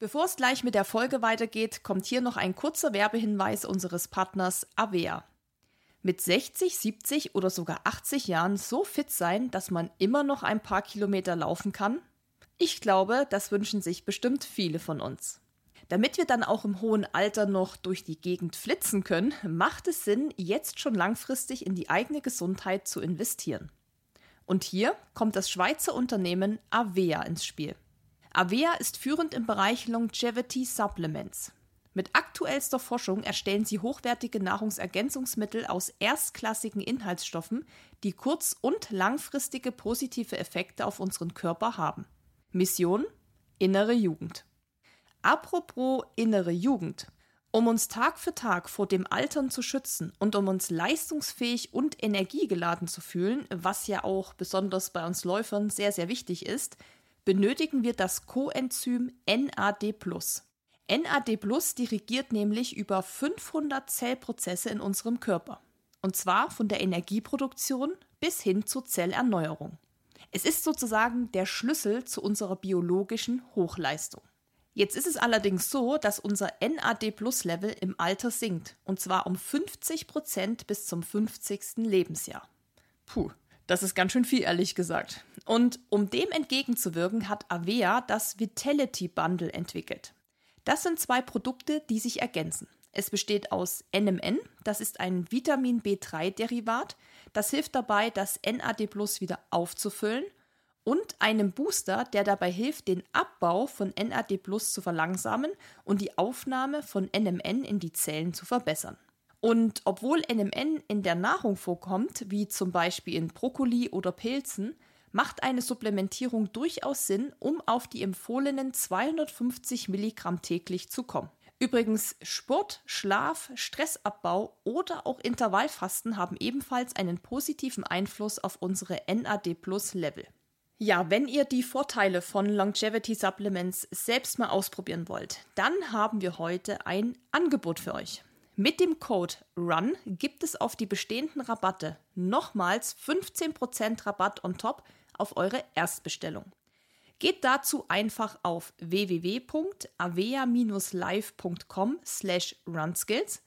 Bevor es gleich mit der Folge weitergeht, kommt hier noch ein kurzer Werbehinweis unseres Partners Avea. Mit 60, 70 oder sogar 80 Jahren so fit sein, dass man immer noch ein paar Kilometer laufen kann? Ich glaube, das wünschen sich bestimmt viele von uns. Damit wir dann auch im hohen Alter noch durch die Gegend flitzen können, macht es Sinn, jetzt schon langfristig in die eigene Gesundheit zu investieren. Und hier kommt das Schweizer Unternehmen Avea ins Spiel. Avea ist führend im Bereich Longevity Supplements. Mit aktuellster Forschung erstellen sie hochwertige Nahrungsergänzungsmittel aus erstklassigen Inhaltsstoffen, die kurz- und langfristige positive Effekte auf unseren Körper haben. Mission: Innere Jugend. Apropos innere Jugend. Um uns Tag für Tag vor dem Altern zu schützen und um uns leistungsfähig und energiegeladen zu fühlen, was ja auch besonders bei uns Läufern sehr, sehr wichtig ist, benötigen wir das Coenzym NAD+. NAD+ dirigiert nämlich über 500 Zellprozesse in unserem Körper. Und zwar von der Energieproduktion bis hin zur Zellerneuerung. Es ist sozusagen der Schlüssel zu unserer biologischen Hochleistung. Jetzt ist es allerdings so, dass unser NAD-Plus-Level im Alter sinkt, und zwar um 50 Prozent bis zum 50. Lebensjahr. Puh, das ist ganz schön viel, ehrlich gesagt. Und um dem entgegenzuwirken, hat Avea das Vitality Bundle entwickelt. Das sind zwei Produkte, die sich ergänzen. Es besteht aus NMN, das ist ein Vitamin B3-Derivat, das hilft dabei, das NAD Plus wieder aufzufüllen, und einem Booster, der dabei hilft, den Abbau von NAD Plus zu verlangsamen und die Aufnahme von NMN in die Zellen zu verbessern. Und obwohl NMN in der Nahrung vorkommt, wie zum Beispiel in Brokkoli oder Pilzen, macht eine Supplementierung durchaus Sinn, um auf die empfohlenen 250 Milligramm täglich zu kommen. Übrigens, Sport, Schlaf, Stressabbau oder auch Intervallfasten haben ebenfalls einen positiven Einfluss auf unsere NAD-Plus-Level. Ja, wenn ihr die Vorteile von Longevity Supplements selbst mal ausprobieren wollt, dann haben wir heute ein Angebot für euch. Mit dem Code RUN gibt es auf die bestehenden Rabatte nochmals 15% Rabatt on top auf eure Erstbestellung. Geht dazu einfach auf www.avea-live.com slash runskills.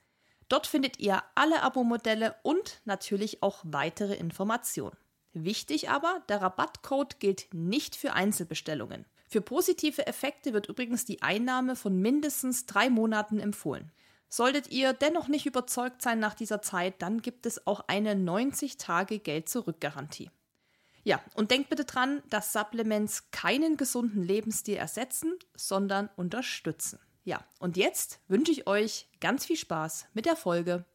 Dort findet ihr alle Abo-Modelle und natürlich auch weitere Informationen. Wichtig aber, der Rabattcode gilt nicht für Einzelbestellungen. Für positive Effekte wird übrigens die Einnahme von mindestens drei Monaten empfohlen. Solltet ihr dennoch nicht überzeugt sein nach dieser Zeit, dann gibt es auch eine 90-Tage-Geld-Zurück-Garantie. Ja, und denkt bitte dran, dass Supplements keinen gesunden Lebensstil ersetzen, sondern unterstützen. Ja, und jetzt wünsche ich euch ganz viel Spaß mit der Folge.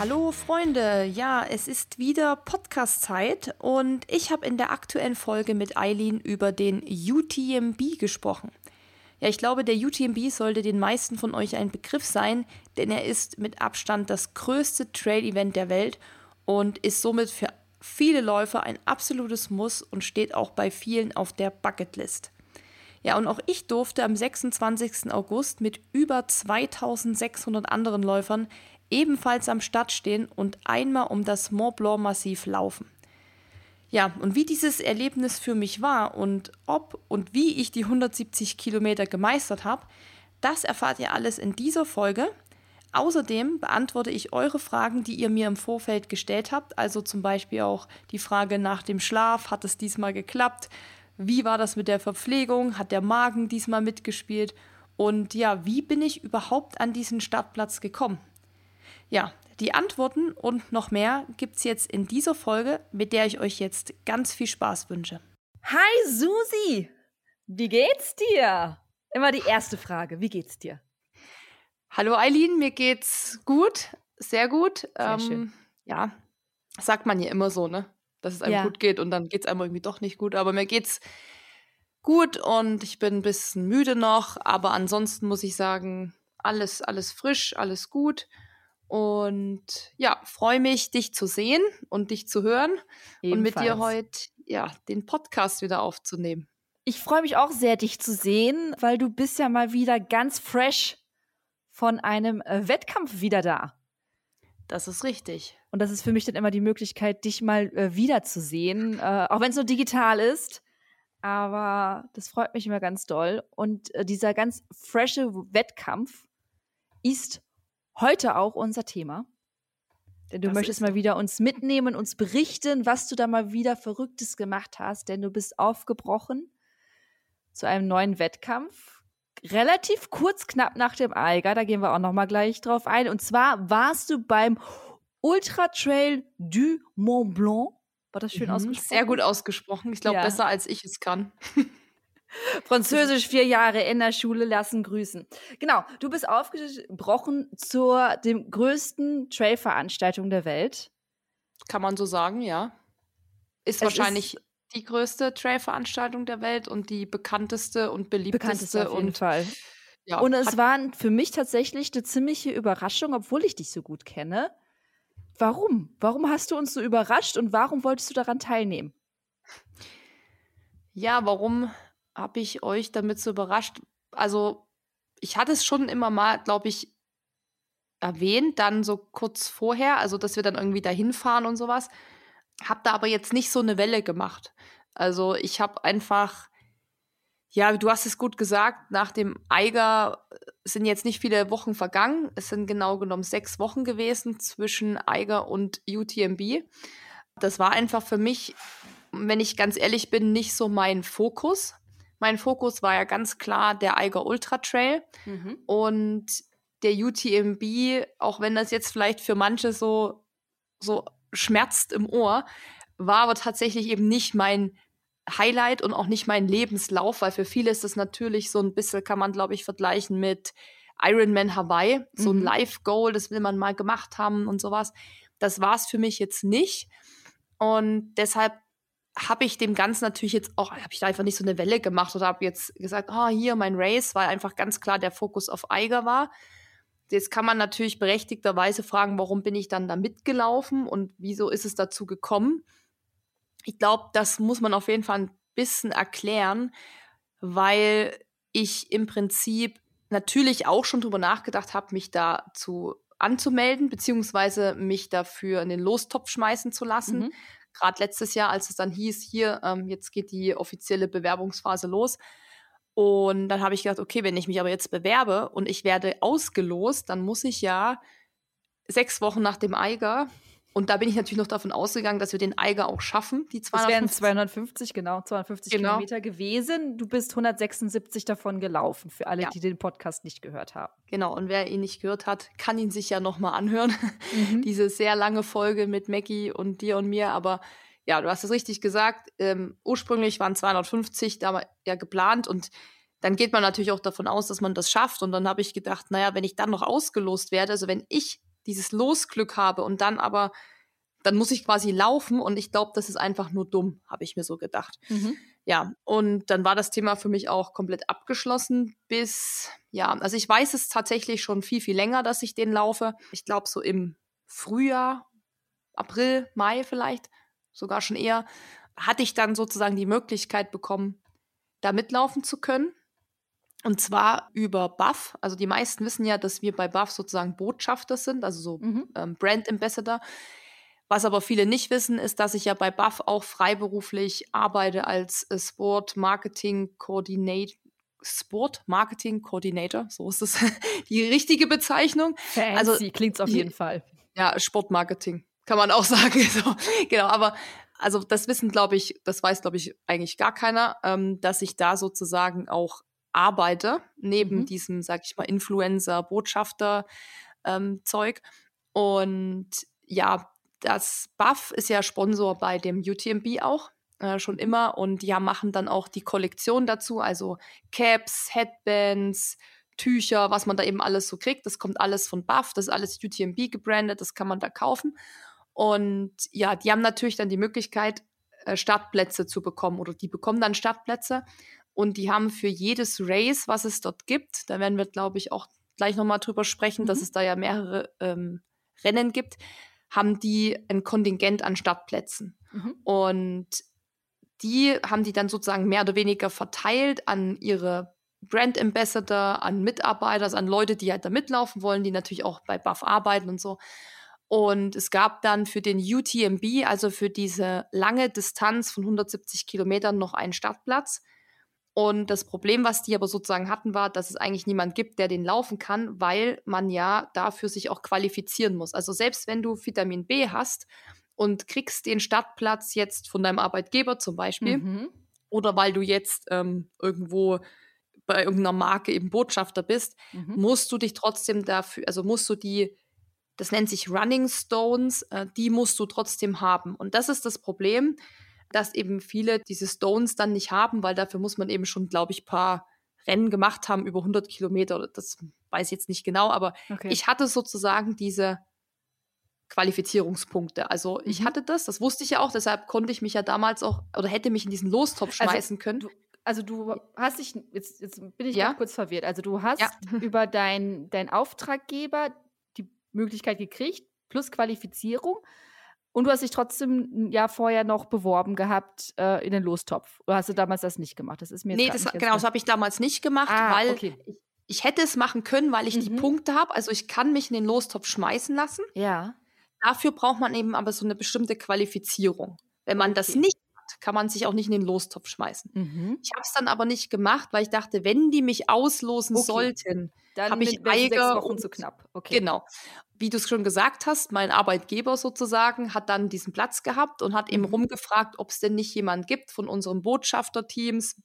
Hallo Freunde, ja, es ist wieder Podcast-Zeit und ich habe in der aktuellen Folge mit Eileen über den UTMB gesprochen. Ja, ich glaube, der UTMB sollte den meisten von euch ein Begriff sein, denn er ist mit Abstand das größte Trail-Event der Welt und ist somit für viele Läufer ein absolutes Muss und steht auch bei vielen auf der Bucketlist. Ja, und auch ich durfte am 26. August mit über 2600 anderen Läufern ebenfalls am Start stehen und einmal um das Mont Blanc Massiv laufen. Ja, und wie dieses Erlebnis für mich war und ob und wie ich die 170 Kilometer gemeistert habe, das erfahrt ihr alles in dieser Folge. Außerdem beantworte ich eure Fragen, die ihr mir im Vorfeld gestellt habt, also zum Beispiel auch die Frage nach dem Schlaf, hat es diesmal geklappt? Wie war das mit der Verpflegung? Hat der Magen diesmal mitgespielt? Und ja, wie bin ich überhaupt an diesen Startplatz gekommen? Ja, die Antworten und noch mehr gibt's jetzt in dieser Folge, mit der ich euch jetzt ganz viel Spaß wünsche. Hi Susi, wie geht's dir? Immer die erste Frage, wie geht's dir? Hallo Eileen, mir geht's gut, sehr gut. Sehr ähm, schön. Ja, sagt man ja immer so, ne? Dass es einem ja. gut geht und dann geht's einem irgendwie doch nicht gut. Aber mir geht's gut und ich bin ein bisschen müde noch. Aber ansonsten muss ich sagen, alles, alles frisch, alles gut. Und ja, freue mich, dich zu sehen und dich zu hören Ebenfalls. und mit dir heute ja, den Podcast wieder aufzunehmen. Ich freue mich auch sehr, dich zu sehen, weil du bist ja mal wieder ganz fresh von einem äh, Wettkampf wieder da. Das ist richtig. Und das ist für mich dann immer die Möglichkeit, dich mal äh, wiederzusehen, äh, auch wenn es nur digital ist. Aber das freut mich immer ganz doll. Und äh, dieser ganz frische Wettkampf ist heute auch unser Thema. Denn du das möchtest mal wieder uns mitnehmen, uns berichten, was du da mal wieder Verrücktes gemacht hast. Denn du bist aufgebrochen zu einem neuen Wettkampf. Relativ kurz, knapp nach dem Eiger, da gehen wir auch noch mal gleich drauf ein. Und zwar warst du beim Ultra Trail du Mont Blanc. War das schön mhm, ausgesprochen? Sehr gut ausgesprochen. Ich glaube, ja. besser als ich es kann. Französisch vier Jahre in der Schule lassen grüßen. Genau, du bist aufgebrochen zur dem größten Trail-Veranstaltung der Welt. Kann man so sagen, ja. Ist es wahrscheinlich ist die größte Trail-Veranstaltung der Welt und die bekannteste und beliebteste. Bekannteste auf jeden und, Fall. Ja, und es war für mich tatsächlich eine ziemliche Überraschung, obwohl ich dich so gut kenne. Warum? Warum hast du uns so überrascht und warum wolltest du daran teilnehmen? Ja, warum habe ich euch damit so überrascht? Also, ich hatte es schon immer mal, glaube ich, erwähnt, dann so kurz vorher, also dass wir dann irgendwie dahin fahren und sowas. Hab da aber jetzt nicht so eine Welle gemacht. Also ich habe einfach, ja, du hast es gut gesagt, nach dem Eiger sind jetzt nicht viele Wochen vergangen. Es sind genau genommen sechs Wochen gewesen zwischen Eiger und UTMB. Das war einfach für mich, wenn ich ganz ehrlich bin, nicht so mein Fokus. Mein Fokus war ja ganz klar der Eiger Ultra Trail mhm. und der UTMB, auch wenn das jetzt vielleicht für manche so, so schmerzt im Ohr, war aber tatsächlich eben nicht mein Highlight und auch nicht mein Lebenslauf, weil für viele ist das natürlich so ein bisschen, kann man glaube ich vergleichen mit Ironman Hawaii, so ein mhm. Life-Goal, das will man mal gemacht haben und sowas. Das war es für mich jetzt nicht. Und deshalb habe ich dem Ganzen natürlich jetzt auch, habe ich da einfach nicht so eine Welle gemacht oder habe jetzt gesagt, oh, hier mein Race, weil einfach ganz klar der Fokus auf Eiger war. Jetzt kann man natürlich berechtigterweise fragen, warum bin ich dann da mitgelaufen und wieso ist es dazu gekommen? Ich glaube, das muss man auf jeden Fall ein bisschen erklären, weil ich im Prinzip natürlich auch schon drüber nachgedacht habe, mich dazu anzumelden, beziehungsweise mich dafür in den Lostopf schmeißen zu lassen. Mhm. Gerade letztes Jahr, als es dann hieß, hier, ähm, jetzt geht die offizielle Bewerbungsphase los, und dann habe ich gedacht, okay, wenn ich mich aber jetzt bewerbe und ich werde ausgelost, dann muss ich ja sechs Wochen nach dem Eiger und da bin ich natürlich noch davon ausgegangen, dass wir den Eiger auch schaffen. Die 250. Das wären 250, genau, 250 genau. Kilometer gewesen. Du bist 176 davon gelaufen, für alle, ja. die den Podcast nicht gehört haben. Genau, und wer ihn nicht gehört hat, kann ihn sich ja nochmal anhören. Mhm. Diese sehr lange Folge mit Maggie und dir und mir. Aber ja, du hast es richtig gesagt. Ähm, ursprünglich waren 250 da ja geplant und dann geht man natürlich auch davon aus, dass man das schafft. Und dann habe ich gedacht, naja, wenn ich dann noch ausgelost werde, also wenn ich dieses Losglück habe und dann aber, dann muss ich quasi laufen und ich glaube, das ist einfach nur dumm, habe ich mir so gedacht. Mhm. Ja, und dann war das Thema für mich auch komplett abgeschlossen bis, ja, also ich weiß es tatsächlich schon viel, viel länger, dass ich den laufe. Ich glaube so im Frühjahr, April, Mai vielleicht sogar schon eher, hatte ich dann sozusagen die Möglichkeit bekommen, da mitlaufen zu können. Und zwar über Buff. Also die meisten wissen ja, dass wir bei Buff sozusagen Botschafter sind, also so mhm. ähm, Brand Ambassador. Was aber viele nicht wissen, ist, dass ich ja bei Buff auch freiberuflich arbeite als äh, Sport Marketing Coordinator. Sport Marketing Coordinator, so ist das die richtige Bezeichnung. Fancy, also klingt's auf jeden Fall. Ja, Sportmarketing kann man auch sagen. So, genau, aber also das wissen, glaube ich, das weiß, glaube ich, eigentlich gar keiner, ähm, dass ich da sozusagen auch arbeite, neben mhm. diesem, sag ich mal, Influencer, Botschafter ähm, Zeug. Und ja, das Buff ist ja Sponsor bei dem UTMB auch. Äh, schon immer und ja, machen dann auch die Kollektion dazu, also Caps, Headbands, Tücher, was man da eben alles so kriegt. Das kommt alles von Buff, das ist alles UTMB gebrandet, das kann man da kaufen. Und ja, die haben natürlich dann die Möglichkeit, äh, Startplätze zu bekommen oder die bekommen dann Startplätze. Und die haben für jedes Race, was es dort gibt, da werden wir, glaube ich, auch gleich nochmal drüber sprechen, mhm. dass es da ja mehrere ähm, Rennen gibt, haben die ein Kontingent an Startplätzen. Mhm. Und die haben die dann sozusagen mehr oder weniger verteilt an ihre Brand Ambassador, an Mitarbeiter, also an Leute, die halt da mitlaufen wollen, die natürlich auch bei Buff arbeiten und so. Und es gab dann für den UTMB, also für diese lange Distanz von 170 Kilometern, noch einen Startplatz. Und das Problem, was die aber sozusagen hatten, war, dass es eigentlich niemand gibt, der den laufen kann, weil man ja dafür sich auch qualifizieren muss. Also selbst wenn du Vitamin B hast und kriegst den Startplatz jetzt von deinem Arbeitgeber zum Beispiel, mhm. oder weil du jetzt ähm, irgendwo bei irgendeiner Marke eben Botschafter bist, mhm. musst du dich trotzdem dafür, also musst du die, das nennt sich Running Stones, äh, die musst du trotzdem haben. Und das ist das Problem dass eben viele diese Stones dann nicht haben, weil dafür muss man eben schon, glaube ich, paar Rennen gemacht haben über 100 Kilometer. Das weiß ich jetzt nicht genau, aber okay. ich hatte sozusagen diese Qualifizierungspunkte. Also mhm. ich hatte das, das wusste ich ja auch, deshalb konnte ich mich ja damals auch oder hätte mich in diesen Lostopf also schmeißen also, können. Du, also du hast dich, jetzt, jetzt bin ich ja kurz verwirrt. Also du hast ja. über deinen dein Auftraggeber die Möglichkeit gekriegt, plus Qualifizierung. Und du hast dich trotzdem ein Jahr vorher noch beworben gehabt äh, in den Lostopf. Oder hast du damals das nicht gemacht? Das ist mir Nee, das, genau, das habe ich damals nicht gemacht, ah, weil okay. ich, ich, hätte es machen können, weil ich mhm. die Punkte habe. Also ich kann mich in den Lostopf schmeißen lassen. Ja. Dafür braucht man eben aber so eine bestimmte Qualifizierung. Wenn man das nicht kann man sich auch nicht in den Lostopf schmeißen. Mhm. Ich habe es dann aber nicht gemacht, weil ich dachte, wenn die mich auslosen okay. sollten, habe ich Eiger Wochen zu knapp. Okay. Genau wie du es schon gesagt hast, mein Arbeitgeber sozusagen hat dann diesen Platz gehabt und hat eben mhm. rumgefragt, ob es denn nicht jemand gibt von unseren Botschafterteams,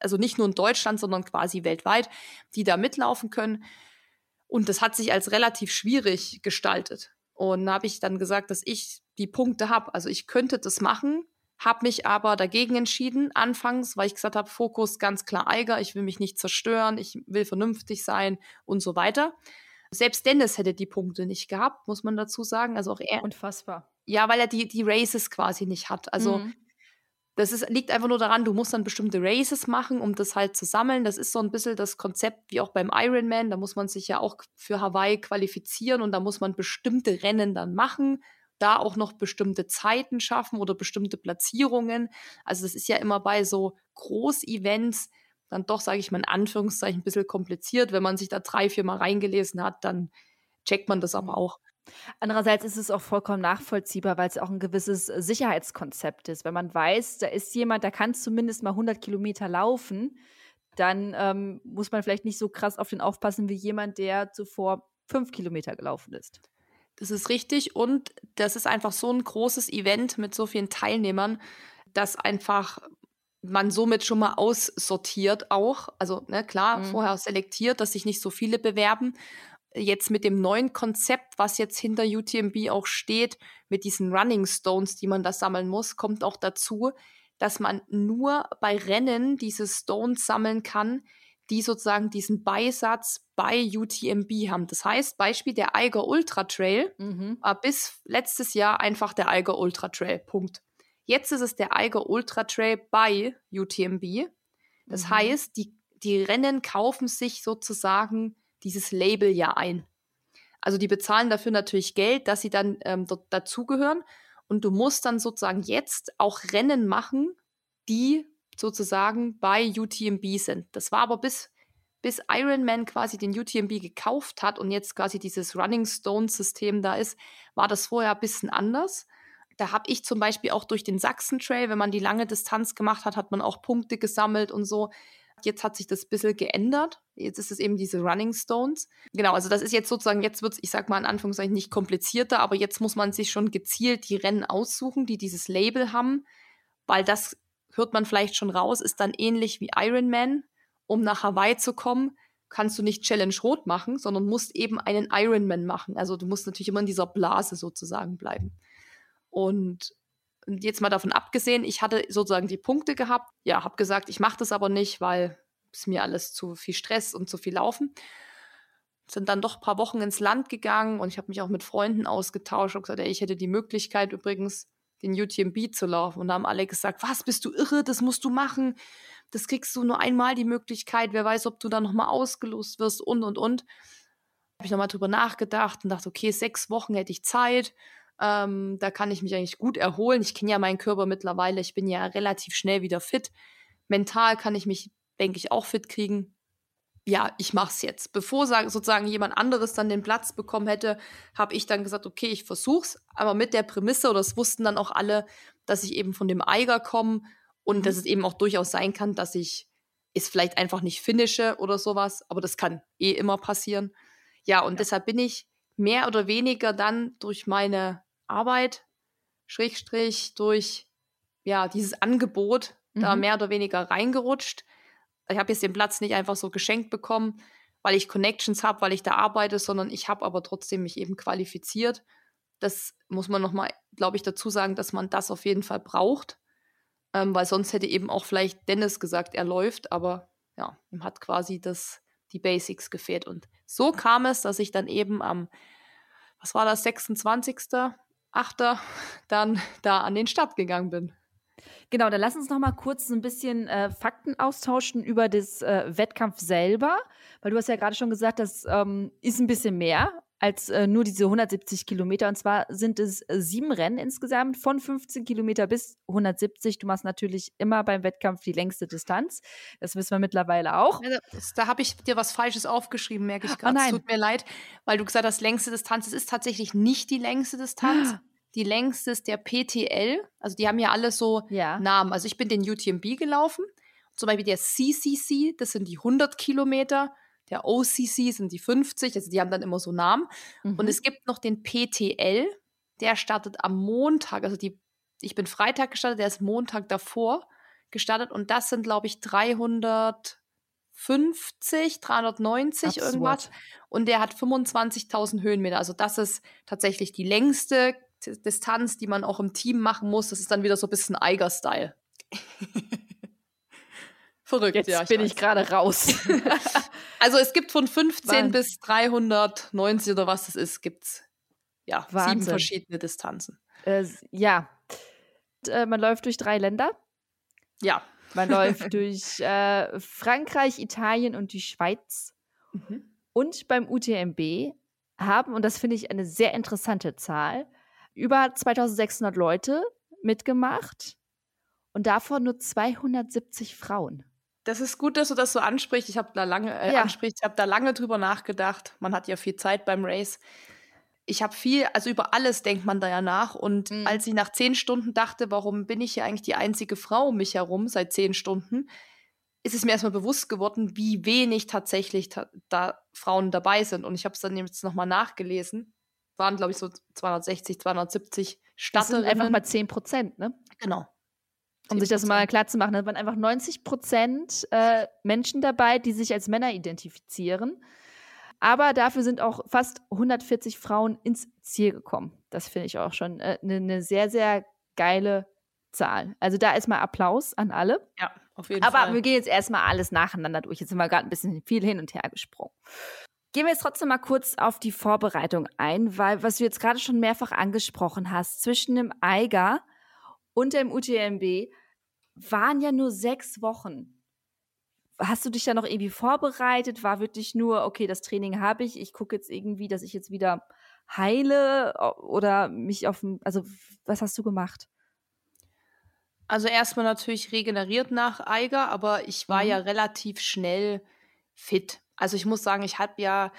also nicht nur in Deutschland, sondern quasi weltweit, die da mitlaufen können. Und das hat sich als relativ schwierig gestaltet. Und da habe ich dann gesagt, dass ich die Punkte habe. Also ich könnte das machen, habe mich aber dagegen entschieden, anfangs, weil ich gesagt habe, Fokus ganz klar Eiger, ich will mich nicht zerstören, ich will vernünftig sein und so weiter. Selbst Dennis hätte die Punkte nicht gehabt, muss man dazu sagen. Also auch er. Unfassbar. Ja, weil er die, die Races quasi nicht hat. Also mhm. das ist, liegt einfach nur daran, du musst dann bestimmte Races machen, um das halt zu sammeln. Das ist so ein bisschen das Konzept wie auch beim Ironman. Da muss man sich ja auch für Hawaii qualifizieren und da muss man bestimmte Rennen dann machen da auch noch bestimmte Zeiten schaffen oder bestimmte Platzierungen. Also das ist ja immer bei so Großevents dann doch, sage ich mal in Anführungszeichen, ein bisschen kompliziert. Wenn man sich da drei, vier Mal reingelesen hat, dann checkt man das aber auch. Andererseits ist es auch vollkommen nachvollziehbar, weil es auch ein gewisses Sicherheitskonzept ist. Wenn man weiß, da ist jemand, der kann zumindest mal 100 Kilometer laufen, dann ähm, muss man vielleicht nicht so krass auf den aufpassen wie jemand, der zuvor fünf Kilometer gelaufen ist. Das ist richtig und das ist einfach so ein großes Event mit so vielen Teilnehmern, dass einfach man somit schon mal aussortiert auch. Also ne, klar, mhm. vorher selektiert, dass sich nicht so viele bewerben. Jetzt mit dem neuen Konzept, was jetzt hinter UTMB auch steht, mit diesen Running Stones, die man da sammeln muss, kommt auch dazu, dass man nur bei Rennen diese Stones sammeln kann, die sozusagen diesen Beisatz bei UTMB haben. Das heißt, Beispiel der Eiger Ultra Trail mhm. war bis letztes Jahr einfach der Eiger Ultra Trail. Punkt. Jetzt ist es der Eiger Ultra Trail bei UTMB. Das mhm. heißt, die, die Rennen kaufen sich sozusagen dieses Label ja ein. Also die bezahlen dafür natürlich Geld, dass sie dann ähm, dort dazugehören. Und du musst dann sozusagen jetzt auch Rennen machen, die sozusagen bei UTMB sind. Das war aber bis, bis Ironman quasi den UTMB gekauft hat und jetzt quasi dieses Running Stone System da ist, war das vorher ein bisschen anders. Da habe ich zum Beispiel auch durch den Sachsen-Trail, wenn man die lange Distanz gemacht hat, hat man auch Punkte gesammelt und so. Jetzt hat sich das ein bisschen geändert. Jetzt ist es eben diese Running Stones. Genau, also das ist jetzt sozusagen, jetzt wird es, ich sag mal in Anführungszeichen, nicht komplizierter, aber jetzt muss man sich schon gezielt die Rennen aussuchen, die dieses Label haben, weil das hört man vielleicht schon raus, ist dann ähnlich wie Ironman. Um nach Hawaii zu kommen, kannst du nicht Challenge Rot machen, sondern musst eben einen Ironman machen. Also du musst natürlich immer in dieser Blase sozusagen bleiben. Und jetzt mal davon abgesehen, ich hatte sozusagen die Punkte gehabt. Ja, habe gesagt, ich mache das aber nicht, weil es mir alles zu viel Stress und zu viel Laufen. Sind dann doch ein paar Wochen ins Land gegangen und ich habe mich auch mit Freunden ausgetauscht und gesagt, ey, ich hätte die Möglichkeit übrigens, den UTMB zu laufen. Und da haben alle gesagt, was, bist du irre, das musst du machen. Das kriegst du nur einmal die Möglichkeit. Wer weiß, ob du dann nochmal ausgelost wirst und, und, und. Habe ich nochmal drüber nachgedacht und dachte, okay, sechs Wochen hätte ich Zeit Ähm, da kann ich mich eigentlich gut erholen. Ich kenne ja meinen Körper mittlerweile. Ich bin ja relativ schnell wieder fit. Mental kann ich mich, denke ich, auch fit kriegen. Ja, ich mache es jetzt. Bevor sozusagen jemand anderes dann den Platz bekommen hätte, habe ich dann gesagt, okay, ich versuch's, aber mit der Prämisse, oder das wussten dann auch alle, dass ich eben von dem Eiger komme und mhm. dass es eben auch durchaus sein kann, dass ich es vielleicht einfach nicht finische oder sowas, aber das kann eh immer passieren. Ja, und ja. deshalb bin ich mehr oder weniger dann durch meine Arbeit, Schrägstrich, durch ja, dieses Angebot mhm. da mehr oder weniger reingerutscht. Ich habe jetzt den Platz nicht einfach so geschenkt bekommen, weil ich Connections habe, weil ich da arbeite, sondern ich habe aber trotzdem mich eben qualifiziert. Das muss man nochmal, glaube ich, dazu sagen, dass man das auf jeden Fall braucht, ähm, weil sonst hätte eben auch vielleicht Dennis gesagt, er läuft, aber ja, ihm hat quasi das, die Basics gefehlt. Und so kam es, dass ich dann eben am, was war das, 26. Achter dann da an den Start gegangen bin. Genau, dann lass uns noch mal kurz ein bisschen äh, Fakten austauschen über das äh, Wettkampf selber, weil du hast ja gerade schon gesagt, das ähm, ist ein bisschen mehr als äh, nur diese 170 Kilometer. Und zwar sind es äh, sieben Rennen insgesamt von 15 Kilometer bis 170. Du machst natürlich immer beim Wettkampf die längste Distanz. Das wissen wir mittlerweile auch. Ja, das, da habe ich dir was Falsches aufgeschrieben, merke ich gerade. Oh es tut mir leid, weil du gesagt hast, längste Distanz. Es ist tatsächlich nicht die längste Distanz. Die längste ist der PTL. Also die haben ja alle so ja. Namen. Also ich bin den UTMB gelaufen. Zum Beispiel der CCC, das sind die 100 Kilometer der OCC sind die 50, also die haben dann immer so Namen. Mhm. Und es gibt noch den PTL, der startet am Montag, also die, ich bin Freitag gestartet, der ist Montag davor gestartet und das sind, glaube ich, 350, 390 Absurd. irgendwas. Und der hat 25.000 Höhenmeter. Also das ist tatsächlich die längste Distanz, die man auch im Team machen muss. Das ist dann wieder so ein bisschen Eiger-Style. Verrückt, Jetzt ja, ich bin weiß. ich gerade raus. also es gibt von 15 Wahnsinn. bis 390 oder was es ist, gibt's ja Wahnsinn. sieben verschiedene Distanzen. Äh, ja. Äh, man läuft durch drei Länder. Ja. Man läuft durch äh, Frankreich, Italien und die Schweiz. Mhm. Und beim UTMB haben, und das finde ich eine sehr interessante Zahl, über 2600 Leute mitgemacht und davon nur 270 Frauen. Das ist gut, dass du das so ansprichst. Ich habe da lange äh, ja. ansprichst. Ich habe da lange drüber nachgedacht. Man hat ja viel Zeit beim Race. Ich habe viel, also über alles denkt man da ja nach. Und mhm. als ich nach zehn Stunden dachte, warum bin ich hier eigentlich die einzige Frau um mich herum seit zehn Stunden, ist es mir erstmal bewusst geworden, wie wenig tatsächlich ta da Frauen dabei sind. Und ich habe es dann jetzt nochmal nachgelesen. Waren, glaube ich, so 260, 270 Stadterinnen. Das sind einfach mal 10 Prozent, ne? Genau. Um sich das mal klar zu machen, da waren einfach 90 Prozent äh, Menschen dabei, die sich als Männer identifizieren. Aber dafür sind auch fast 140 Frauen ins Ziel gekommen. Das finde ich auch schon eine äh, ne, ne sehr, sehr geile Zahl. Also da erstmal Applaus an alle. Ja, auf jeden Aber Fall. Aber wir gehen jetzt erstmal alles nacheinander durch. Jetzt sind wir gerade ein bisschen viel hin und her gesprungen. Gehen wir jetzt trotzdem mal kurz auf die Vorbereitung ein, weil was du jetzt gerade schon mehrfach angesprochen hast, zwischen dem Eiger und dem UTMB waren ja nur sechs Wochen. Hast du dich da noch irgendwie vorbereitet? War wirklich nur, okay, das Training habe ich, ich gucke jetzt irgendwie, dass ich jetzt wieder heile oder mich auf, also was hast du gemacht? Also erstmal natürlich regeneriert nach Eiger, aber ich war mhm. ja relativ schnell fit. Also ich muss sagen, ich habe ja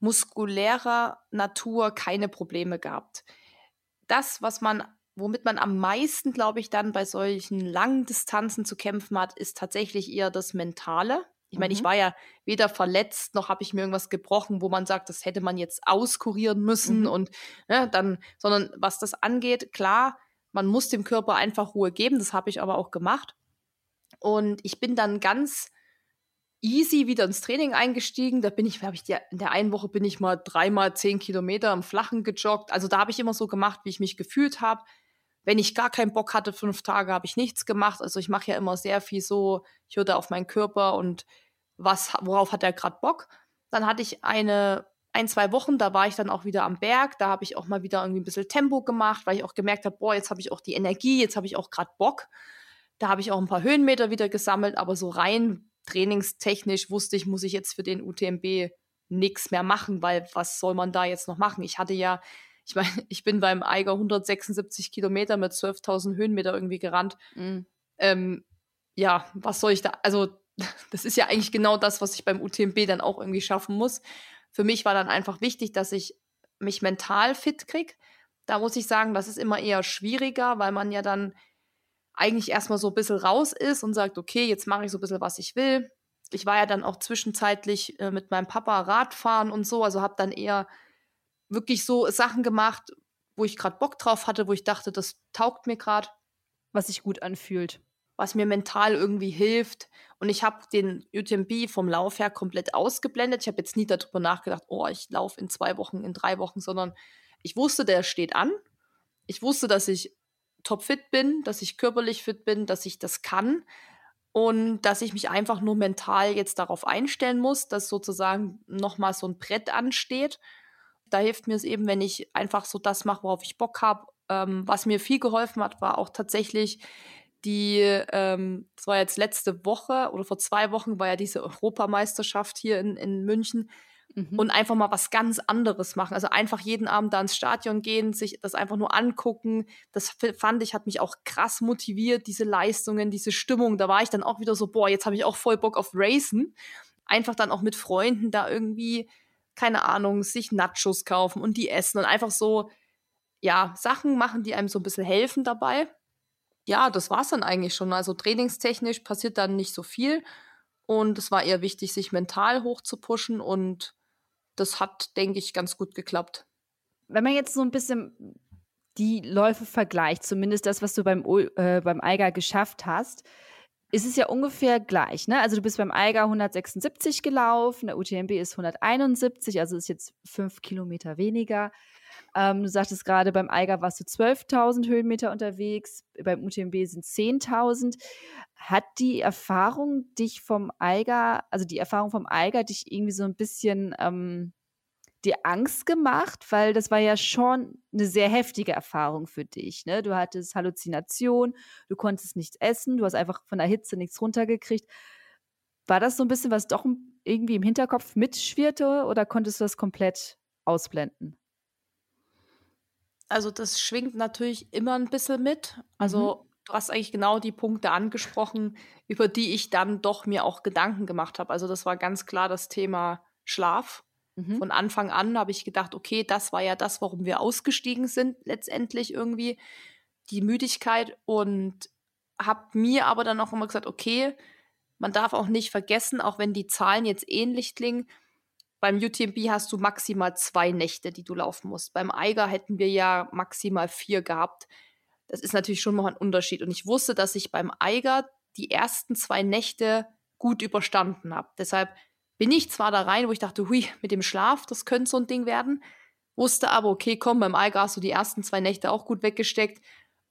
muskulärer Natur keine Probleme gehabt. Das, was man womit man am meisten, glaube ich, dann bei solchen langen Distanzen zu kämpfen hat, ist tatsächlich eher das Mentale. Ich meine, mhm. ich war ja weder verletzt, noch habe ich mir irgendwas gebrochen, wo man sagt, das hätte man jetzt auskurieren müssen mhm. und ne, dann, sondern was das angeht, klar, man muss dem Körper einfach Ruhe geben, das habe ich aber auch gemacht. Und ich bin dann ganz easy wieder ins Training eingestiegen. Da bin ich, habe ich die, in der einen Woche bin ich mal dreimal zehn Kilometer im Flachen gejoggt. Also da habe ich immer so gemacht, wie ich mich gefühlt habe. Wenn ich gar keinen Bock hatte, fünf Tage, habe ich nichts gemacht. Also ich mache ja immer sehr viel so, ich höre auf meinen Körper und was, worauf hat er gerade Bock. Dann hatte ich eine, ein, zwei Wochen, da war ich dann auch wieder am Berg. Da habe ich auch mal wieder irgendwie ein bisschen Tempo gemacht, weil ich auch gemerkt habe, boah, jetzt habe ich auch die Energie, jetzt habe ich auch gerade Bock. Da habe ich auch ein paar Höhenmeter wieder gesammelt, aber so rein trainingstechnisch wusste ich, muss ich jetzt für den UTMB nichts mehr machen, weil was soll man da jetzt noch machen? Ich hatte ja Ich meine, ich bin beim Eiger 176 Kilometer mit 12.000 Höhenmeter irgendwie gerannt. Mhm. Ähm, ja, was soll ich da? Also, das ist ja eigentlich genau das, was ich beim UTMB dann auch irgendwie schaffen muss. Für mich war dann einfach wichtig, dass ich mich mental fit kriege. Da muss ich sagen, das ist immer eher schwieriger, weil man ja dann eigentlich erstmal so ein bisschen raus ist und sagt, okay, jetzt mache ich so ein bisschen, was ich will. Ich war ja dann auch zwischenzeitlich äh, mit meinem Papa Radfahren und so, also habe dann eher wirklich so Sachen gemacht, wo ich gerade Bock drauf hatte, wo ich dachte, das taugt mir gerade. Was sich gut anfühlt. Was mir mental irgendwie hilft. Und ich habe den UTMB vom Lauf her komplett ausgeblendet. Ich habe jetzt nie darüber nachgedacht, oh, ich laufe in zwei Wochen, in drei Wochen, sondern ich wusste, der steht an. Ich wusste, dass ich topfit bin, dass ich körperlich fit bin, dass ich das kann und dass ich mich einfach nur mental jetzt darauf einstellen muss, dass sozusagen nochmal so ein Brett ansteht. Da hilft mir es eben, wenn ich einfach so das mache, worauf ich Bock habe. Ähm, was mir viel geholfen hat, war auch tatsächlich die, ähm, das war jetzt letzte Woche oder vor zwei Wochen war ja diese Europameisterschaft hier in, in München mhm. und einfach mal was ganz anderes machen. Also einfach jeden Abend da ins Stadion gehen, sich das einfach nur angucken. Das fand ich, hat mich auch krass motiviert, diese Leistungen, diese Stimmung. Da war ich dann auch wieder so, boah, jetzt habe ich auch voll Bock auf Racen. Einfach dann auch mit Freunden da irgendwie, keine Ahnung, sich Nachos kaufen und die essen und einfach so, ja, Sachen machen, die einem so ein bisschen helfen dabei. Ja, das war es dann eigentlich schon. Also trainingstechnisch passiert dann nicht so viel. Und es war eher wichtig, sich mental hoch zu pushen und das hat, denke ich, ganz gut geklappt. Wenn man jetzt so ein bisschen die Läufe vergleicht, zumindest das, was du beim, äh, beim Eiger geschafft hast, ist es ja ungefähr gleich. Ne? Also du bist beim Eiger 176 gelaufen, der UTMB ist 171, also ist jetzt fünf Kilometer weniger. Ähm, du sagtest gerade, beim Eiger warst du 12.000 Höhenmeter unterwegs, beim UTMB sind 10.000. Hat die Erfahrung dich vom Eiger, also die Erfahrung vom Eiger, dich irgendwie so ein bisschen ähm, dir Angst gemacht? Weil das war ja schon eine sehr heftige Erfahrung für dich. Ne? Du hattest Halluzination, du konntest nichts essen, du hast einfach von der Hitze nichts runtergekriegt. War das so ein bisschen, was doch irgendwie im Hinterkopf mitschwirrte oder konntest du das komplett ausblenden? Also das schwingt natürlich immer ein bisschen mit. Also mhm. du hast eigentlich genau die Punkte angesprochen, über die ich dann doch mir auch Gedanken gemacht habe. Also das war ganz klar das Thema Schlaf. Mhm. Von Anfang an habe ich gedacht, okay, das war ja das, warum wir ausgestiegen sind, letztendlich irgendwie, die Müdigkeit. Und habe mir aber dann auch immer gesagt, okay, man darf auch nicht vergessen, auch wenn die Zahlen jetzt ähnlich klingen, beim UTMB hast du maximal zwei Nächte, die du laufen musst. Beim Eiger hätten wir ja maximal vier gehabt. Das ist natürlich schon noch ein Unterschied. Und ich wusste, dass ich beim Eiger die ersten zwei Nächte gut überstanden habe. Deshalb bin ich zwar da rein, wo ich dachte, hui, mit dem Schlaf, das könnte so ein Ding werden. Wusste aber, okay, komm, beim Eiger hast du die ersten zwei Nächte auch gut weggesteckt.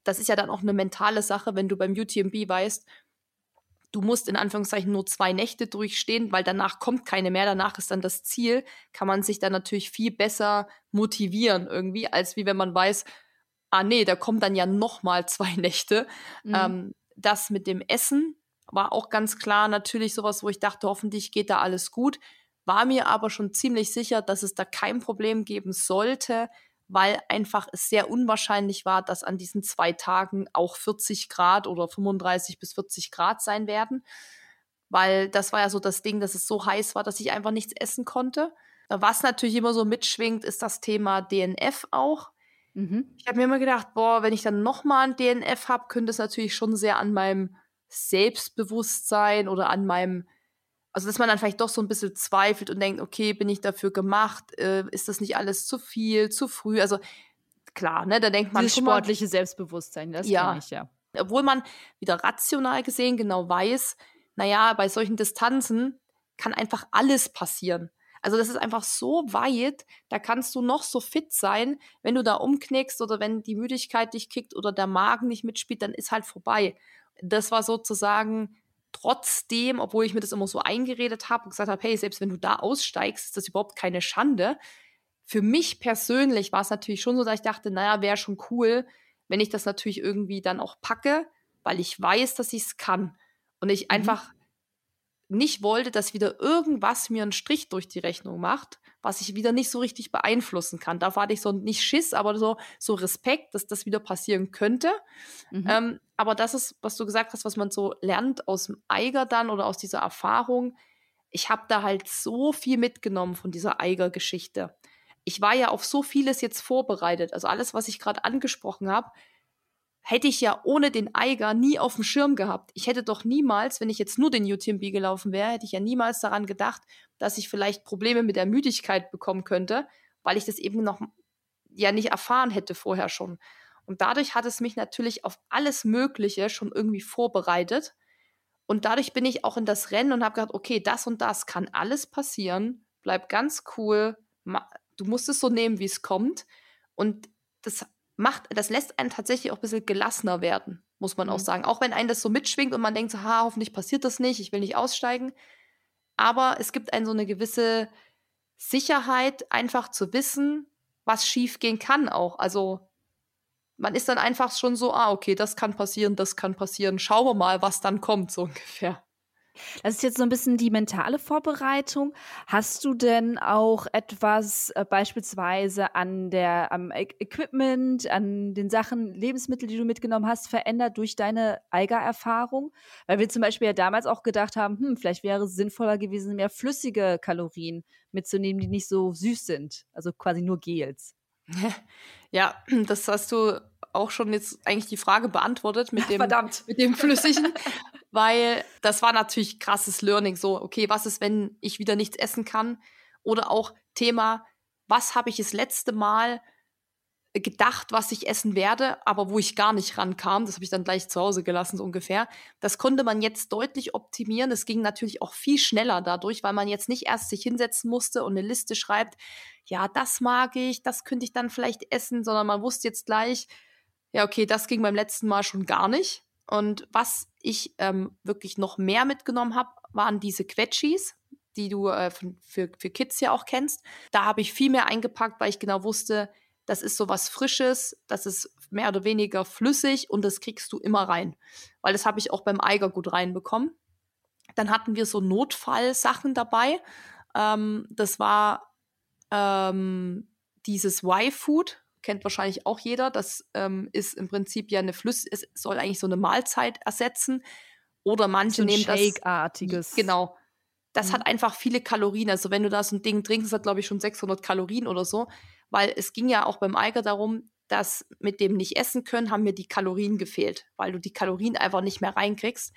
Das ist ja dann auch eine mentale Sache, wenn du beim UTMB weißt, du musst in Anführungszeichen nur zwei Nächte durchstehen, weil danach kommt keine mehr, danach ist dann das Ziel, kann man sich dann natürlich viel besser motivieren irgendwie, als wie wenn man weiß, ah nee, da kommen dann ja noch mal zwei Nächte. Mhm. Ähm, das mit dem Essen war auch ganz klar natürlich sowas, wo ich dachte, hoffentlich geht da alles gut. War mir aber schon ziemlich sicher, dass es da kein Problem geben sollte, weil einfach es sehr unwahrscheinlich war, dass an diesen zwei Tagen auch 40 Grad oder 35 bis 40 Grad sein werden. Weil das war ja so das Ding, dass es so heiß war, dass ich einfach nichts essen konnte. Was natürlich immer so mitschwingt, ist das Thema DNF auch. Mhm. Ich habe mir immer gedacht, boah, wenn ich dann nochmal ein DNF habe, könnte es natürlich schon sehr an meinem Selbstbewusstsein oder an meinem also, dass man dann vielleicht doch so ein bisschen zweifelt und denkt: „Okay, bin ich dafür gemacht? Äh, ist das nicht alles zu viel, zu früh?“ Also, klar, ne, da denkt man Dieses sportliche Selbstbewusstsein, das ja. kenne ich, ja. Obwohl man wieder rational gesehen genau weiß, na ja, bei solchen Distanzen kann einfach alles passieren. Also, das ist einfach so weit, da kannst du noch so fit sein, wenn du da umknickst oder wenn die Müdigkeit dich kickt oder der Magen nicht mitspielt, dann ist halt vorbei. Das war sozusagen trotzdem, obwohl ich mir das immer so eingeredet habe und gesagt habe, hey, selbst wenn du da aussteigst, ist das überhaupt keine Schande. Für mich persönlich war es natürlich schon so, dass ich dachte, naja, wäre schon cool, wenn ich das natürlich irgendwie dann auch packe, weil ich weiß, dass ich es kann. Und ich mhm. einfach nicht wollte, dass wieder irgendwas mir einen Strich durch die Rechnung macht, was ich wieder nicht so richtig beeinflussen kann. Da hatte ich so nicht Schiss, aber so, so Respekt, dass das wieder passieren könnte. Mhm. Ähm, aber das ist, was du gesagt hast, was man so lernt aus dem Eiger dann oder aus dieser Erfahrung. Ich habe da halt so viel mitgenommen von dieser Eiger-Geschichte. Ich war ja auf so vieles jetzt vorbereitet. Also alles, was ich gerade angesprochen habe, hätte ich ja ohne den Eiger nie auf dem Schirm gehabt. Ich hätte doch niemals, wenn ich jetzt nur den UTMB gelaufen wäre, hätte ich ja niemals daran gedacht, dass ich vielleicht Probleme mit der Müdigkeit bekommen könnte, weil ich das eben noch ja nicht erfahren hätte vorher schon. Und dadurch hat es mich natürlich auf alles Mögliche schon irgendwie vorbereitet. Und dadurch bin ich auch in das Rennen und habe gedacht, okay, das und das kann alles passieren. Bleib ganz cool. Du musst es so nehmen, wie es kommt. Und das macht, das lässt einen tatsächlich auch ein bisschen gelassener werden, muss man mhm. auch sagen. Auch wenn einen das so mitschwingt und man denkt so, ha, hoffentlich passiert das nicht, ich will nicht aussteigen. Aber es gibt einen so eine gewisse Sicherheit, einfach zu wissen, was schief gehen kann auch. Also man ist dann einfach schon so, ah, okay, das kann passieren, das kann passieren. Schauen wir mal, was dann kommt, so ungefähr. Das ist jetzt so ein bisschen die mentale Vorbereitung. Hast du denn auch etwas äh, beispielsweise an der, am e Equipment, an den Sachen, Lebensmittel, die du mitgenommen hast, verändert durch deine Eiger-Erfahrung? Weil wir zum Beispiel ja damals auch gedacht haben, hm, vielleicht wäre es sinnvoller gewesen, mehr flüssige Kalorien mitzunehmen, die nicht so süß sind. Also quasi nur Gels. Ja, das hast du auch schon jetzt eigentlich die Frage beantwortet mit dem, Verdammt. Mit dem Flüssigen, weil das war natürlich krasses Learning. So, okay, was ist, wenn ich wieder nichts essen kann? Oder auch Thema, was habe ich das letzte Mal gedacht, was ich essen werde, aber wo ich gar nicht rankam. Das habe ich dann gleich zu Hause gelassen, so ungefähr. Das konnte man jetzt deutlich optimieren. Es ging natürlich auch viel schneller dadurch, weil man jetzt nicht erst sich hinsetzen musste und eine Liste schreibt, ja, das mag ich, das könnte ich dann vielleicht essen, sondern man wusste jetzt gleich, ja, okay, das ging beim letzten Mal schon gar nicht. Und was ich ähm, wirklich noch mehr mitgenommen habe, waren diese Quetschis, die du äh, für, für Kids ja auch kennst. Da habe ich viel mehr eingepackt, weil ich genau wusste, das ist so was Frisches, das ist mehr oder weniger flüssig und das kriegst du immer rein. Weil das habe ich auch beim Eiger gut reinbekommen. Dann hatten wir so Notfallsachen dabei. Ähm, das war ähm, dieses Y-Food, kennt wahrscheinlich auch jeder. Das ähm, ist im Prinzip ja eine Flüss, es soll eigentlich so eine Mahlzeit ersetzen. Oder manche so nehmen Shake-artiges. das. Genau. Das mhm. hat einfach viele Kalorien. Also wenn du da so ein Ding trinkst, hat glaube ich schon 600 Kalorien oder so. Weil es ging ja auch beim Eiger darum, dass mit dem nicht essen können, haben mir die Kalorien gefehlt, weil du die Kalorien einfach nicht mehr reinkriegst.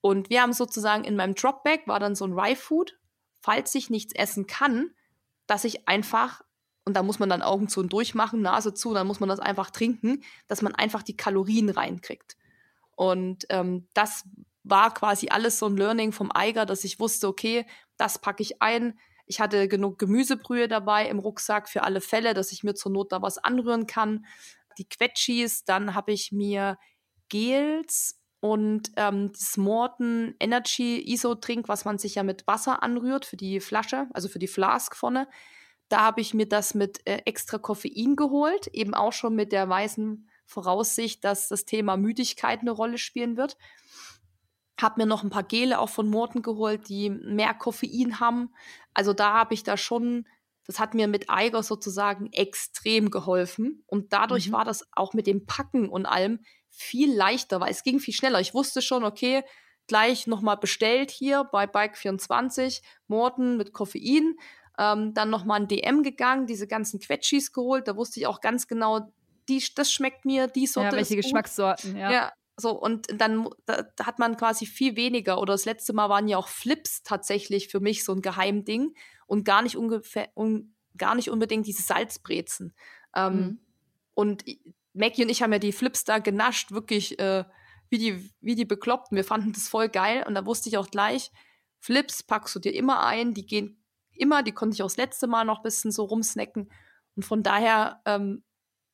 Und wir haben sozusagen in meinem Dropback war dann so ein Rye Food, falls ich nichts essen kann, dass ich einfach und da muss man dann Augen zu und durch machen, Nase zu, dann muss man das einfach trinken, dass man einfach die Kalorien reinkriegt. Und ähm, das war quasi alles so ein Learning vom Eiger, dass ich wusste, okay, das packe ich ein. Ich hatte genug Gemüsebrühe dabei im Rucksack für alle Fälle, dass ich mir zur Not da was anrühren kann. Die Quetschis, dann habe ich mir Gels und ähm, das Morton Energy ISO-Trink, was man sich ja mit Wasser anrührt für die Flasche, also für die Flask vorne. Da habe ich mir das mit äh, extra Koffein geholt, eben auch schon mit der weißen Voraussicht, dass das Thema Müdigkeit eine Rolle spielen wird. Habe mir noch ein paar Gele auch von Morten geholt, die mehr Koffein haben. Also da habe ich da schon, das hat mir mit Eiger sozusagen extrem geholfen. Und dadurch mhm. war das auch mit dem Packen und allem viel leichter, weil es ging viel schneller. Ich wusste schon, okay, gleich nochmal bestellt hier bei Bike24, Morten mit Koffein. Ähm, dann nochmal ein DM gegangen, diese ganzen Quetschis geholt. Da wusste ich auch ganz genau, die, das schmeckt mir, die Sorte. Ja, welche Geschmackssorten, ja. ja. So, und dann da, da hat man quasi viel weniger. Oder das letzte Mal waren ja auch Flips tatsächlich für mich so ein Geheimding und gar nicht, ungefähr, un, gar nicht unbedingt diese Salzbrezen. Ähm, mhm. Und Maggie und ich haben ja die Flips da genascht, wirklich äh, wie, die, wie die Bekloppten. Wir fanden das voll geil und da wusste ich auch gleich, Flips packst du dir immer ein, die gehen immer, die konnte ich auch das letzte Mal noch ein bisschen so rumsnacken. Und von daher, ähm,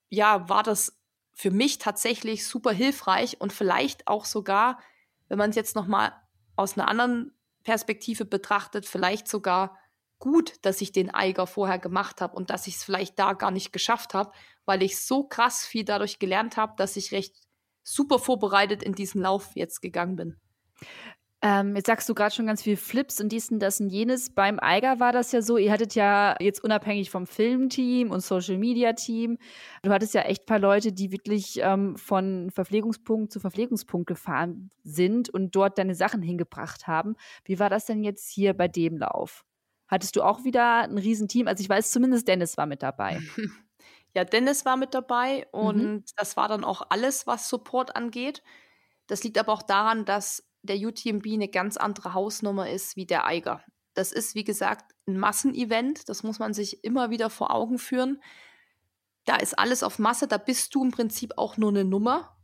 ja, war das für mich tatsächlich super hilfreich und vielleicht auch sogar, wenn man es jetzt noch mal aus einer anderen Perspektive betrachtet, vielleicht sogar gut, dass ich den Eiger vorher gemacht habe und dass ich es vielleicht da gar nicht geschafft habe, weil ich so krass viel dadurch gelernt habe, dass ich recht super vorbereitet in diesen Lauf jetzt gegangen bin. Ähm, jetzt sagst du gerade schon ganz viel Flips und dies und das und jenes. Beim Eiger war das ja so, ihr hattet ja jetzt unabhängig vom Filmteam und Social Media Team, du hattest ja echt ein paar Leute, die wirklich ähm, von Verpflegungspunkt zu Verpflegungspunkt gefahren sind und dort deine Sachen hingebracht haben. Wie war das denn jetzt hier bei dem Lauf? Hattest du auch wieder ein Riesenteam? Also ich weiß zumindest, Dennis war mit dabei. Ja, Dennis war mit dabei und mhm. das war dann auch alles, was Support angeht. Das liegt aber auch daran, dass der UTMB eine ganz andere Hausnummer ist wie der Eiger. Das ist, wie gesagt, ein Massenevent. Das muss man sich immer wieder vor Augen führen. Da ist alles auf Masse. Da bist du im Prinzip auch nur eine Nummer.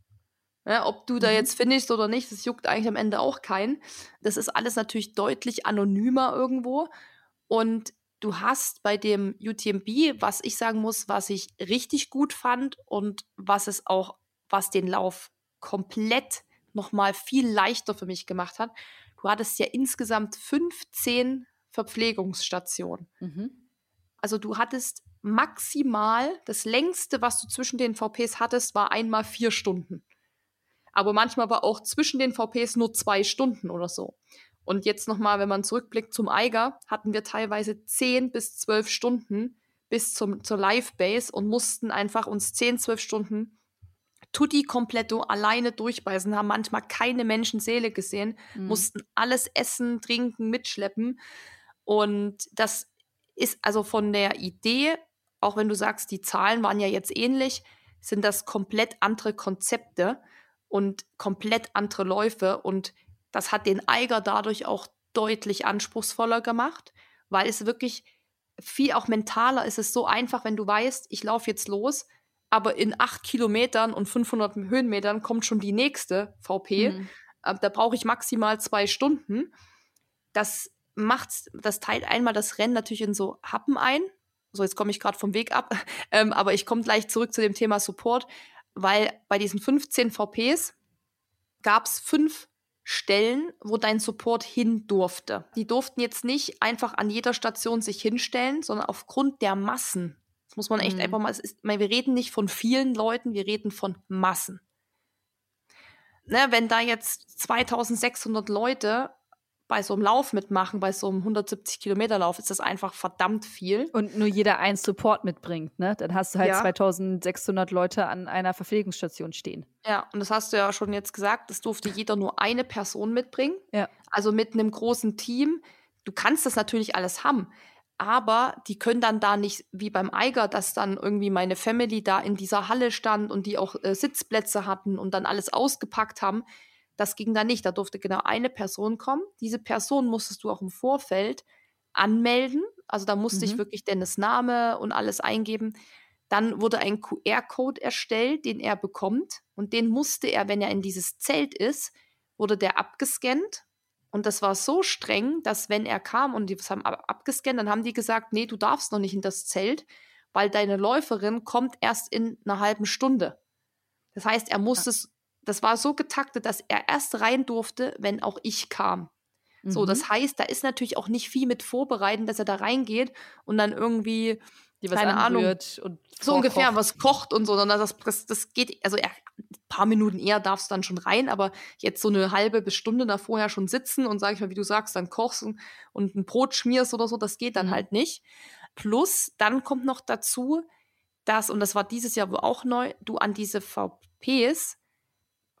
Ja, ob du da mhm. jetzt finishst oder nicht, das juckt eigentlich am Ende auch keinen. Das ist alles natürlich deutlich anonymer irgendwo. Und du hast bei dem UTMB, was ich sagen muss, was ich richtig gut fand und was es auch, was den Lauf komplett noch mal viel leichter für mich gemacht hat. Du hattest ja insgesamt 15 Verpflegungsstationen. Mhm. Also du hattest maximal, das längste, was du zwischen den VPs hattest, war einmal vier Stunden. Aber manchmal war auch zwischen den VPs nur zwei Stunden oder so. Und jetzt nochmal, wenn man zurückblickt zum Eiger, hatten wir teilweise zehn bis zwölf Stunden bis zum, zur Live-Base und mussten einfach uns zehn, zwölf Stunden tutti completo alleine durchbeißen, haben manchmal keine Menschenseele gesehen, mhm. mussten alles essen, trinken, mitschleppen. Und das ist also von der Idee, auch wenn du sagst, die Zahlen waren ja jetzt ähnlich, sind das komplett andere Konzepte und komplett andere Läufe. Und das hat den Eiger dadurch auch deutlich anspruchsvoller gemacht, weil es wirklich viel auch mentaler ist es so einfach, wenn du weißt, ich laufe jetzt los, aber in acht Kilometern und 500 Höhenmetern kommt schon die nächste VP. Mhm. Äh, da brauche ich maximal zwei Stunden. Das macht, das teilt einmal das Rennen natürlich in so Happen ein. So, jetzt komme ich gerade vom Weg ab, ähm, aber ich komme gleich zurück zu dem Thema Support, weil bei diesen 15 VPs gab es fünf Stellen, wo dein Support hin durfte. Die durften jetzt nicht einfach an jeder Station sich hinstellen, sondern aufgrund der Massen muss man echt mhm. einfach mal, es ist, wir reden nicht von vielen Leuten, wir reden von Massen. Ne, wenn da jetzt 2600 Leute bei so einem Lauf mitmachen, bei so einem 170 Kilometer Lauf, ist das einfach verdammt viel. Und nur jeder einen Support mitbringt, ne? Dann hast du halt ja. 2600 Leute an einer Verpflegungsstation stehen. Ja, und das hast du ja schon jetzt gesagt, es durfte jeder nur eine Person mitbringen. Ja. Also mit einem großen Team. Du kannst das natürlich alles haben aber die können dann da nicht, wie beim Eiger, dass dann irgendwie meine Family da in dieser Halle stand und die auch äh, Sitzplätze hatten und dann alles ausgepackt haben. Das ging da nicht. Da durfte genau eine Person kommen. Diese Person musstest du auch im Vorfeld anmelden. Also da musste mhm. ich wirklich Dennis Name und alles eingeben. Dann wurde ein QR-Code erstellt, den er bekommt. Und den musste er, wenn er in dieses Zelt ist, wurde der abgescannt und das war so streng, dass wenn er kam und die haben abgescannt, dann haben die gesagt, nee, du darfst noch nicht in das Zelt, weil deine Läuferin kommt erst in einer halben Stunde. Das heißt, er musste es, das war so getaktet, dass er erst rein durfte, wenn auch ich kam. Mhm. So, das mhm. heißt, da ist natürlich auch nicht viel mit vorbereiten, dass er da reingeht und dann irgendwie die was keine Ahnung, und so ungefähr was kocht und so, sondern das, das, das geht, also ein paar Minuten eher darfst du dann schon rein, aber jetzt so eine halbe bis Stunde da vorher schon sitzen und sag ich mal, wie du sagst, dann kochst und, und ein Brot schmierst oder so, das geht dann mhm. halt nicht. Plus, dann kommt noch dazu, dass, und das war dieses Jahr auch neu, du an diese VPs,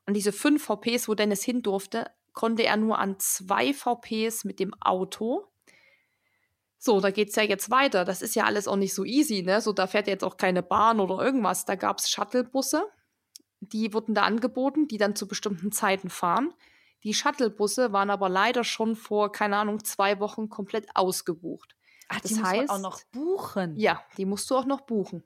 an diese fünf VPs, wo Dennis hin durfte, konnte er nur an zwei VPs mit dem Auto so, da geht es ja jetzt weiter. Das ist ja alles auch nicht so easy, ne? So, da fährt jetzt auch keine Bahn oder irgendwas. Da gab es Shuttlebusse, die wurden da angeboten, die dann zu bestimmten Zeiten fahren. Die Shuttlebusse waren aber leider schon vor, keine Ahnung, zwei Wochen komplett ausgebucht. Ach, das die heißt, muss man auch noch buchen. Ja, die musst du auch noch buchen.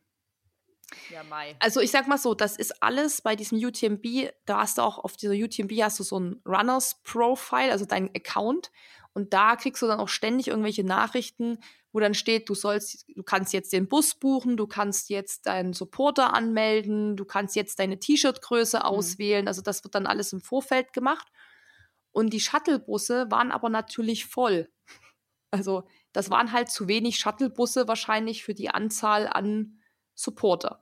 Ja, Mai. Also ich sag mal so, das ist alles bei diesem UTMB, da hast du auch auf dieser UTMB hast du so ein Runners Profile, also dein Account und da kriegst du dann auch ständig irgendwelche Nachrichten, wo dann steht, du sollst, du kannst jetzt den Bus buchen, du kannst jetzt deinen Supporter anmelden, du kannst jetzt deine T-Shirt-Größe mhm. auswählen. Also das wird dann alles im Vorfeld gemacht. Und die Shuttlebusse waren aber natürlich voll. Also das waren halt zu wenig Shuttlebusse wahrscheinlich für die Anzahl an Supporter.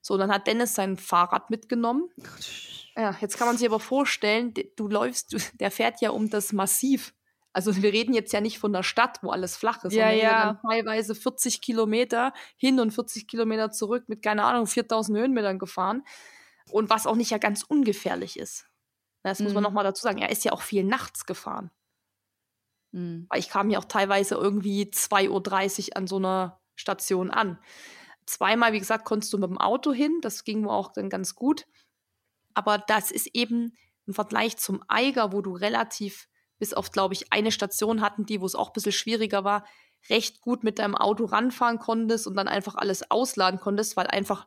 So, dann hat Dennis sein Fahrrad mitgenommen Ja, jetzt kann man sich aber vorstellen, du läufst, der fährt ja um das Massiv. Also wir reden jetzt ja nicht von der Stadt, wo alles flach ist, ja, sondern ja. dann teilweise 40 Kilometer hin und 40 Kilometer zurück mit, keine Ahnung, 4000 Höhenmetern gefahren. Und was auch nicht ja ganz ungefährlich ist. Das muss man Mhm. nochmal dazu sagen. Er ist ja auch viel nachts gefahren. Mhm. Weil ich kam ja auch teilweise irgendwie 2.30 Uhr an so einer Station an. Zweimal, wie gesagt, konntest du mit dem Auto hin. Das ging mir auch dann ganz gut. Aber das ist eben im Vergleich zum Eiger, wo du relativ, bis auf, glaube ich, eine Station hatten die, wo es auch ein bisschen schwieriger war, recht gut mit deinem Auto ranfahren konntest und dann einfach alles ausladen konntest, weil einfach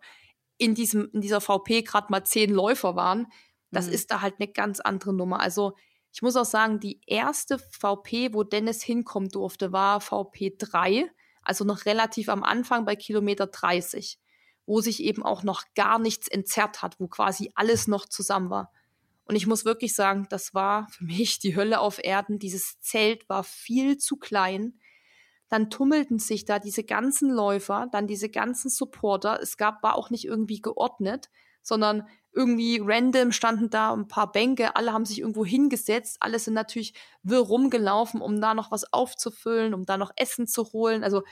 in, diesem, in dieser VP gerade mal zehn Läufer waren. Das Mhm. ist da halt eine ganz andere Nummer. Also ich muss auch sagen, die erste VP, wo Dennis hinkommen durfte, war VP 3, also noch relativ am Anfang bei Kilometer 30, wo sich eben auch noch gar nichts entzerrt hat, wo quasi alles noch zusammen war. Und ich muss wirklich sagen, das war für mich die Hölle auf Erden. Dieses Zelt war viel zu klein. Dann tummelten sich da diese ganzen Läufer, dann diese ganzen Supporter. Es gab, war auch nicht irgendwie geordnet, sondern irgendwie random standen da ein paar Bänke, alle haben sich irgendwo hingesetzt, alle sind natürlich wirr rumgelaufen, um da noch was aufzufüllen, um da noch Essen zu holen. Also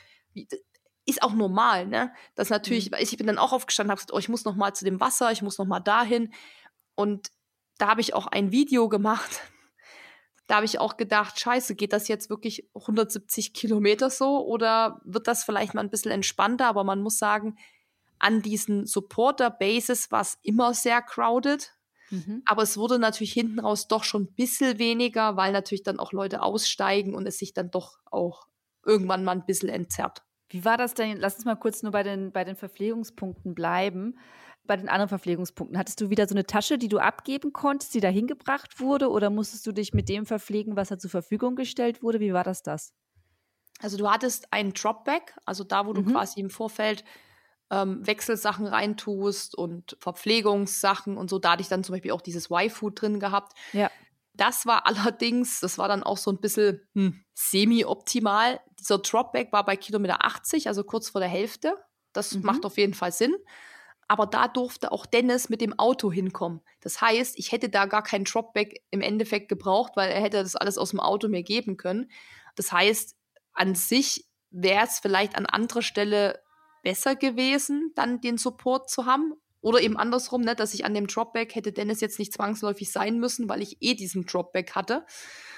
ist auch normal, ne? Das natürlich, Mhm. ich bin dann auch aufgestanden, habe gesagt, oh, ich muss noch mal zu dem Wasser, ich muss noch mal dahin. Und da habe ich auch ein Video gemacht. Da habe ich auch gedacht, scheiße, geht das jetzt wirklich 170 Kilometer so oder wird das vielleicht mal ein bisschen entspannter? Aber man muss sagen, an diesen Supporter-Bases war es immer sehr crowded. Mhm. Aber es wurde natürlich hinten raus doch schon ein bisschen weniger, weil natürlich dann auch Leute aussteigen und es sich dann doch auch irgendwann mal ein bisschen entzerrt. Wie war das denn? Lass uns mal kurz nur bei den, bei den Verpflegungspunkten bleiben. Bei den anderen Verpflegungspunkten, hattest du wieder so eine Tasche, die du abgeben konntest, die da hingebracht wurde? Oder musstest du dich mit dem verpflegen, was da zur Verfügung gestellt wurde? Wie war das das? Also du hattest ein Dropback, also da, wo du Mhm. quasi im Vorfeld ähm, Wechselsachen reintust und Verpflegungssachen und so. Da hatte ich dann zum Beispiel auch dieses Y-Food drin gehabt. Ja. Das war allerdings, das war dann auch so ein bisschen hm, semi-optimal. Dieser Dropback war bei Kilometer 80, also kurz vor der Hälfte. Das Mhm. macht auf jeden Fall Sinn. Aber da durfte auch Dennis mit dem Auto hinkommen. Das heißt, ich hätte da gar kein Dropback im Endeffekt gebraucht, weil er hätte das alles aus dem Auto mir geben können. Das heißt, an sich wäre es vielleicht an anderer Stelle besser gewesen, dann den Support zu haben. Oder eben andersrum, ne, dass ich an dem Dropback hätte Dennis jetzt nicht zwangsläufig sein müssen, weil ich eh diesen Dropback hatte.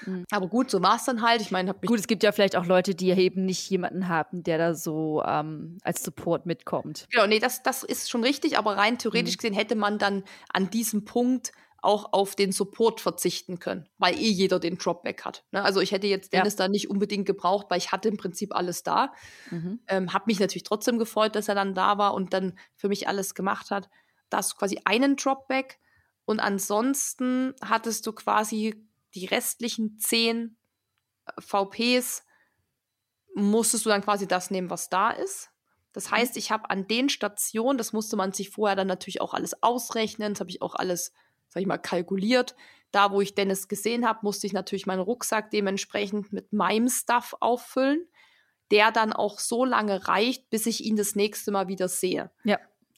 Mhm. Aber gut, so war es dann halt. Ich meine, habe mich Gut, es gibt ja vielleicht auch Leute, die eben nicht jemanden haben, der da so ähm, als Support mitkommt. Genau, nee, das, das ist schon richtig, aber rein theoretisch Mhm. gesehen hätte man dann an diesem Punkt auch auf den Support verzichten können, weil eh jeder den Dropback hat. Ne? Also ich hätte jetzt Ja. Dennis da nicht unbedingt gebraucht, weil ich hatte im Prinzip alles da. Mhm. Ähm, hab mich natürlich trotzdem gefreut, dass er dann da war und dann für mich alles gemacht hat. Da hast du quasi einen Dropback und ansonsten hattest du quasi die restlichen zehn äh, VPs, musstest du dann quasi das nehmen, was da ist. Das heißt, ich habe an den Stationen, das musste man sich vorher dann natürlich auch alles ausrechnen, das habe ich auch alles, sag ich mal, kalkuliert. Da, wo ich Dennis gesehen habe, musste ich natürlich meinen Rucksack dementsprechend mit meinem Stuff auffüllen, der dann auch so lange reicht, bis ich ihn das nächste Mal wieder sehe.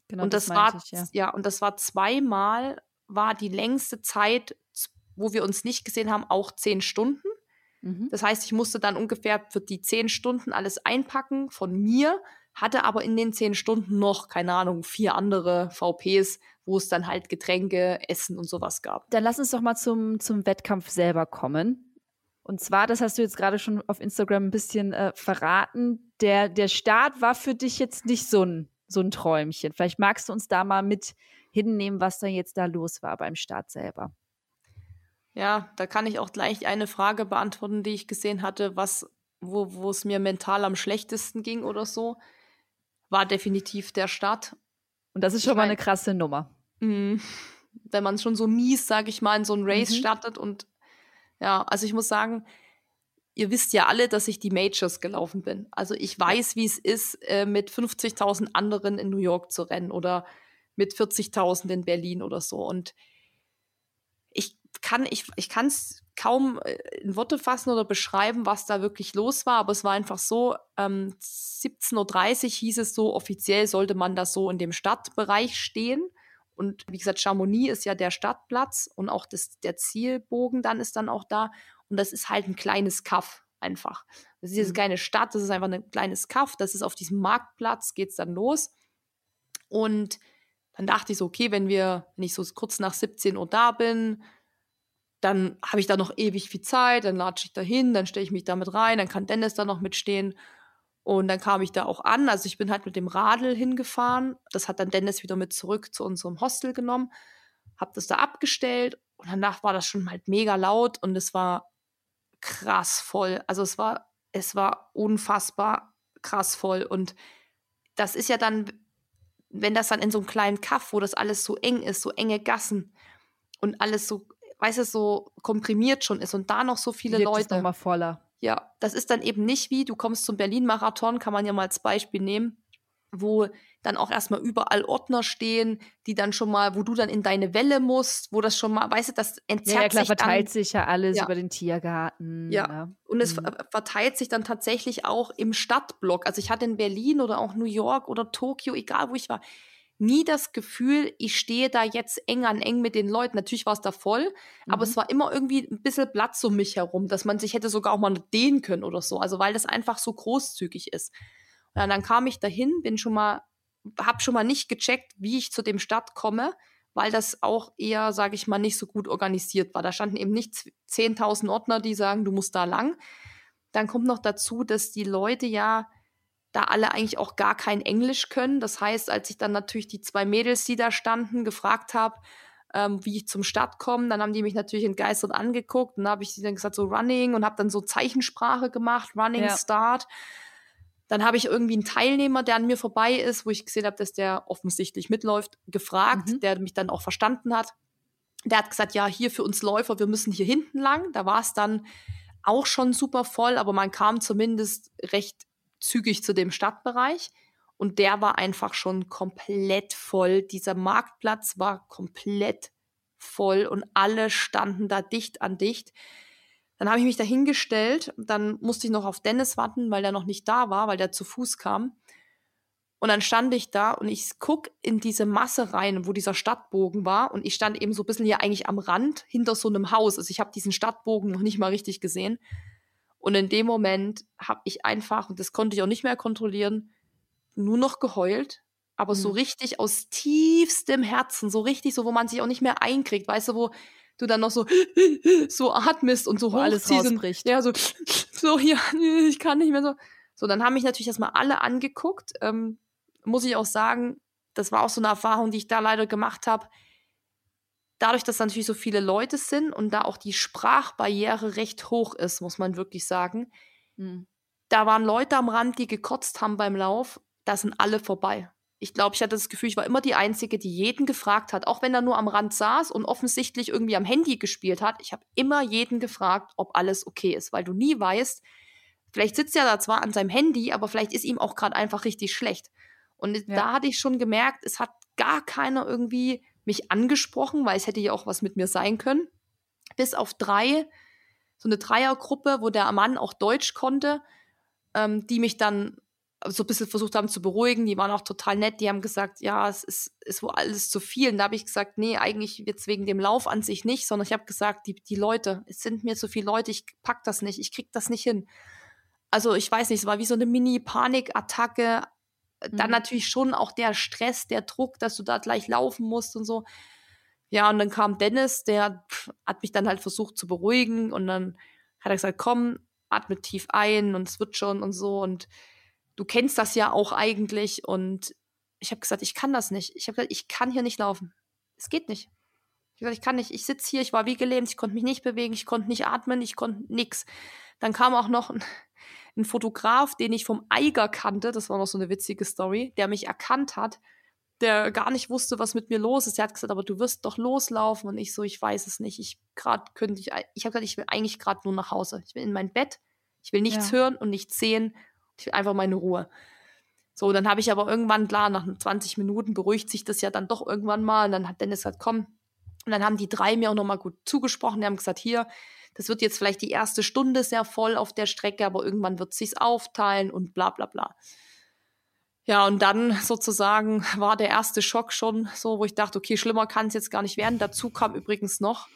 Genau, und das, meinte war ich, ja. ja. und das war zweimal war die längste Zeit, wo wir uns nicht gesehen haben, auch zehn Stunden. Mhm. Das heißt, ich musste dann ungefähr für die zehn Stunden alles einpacken von mir, hatte aber in den zehn Stunden noch, keine Ahnung, vier andere VPs, wo es dann halt Getränke, Essen und sowas gab. Dann lass uns doch mal zum, zum Wettkampf selber kommen. Und zwar, das hast du jetzt gerade schon auf Instagram ein bisschen äh, verraten, der, der Start war für dich jetzt nicht so ein, so ein Träumchen. Vielleicht magst du uns da mal mit hinnehmen, was da jetzt da los war beim Start selber. Ja, da kann ich auch gleich eine Frage beantworten, die ich gesehen hatte, was, wo, wo es mir mental am schlechtesten ging oder so, war definitiv der Start. Und das ist Ich schon mal mein- eine krasse Nummer. Mhm. Wenn man schon so mies, sage ich mal, in so ein Race Mhm. startet und ja, also ich muss sagen, ihr wisst ja alle, dass ich die Majors gelaufen bin. Also ich weiß, wie es ist, äh, mit 50.000 anderen in New York zu rennen oder mit 40.000 in Berlin oder so. Und ich kann ich, ich kann es kaum äh, in Worte fassen oder beschreiben, was da wirklich los war, aber es war einfach so, ähm, 17.30 Uhr hieß es so, offiziell sollte man da so in dem Stadtbereich stehen. Und wie gesagt, Chamonix ist ja der Stadtplatz und auch das, der Zielbogen dann ist dann auch da. Und das ist halt ein kleines Kaff einfach. Das ist jetzt mhm. keine Stadt, das ist einfach ein kleines Kaff. Das ist auf diesem Marktplatz, geht es dann los. Und dann dachte ich so, okay, wenn wir, wenn ich so kurz nach 17 Uhr da bin, dann habe ich da noch ewig viel Zeit, dann latsche ich da hin, dann stelle ich mich da mit rein, dann kann Dennis da noch mitstehen. Und dann kam ich da auch an. Also ich bin halt mit dem Radl hingefahren. Das hat dann Dennis wieder mit zurück zu unserem Hostel genommen. Hab das da abgestellt und danach war das schon halt mega laut und es war krass voll. Also es war, es war unfassbar krass voll. Und das ist ja dann, wenn das dann in so einem kleinen Kaff, wo das alles so eng ist, so enge Gassen und alles so, weißt du, so komprimiert schon ist und da noch so viele Wird Leute. Das noch mal voller. Ja, das ist dann eben nicht wie, du kommst zum Berlin-Marathon, kann man ja mal als Beispiel nehmen, wo dann auch erstmal überall Ordner stehen, die dann schon mal, wo du dann in deine Welle musst, wo das schon mal, weißt du, das entzerrt ja, ja, klar, sich verteilt dann, sich ja alles ja. über den Tiergarten. Ja, ne? und es Mhm. ver- verteilt sich dann tatsächlich auch im Stadtblock. Also ich hatte in Berlin oder auch New York oder Tokio, egal wo ich war, nie das Gefühl, ich stehe da jetzt eng an eng mit den Leuten. Natürlich war es da voll, aber Mhm. es war immer irgendwie ein bisschen Platz um mich herum, dass man sich hätte sogar auch mal dehnen können oder so. Also weil das einfach so großzügig ist. Ja, dann kam ich dahin, bin schon mal, habe schon mal nicht gecheckt, wie ich zu dem Stadt komme, weil das auch eher, sage ich mal, nicht so gut organisiert war. Da standen eben nicht z- 10.000 Ordner, die sagen, du musst da lang. Dann kommt noch dazu, dass die Leute ja da alle eigentlich auch gar kein Englisch können. Das heißt, als ich dann natürlich die zwei Mädels, die da standen, gefragt habe, ähm, wie ich zum Start komme, dann haben die mich natürlich entgeistert angeguckt und dann habe ich dann gesagt so Running und habe dann so Zeichensprache gemacht, Running Ja. Start. Dann habe ich irgendwie einen Teilnehmer, der an mir vorbei ist, wo ich gesehen habe, dass der offensichtlich mitläuft, gefragt, Mhm. der mich dann auch verstanden hat. Der hat gesagt, ja, hier für uns Läufer, wir müssen hier hinten lang. Da war es dann auch schon super voll, aber man kam zumindest recht zügig zu dem Stadtbereich. Und der war einfach schon komplett voll. Dieser Marktplatz war komplett voll und alle standen da dicht an dicht. Dann habe ich mich da hingestellt. Dann musste ich noch auf Dennis warten, weil der noch nicht da war, weil der zu Fuß kam. Und dann stand ich da und ich guck in diese Masse rein, wo dieser Stadtbogen war. Und ich stand eben so ein bisschen hier eigentlich am Rand hinter so einem Haus. Also ich habe diesen Stadtbogen noch nicht mal richtig gesehen. Und in dem Moment habe ich einfach, und das konnte ich auch nicht mehr kontrollieren, nur noch geheult. Aber so Mhm. richtig aus tiefstem Herzen, so richtig, so wo man sich auch nicht mehr einkriegt, weißt du, wo du dann noch so, so atmest und so Wo alles rausbricht. Ja, so, so hier, ich kann nicht mehr so. So, dann haben mich natürlich erstmal alle angeguckt. Ähm, muss ich auch sagen, das war auch so eine Erfahrung, die ich da leider gemacht habe. Dadurch, dass da natürlich so viele Leute sind und da auch die Sprachbarriere recht hoch ist, muss man wirklich sagen. Mhm. Da waren Leute am Rand, die gekotzt haben beim Lauf. Da sind alle vorbei. Ich glaube, ich hatte das Gefühl, ich war immer die Einzige, die jeden gefragt hat, auch wenn er nur am Rand saß und offensichtlich irgendwie am Handy gespielt hat. Ich habe immer jeden gefragt, ob alles okay ist, weil du nie weißt, vielleicht sitzt er da zwar an seinem Handy, aber vielleicht ist ihm auch gerade einfach richtig schlecht. Und Ja. da hatte ich schon gemerkt, es hat gar keiner irgendwie mich angesprochen, weil es hätte ja auch was mit mir sein können. Bis auf drei, so eine Dreiergruppe, wo der Mann auch Deutsch konnte, ähm, die mich dann so ein bisschen versucht haben zu beruhigen. Die waren auch total nett. Die haben gesagt, ja, es ist, ist wohl alles zu viel. Und da habe ich gesagt, nee, eigentlich jetzt wegen dem Lauf an sich nicht, sondern ich habe gesagt, die, die Leute, es sind mir zu viele Leute, ich pack das nicht, ich krieg das nicht hin. Also ich weiß nicht, es war wie so eine Mini-Panikattacke. Dann Mhm. natürlich schon auch der Stress, der Druck, dass du da gleich laufen musst und so. Ja, und dann kam Dennis, der pff, hat mich dann halt versucht zu beruhigen und dann hat er gesagt, komm, atme tief ein und es wird schon und so und du kennst das ja auch eigentlich und ich habe gesagt, ich kann das nicht. Ich habe gesagt, ich kann hier nicht laufen. Es geht nicht. Ich habe gesagt, ich kann nicht. Ich sitze hier, ich war wie gelähmt, ich konnte mich nicht bewegen, ich konnte nicht atmen, ich konnte nix. Dann kam auch noch ein, ein Fotograf, den ich vom Eiger kannte, das war noch so eine witzige Story, der mich erkannt hat, der gar nicht wusste, was mit mir los ist. Der hat gesagt, aber du wirst doch loslaufen und ich so, ich weiß es nicht. Ich gerade könnte ich ich habe gesagt, ich will eigentlich gerade nur nach Hause. Ich will in mein Bett. Ich will nichts Ja. hören und nichts sehen. Ich will einfach meine Ruhe. So, dann habe ich aber irgendwann, klar, nach 20 Minuten beruhigt sich das ja dann doch irgendwann mal. Und dann hat Dennis gesagt, komm. Und dann haben die drei mir auch nochmal gut zugesprochen. Die haben gesagt, hier, das wird jetzt vielleicht die erste Stunde sehr voll auf der Strecke, aber irgendwann wird sich's aufteilen und bla bla bla. Ja, und dann sozusagen war der erste Schock schon so, wo ich dachte, okay, schlimmer kann es jetzt gar nicht werden. Dazu kam übrigens noch,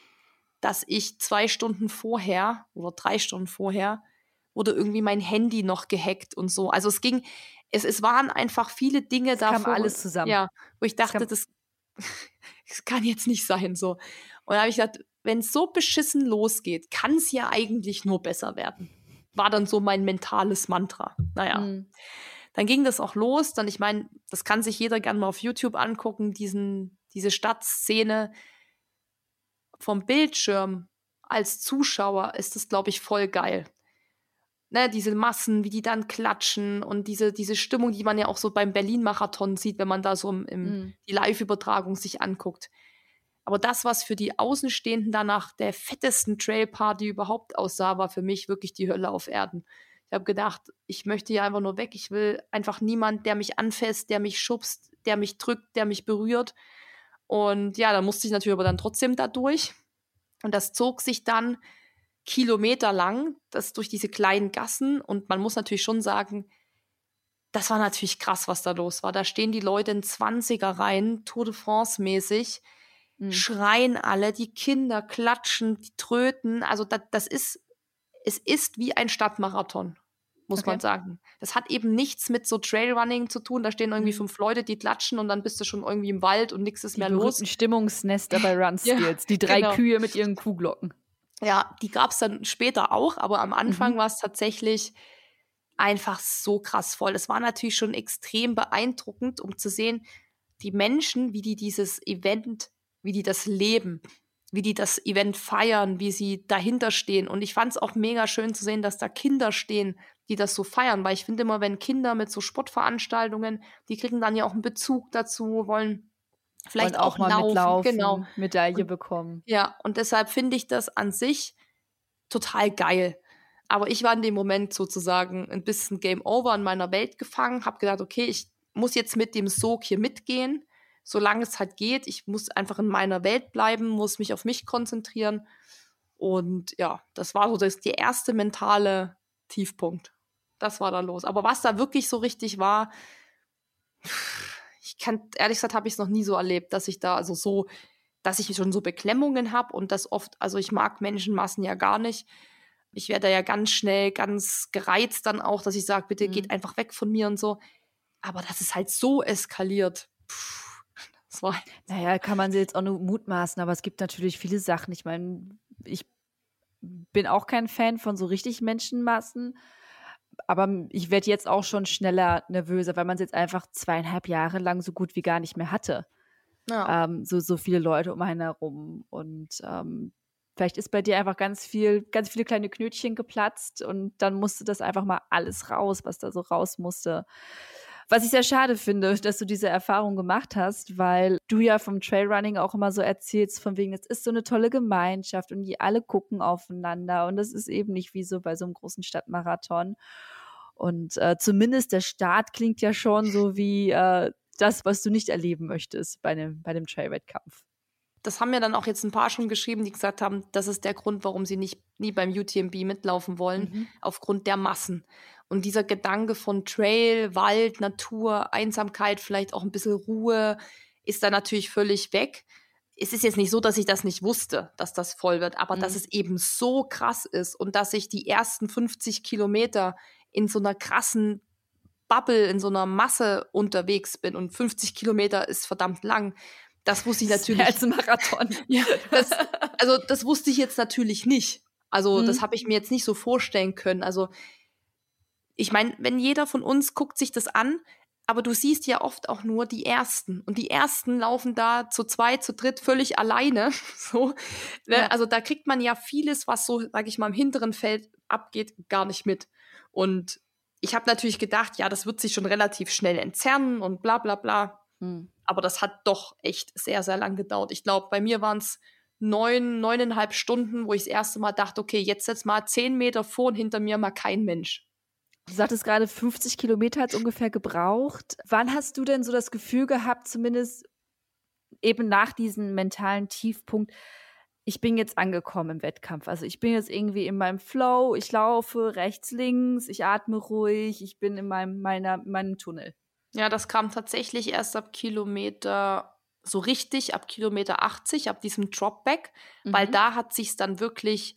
dass ich zwei Stunden vorher oder drei Stunden vorher wurde irgendwie mein Handy noch gehackt und so. Also es ging, es, es waren einfach viele Dinge Es da. kam alles zusammen. Ja, wo ich dachte, das, das kann jetzt nicht sein so. Und da habe ich gedacht, wenn es so beschissen losgeht, kann es ja eigentlich nur besser werden. War dann so mein mentales Mantra. Naja. Mhm. Dann ging das auch los. Dann, ich meine, das kann sich jeder gerne mal auf YouTube angucken, diesen, diese Stadtszene vom Bildschirm als Zuschauer ist das, glaube ich, voll geil. Ne, diese Massen, wie die dann klatschen und diese, diese Stimmung, die man ja auch so beim Berlin-Marathon sieht, wenn man da so im, im, Mhm. die Live-Übertragung sich anguckt. Aber das, was für die Außenstehenden danach der fettesten Trailparty überhaupt aussah, war für mich wirklich die Hölle auf Erden. Ich habe gedacht, ich möchte hier einfach nur weg. Ich will einfach niemand, der mich anfasst, der mich schubst, der mich drückt, der mich berührt. Und ja, da musste ich natürlich aber dann trotzdem da durch. Und das zog sich dann kilometerlang, das durch diese kleinen Gassen. Und man muss natürlich schon sagen, das war natürlich krass, was da los war. Da stehen die Leute in 20er Reihen, Tour de France mäßig, Mhm. schreien alle, die Kinder klatschen, die tröten. Also da, das ist, es ist wie ein Stadtmarathon, muss Okay. man sagen. Das hat eben nichts mit so Trailrunning zu tun. Da stehen irgendwie Mhm. fünf Leute, die klatschen und dann bist du schon irgendwie im Wald und nichts ist Die mehr los. berühmten Stimmungsnester bei Run Ja, Skills. die drei genau. Kühe mit ihren Kuhglocken. Ja, die gab es dann später auch, aber am Anfang Mhm. war es tatsächlich einfach so krass voll. Es war natürlich schon extrem beeindruckend, um zu sehen, die Menschen, wie die dieses Event, wie die das leben, wie die das Event feiern, wie sie dahinter stehen. Und ich fand es auch mega schön zu sehen, dass da Kinder stehen, die das so feiern, weil ich finde immer, wenn Kinder mit so Sportveranstaltungen, die kriegen dann ja auch einen Bezug dazu, wollen vielleicht Wollen auch, mal laufen, mitlaufen, genau. Medaille Und- bekommen. Ja, und deshalb finde ich das an sich total geil. Aber ich war in dem Moment sozusagen ein bisschen Game Over in meiner Welt gefangen, habe gedacht, okay, ich muss jetzt mit dem Sog hier mitgehen, solange es halt geht. Ich muss einfach in meiner Welt bleiben, muss mich auf mich konzentrieren. Und ja, das war so das, der erste mentale Tiefpunkt. Das war da los. Aber was da wirklich so richtig war, ich kann, ehrlich gesagt, habe ich es noch nie so erlebt, dass ich da also so, dass ich schon so Beklemmungen habe und das oft, also ich mag Menschenmassen ja gar nicht. Ich werde da ja ganz schnell ganz gereizt dann auch, dass ich sage, bitte Mhm. geht einfach weg von mir und so. Aber das ist halt so eskaliert. Puh, war Naja, kann man sie jetzt auch nur mutmaßen, aber es gibt natürlich viele Sachen. Ich meine, ich bin auch kein Fan von so richtig Menschenmassen, aber ich werde jetzt auch schon schneller nervöser, weil man es jetzt einfach zweieinhalb Jahre lang so gut wie gar nicht mehr hatte. ja. Ähm, so, so viele Leute um einen herum. Und ähm, vielleicht ist bei dir einfach ganz viel, ganz viele kleine Knötchen geplatzt und dann musste das einfach mal alles raus, was da so raus musste. Was ich sehr schade finde, dass du diese Erfahrung gemacht hast, weil du ja vom Trailrunning auch immer so erzählst, von wegen, es ist so eine tolle Gemeinschaft und die alle gucken aufeinander und das ist eben nicht wie so bei so einem großen Stadtmarathon. Und äh, zumindest der Start klingt ja schon so wie äh, das, was du nicht erleben möchtest bei einem, bei dem Trailwettkampf. Das haben ja dann auch jetzt ein paar schon geschrieben, die gesagt haben, das ist der Grund, warum sie nicht nie beim UTMB mitlaufen wollen, Mhm. aufgrund der Massen. Und dieser Gedanke von Trail, Wald, Natur, Einsamkeit, vielleicht auch ein bisschen Ruhe, ist da natürlich völlig weg. Es ist jetzt nicht so, dass ich das nicht wusste, dass das voll wird, aber dass Mhm. es eben so krass ist und dass ich die ersten 50 Kilometer in so einer krassen Bubble, in so einer Masse unterwegs bin und 50 Kilometer ist verdammt lang. Das wusste ich Das natürlich als Marathon. ja, das, also das wusste ich jetzt natürlich nicht. Also das Mhm. habe ich mir jetzt nicht so vorstellen können. Also ich meine, wenn jeder von uns guckt sich das an, aber du siehst ja oft auch nur die Ersten. Und die Ersten laufen da zu zweit, zu dritt völlig alleine. So, ne? Ja. Also da kriegt man ja vieles, was so, sage ich mal, im hinteren Feld abgeht, gar nicht mit. Und ich habe natürlich gedacht, ja, das wird sich schon relativ schnell entzerren und bla bla bla. Mhm. Aber das hat doch echt sehr, sehr lang gedauert. Ich glaube, bei mir waren es neun, neuneinhalb Stunden, wo ich das erste Mal dachte, okay, jetzt jetzt mal zehn Meter vor und hinter mir mal kein Mensch. Du sagtest gerade, 50 Kilometer hat es ungefähr gebraucht. Wann hast du denn so das Gefühl gehabt, zumindest eben nach diesem mentalen Tiefpunkt, ich bin jetzt angekommen im Wettkampf. Also ich bin jetzt irgendwie in meinem Flow, ich laufe rechts, links, ich atme ruhig, ich bin in meinem, meiner, meinem Tunnel. Ja, das kam tatsächlich erst ab Kilometer so richtig ab Kilometer 80, ab diesem Dropback, mhm. weil da hat sich dann wirklich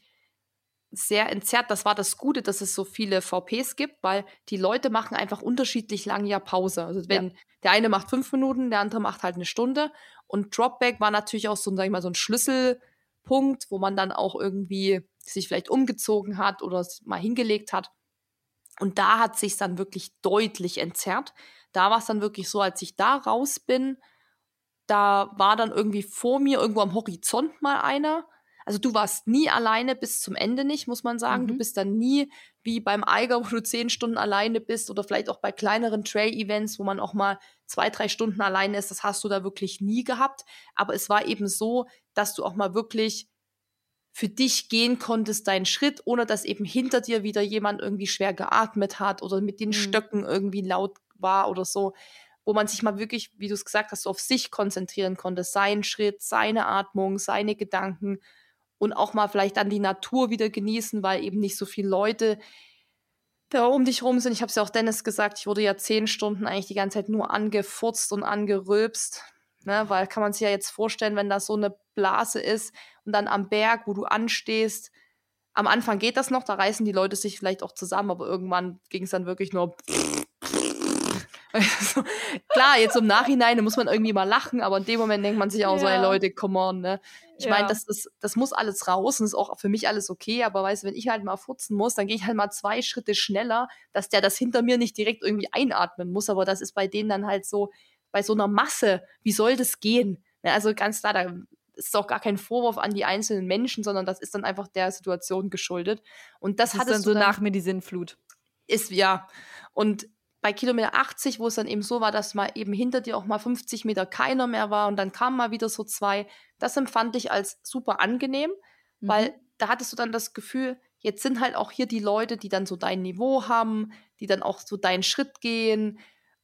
sehr entzerrt. Das war das Gute, dass es so viele VPs gibt, weil die Leute machen einfach unterschiedlich lange ja Pause. Also wenn ja. der eine macht fünf Minuten, der andere macht halt eine Stunde. Und Dropback war natürlich auch so, sag ich mal, so ein Schlüsselpunkt, wo man dann auch irgendwie sich vielleicht umgezogen hat oder mal hingelegt hat. Und da hat sich dann wirklich deutlich entzerrt. Da war es dann wirklich so, als ich da raus bin, da war dann irgendwie vor mir irgendwo am Horizont mal einer. Also du warst nie alleine bis zum Ende nicht, muss man sagen. Mhm. Du bist dann nie wie beim Eiger, wo du zehn Stunden alleine bist oder vielleicht auch bei kleineren Trail-Events, wo man auch mal zwei, drei Stunden alleine ist. Das hast du da wirklich nie gehabt. Aber es war eben so, dass du auch mal wirklich für dich gehen konntest, deinen Schritt, ohne dass eben hinter dir wieder jemand irgendwie schwer geatmet hat oder mit den mhm. Stöcken irgendwie laut war oder so wo man sich mal wirklich, wie du es gesagt hast, so auf sich konzentrieren konnte, seinen Schritt, seine Atmung, seine Gedanken und auch mal vielleicht dann die Natur wieder genießen, weil eben nicht so viele Leute da um dich rum sind. Ich habe es ja auch Dennis gesagt, ich wurde ja zehn Stunden eigentlich die ganze Zeit nur angefurzt und angerülpst. Ne, weil kann man sich ja jetzt vorstellen, wenn da so eine Blase ist und dann am Berg, wo du anstehst, am Anfang geht das noch, da reißen die Leute sich vielleicht auch zusammen, aber irgendwann ging es dann wirklich nur also, klar, jetzt im Nachhinein muss man irgendwie mal lachen, aber in dem Moment denkt man sich auch ja. so, ey Leute, come on, ne? Ich ja. meine, das, das, das muss alles raus und ist auch für mich alles okay, aber weißt du, wenn ich halt mal futzen muss, dann gehe ich halt mal zwei Schritte schneller, dass der das hinter mir nicht direkt irgendwie einatmen muss, aber das ist bei denen dann halt so, bei so einer Masse, wie soll das gehen? Ne? Also ganz klar, da ist auch gar kein Vorwurf an die einzelnen Menschen, sondern das ist dann einfach der Situation geschuldet. Und das, das hat dann so nach mir die Sinnflut. Ist ja. Und bei Kilometer 80, wo es dann eben so war, dass mal eben hinter dir auch mal 50 Meter keiner mehr war und dann kamen mal wieder so zwei, das empfand ich als super angenehm, mhm. weil da hattest du dann das Gefühl, jetzt sind halt auch hier die Leute, die dann so dein Niveau haben, die dann auch so deinen Schritt gehen.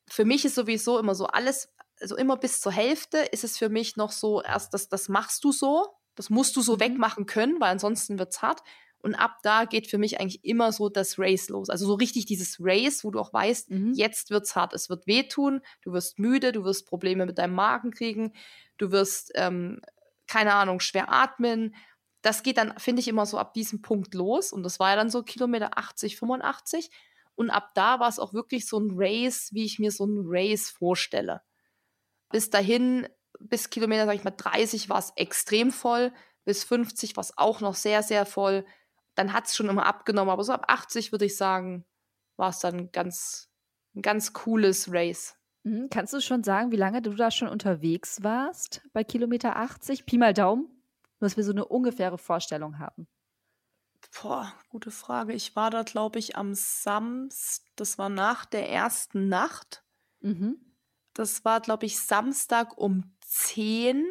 Für mich ist sowieso immer so alles, also immer bis zur Hälfte ist es für mich noch so, erst das, das machst du so, das musst du so mhm. wegmachen können, weil ansonsten wird es hart. Und ab da geht für mich eigentlich immer so das Race los. Also so richtig dieses Race, wo du auch weißt, mhm. jetzt wird's hart, es wird wehtun, du wirst müde, du wirst Probleme mit deinem Magen kriegen, du wirst, ähm, keine Ahnung, schwer atmen. Das geht dann, finde ich, immer so ab diesem Punkt los. Und das war ja dann so Kilometer 80, 85. Und ab da war es auch wirklich so ein Race, wie ich mir so ein Race vorstelle. Bis dahin, bis Kilometer, sag ich mal, 30 war es extrem voll. Bis 50 war es auch noch sehr, sehr voll dann hat es schon immer abgenommen. Aber so ab 80 würde ich sagen, war es dann ganz, ein ganz cooles Race. Mhm. Kannst du schon sagen, wie lange du da schon unterwegs warst bei Kilometer 80? Pi mal Daumen, nur dass wir so eine ungefähre Vorstellung haben. Boah, gute Frage. Ich war da, glaube ich, am Samstag, das war nach der ersten Nacht. Mhm. Das war, glaube ich, Samstag um 10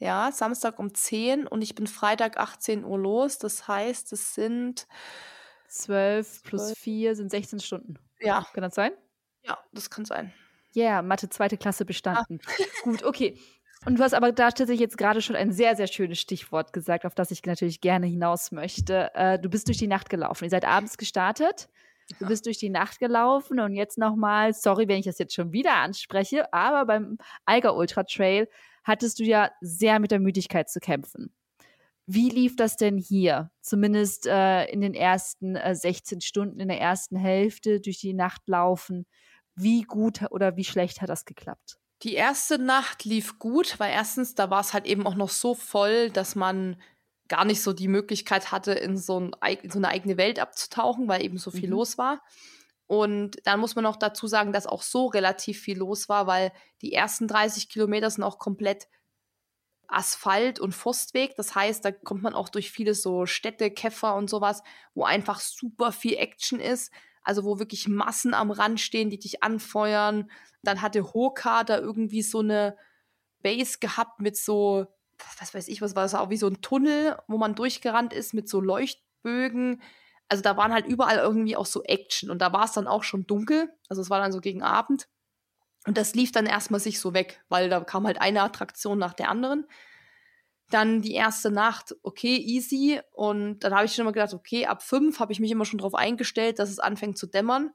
ja, Samstag um 10 und ich bin Freitag 18 Uhr los. Das heißt, es sind 12 plus 12. 4 sind 16 Stunden. Ja. Kann das sein? Ja, das kann sein. Ja, yeah, Mathe zweite Klasse bestanden. Ah. Gut, okay. Und du hast aber da tatsächlich jetzt gerade schon ein sehr, sehr schönes Stichwort gesagt, auf das ich natürlich gerne hinaus möchte. Äh, du bist durch die Nacht gelaufen. Ihr seid abends gestartet. Du bist durch die Nacht gelaufen und jetzt nochmal, sorry, wenn ich das jetzt schon wieder anspreche, aber beim Eiger Ultra Trail hattest du ja sehr mit der Müdigkeit zu kämpfen. Wie lief das denn hier? Zumindest äh, in den ersten äh, 16 Stunden, in der ersten Hälfte durch die Nacht laufen. Wie gut oder wie schlecht hat das geklappt? Die erste Nacht lief gut, weil erstens, da war es halt eben auch noch so voll, dass man gar nicht so die Möglichkeit hatte, in so, ein, in so eine eigene Welt abzutauchen, weil eben so viel mhm. los war. Und dann muss man auch dazu sagen, dass auch so relativ viel los war, weil die ersten 30 Kilometer sind auch komplett Asphalt und Forstweg. Das heißt, da kommt man auch durch viele so Städte, Käfer und sowas, wo einfach super viel Action ist. Also wo wirklich Massen am Rand stehen, die dich anfeuern. Dann hatte Hoka da irgendwie so eine Base gehabt mit so, was weiß ich, was war das auch wie so ein Tunnel, wo man durchgerannt ist mit so Leuchtbögen also da waren halt überall irgendwie auch so Action und da war es dann auch schon dunkel, also es war dann so gegen Abend und das lief dann erstmal sich so weg, weil da kam halt eine Attraktion nach der anderen. Dann die erste Nacht, okay, easy. Und dann habe ich schon immer gedacht, okay, ab fünf habe ich mich immer schon darauf eingestellt, dass es anfängt zu dämmern.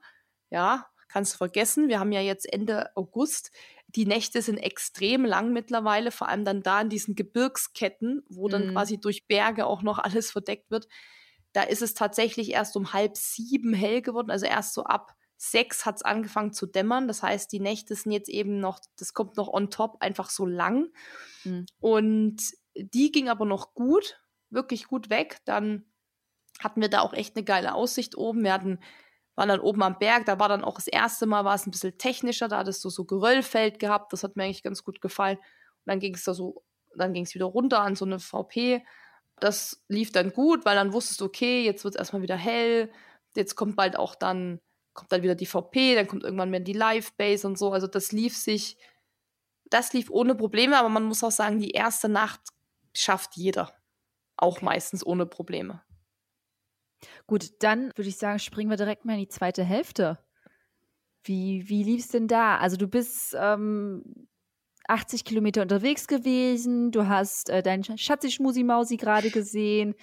Ja, kannst du vergessen. Wir haben ja jetzt Ende August. Die Nächte sind extrem lang mittlerweile, vor allem dann da in diesen Gebirgsketten, wo dann Mhm. quasi durch Berge auch noch alles verdeckt wird. Da ist es tatsächlich erst um halb sieben hell geworden, also erst so ab sechs hat es angefangen zu dämmern. Das heißt, die Nächte sind jetzt eben noch, das kommt noch on top, einfach so lang. Mhm. Und die ging aber noch gut, wirklich gut weg. Dann hatten wir da auch echt eine geile Aussicht oben. Wir hatten, waren dann oben am Berg, da war dann auch das erste Mal, war es ein bisschen technischer, da hattest du so Geröllfeld gehabt, das hat mir eigentlich ganz gut gefallen. Und dann ging es da so, dann ging es wieder runter an so eine VP. Das lief dann gut, weil dann wusstest du, okay, jetzt wird es erstmal wieder hell, jetzt kommt bald auch dann, kommt dann wieder die VP, dann kommt irgendwann mehr die Live-Base und so. Also das lief sich, das lief ohne Probleme, aber man muss auch sagen, die erste Nacht schafft jeder. Auch meistens ohne Probleme. Gut, dann würde ich sagen, springen wir direkt mal in die zweite Hälfte. Wie, wie lief es denn da? Also du bist ähm, 80 Kilometer unterwegs gewesen, du hast äh, deinen Schatzi-Schmusi-Mausi gerade gesehen,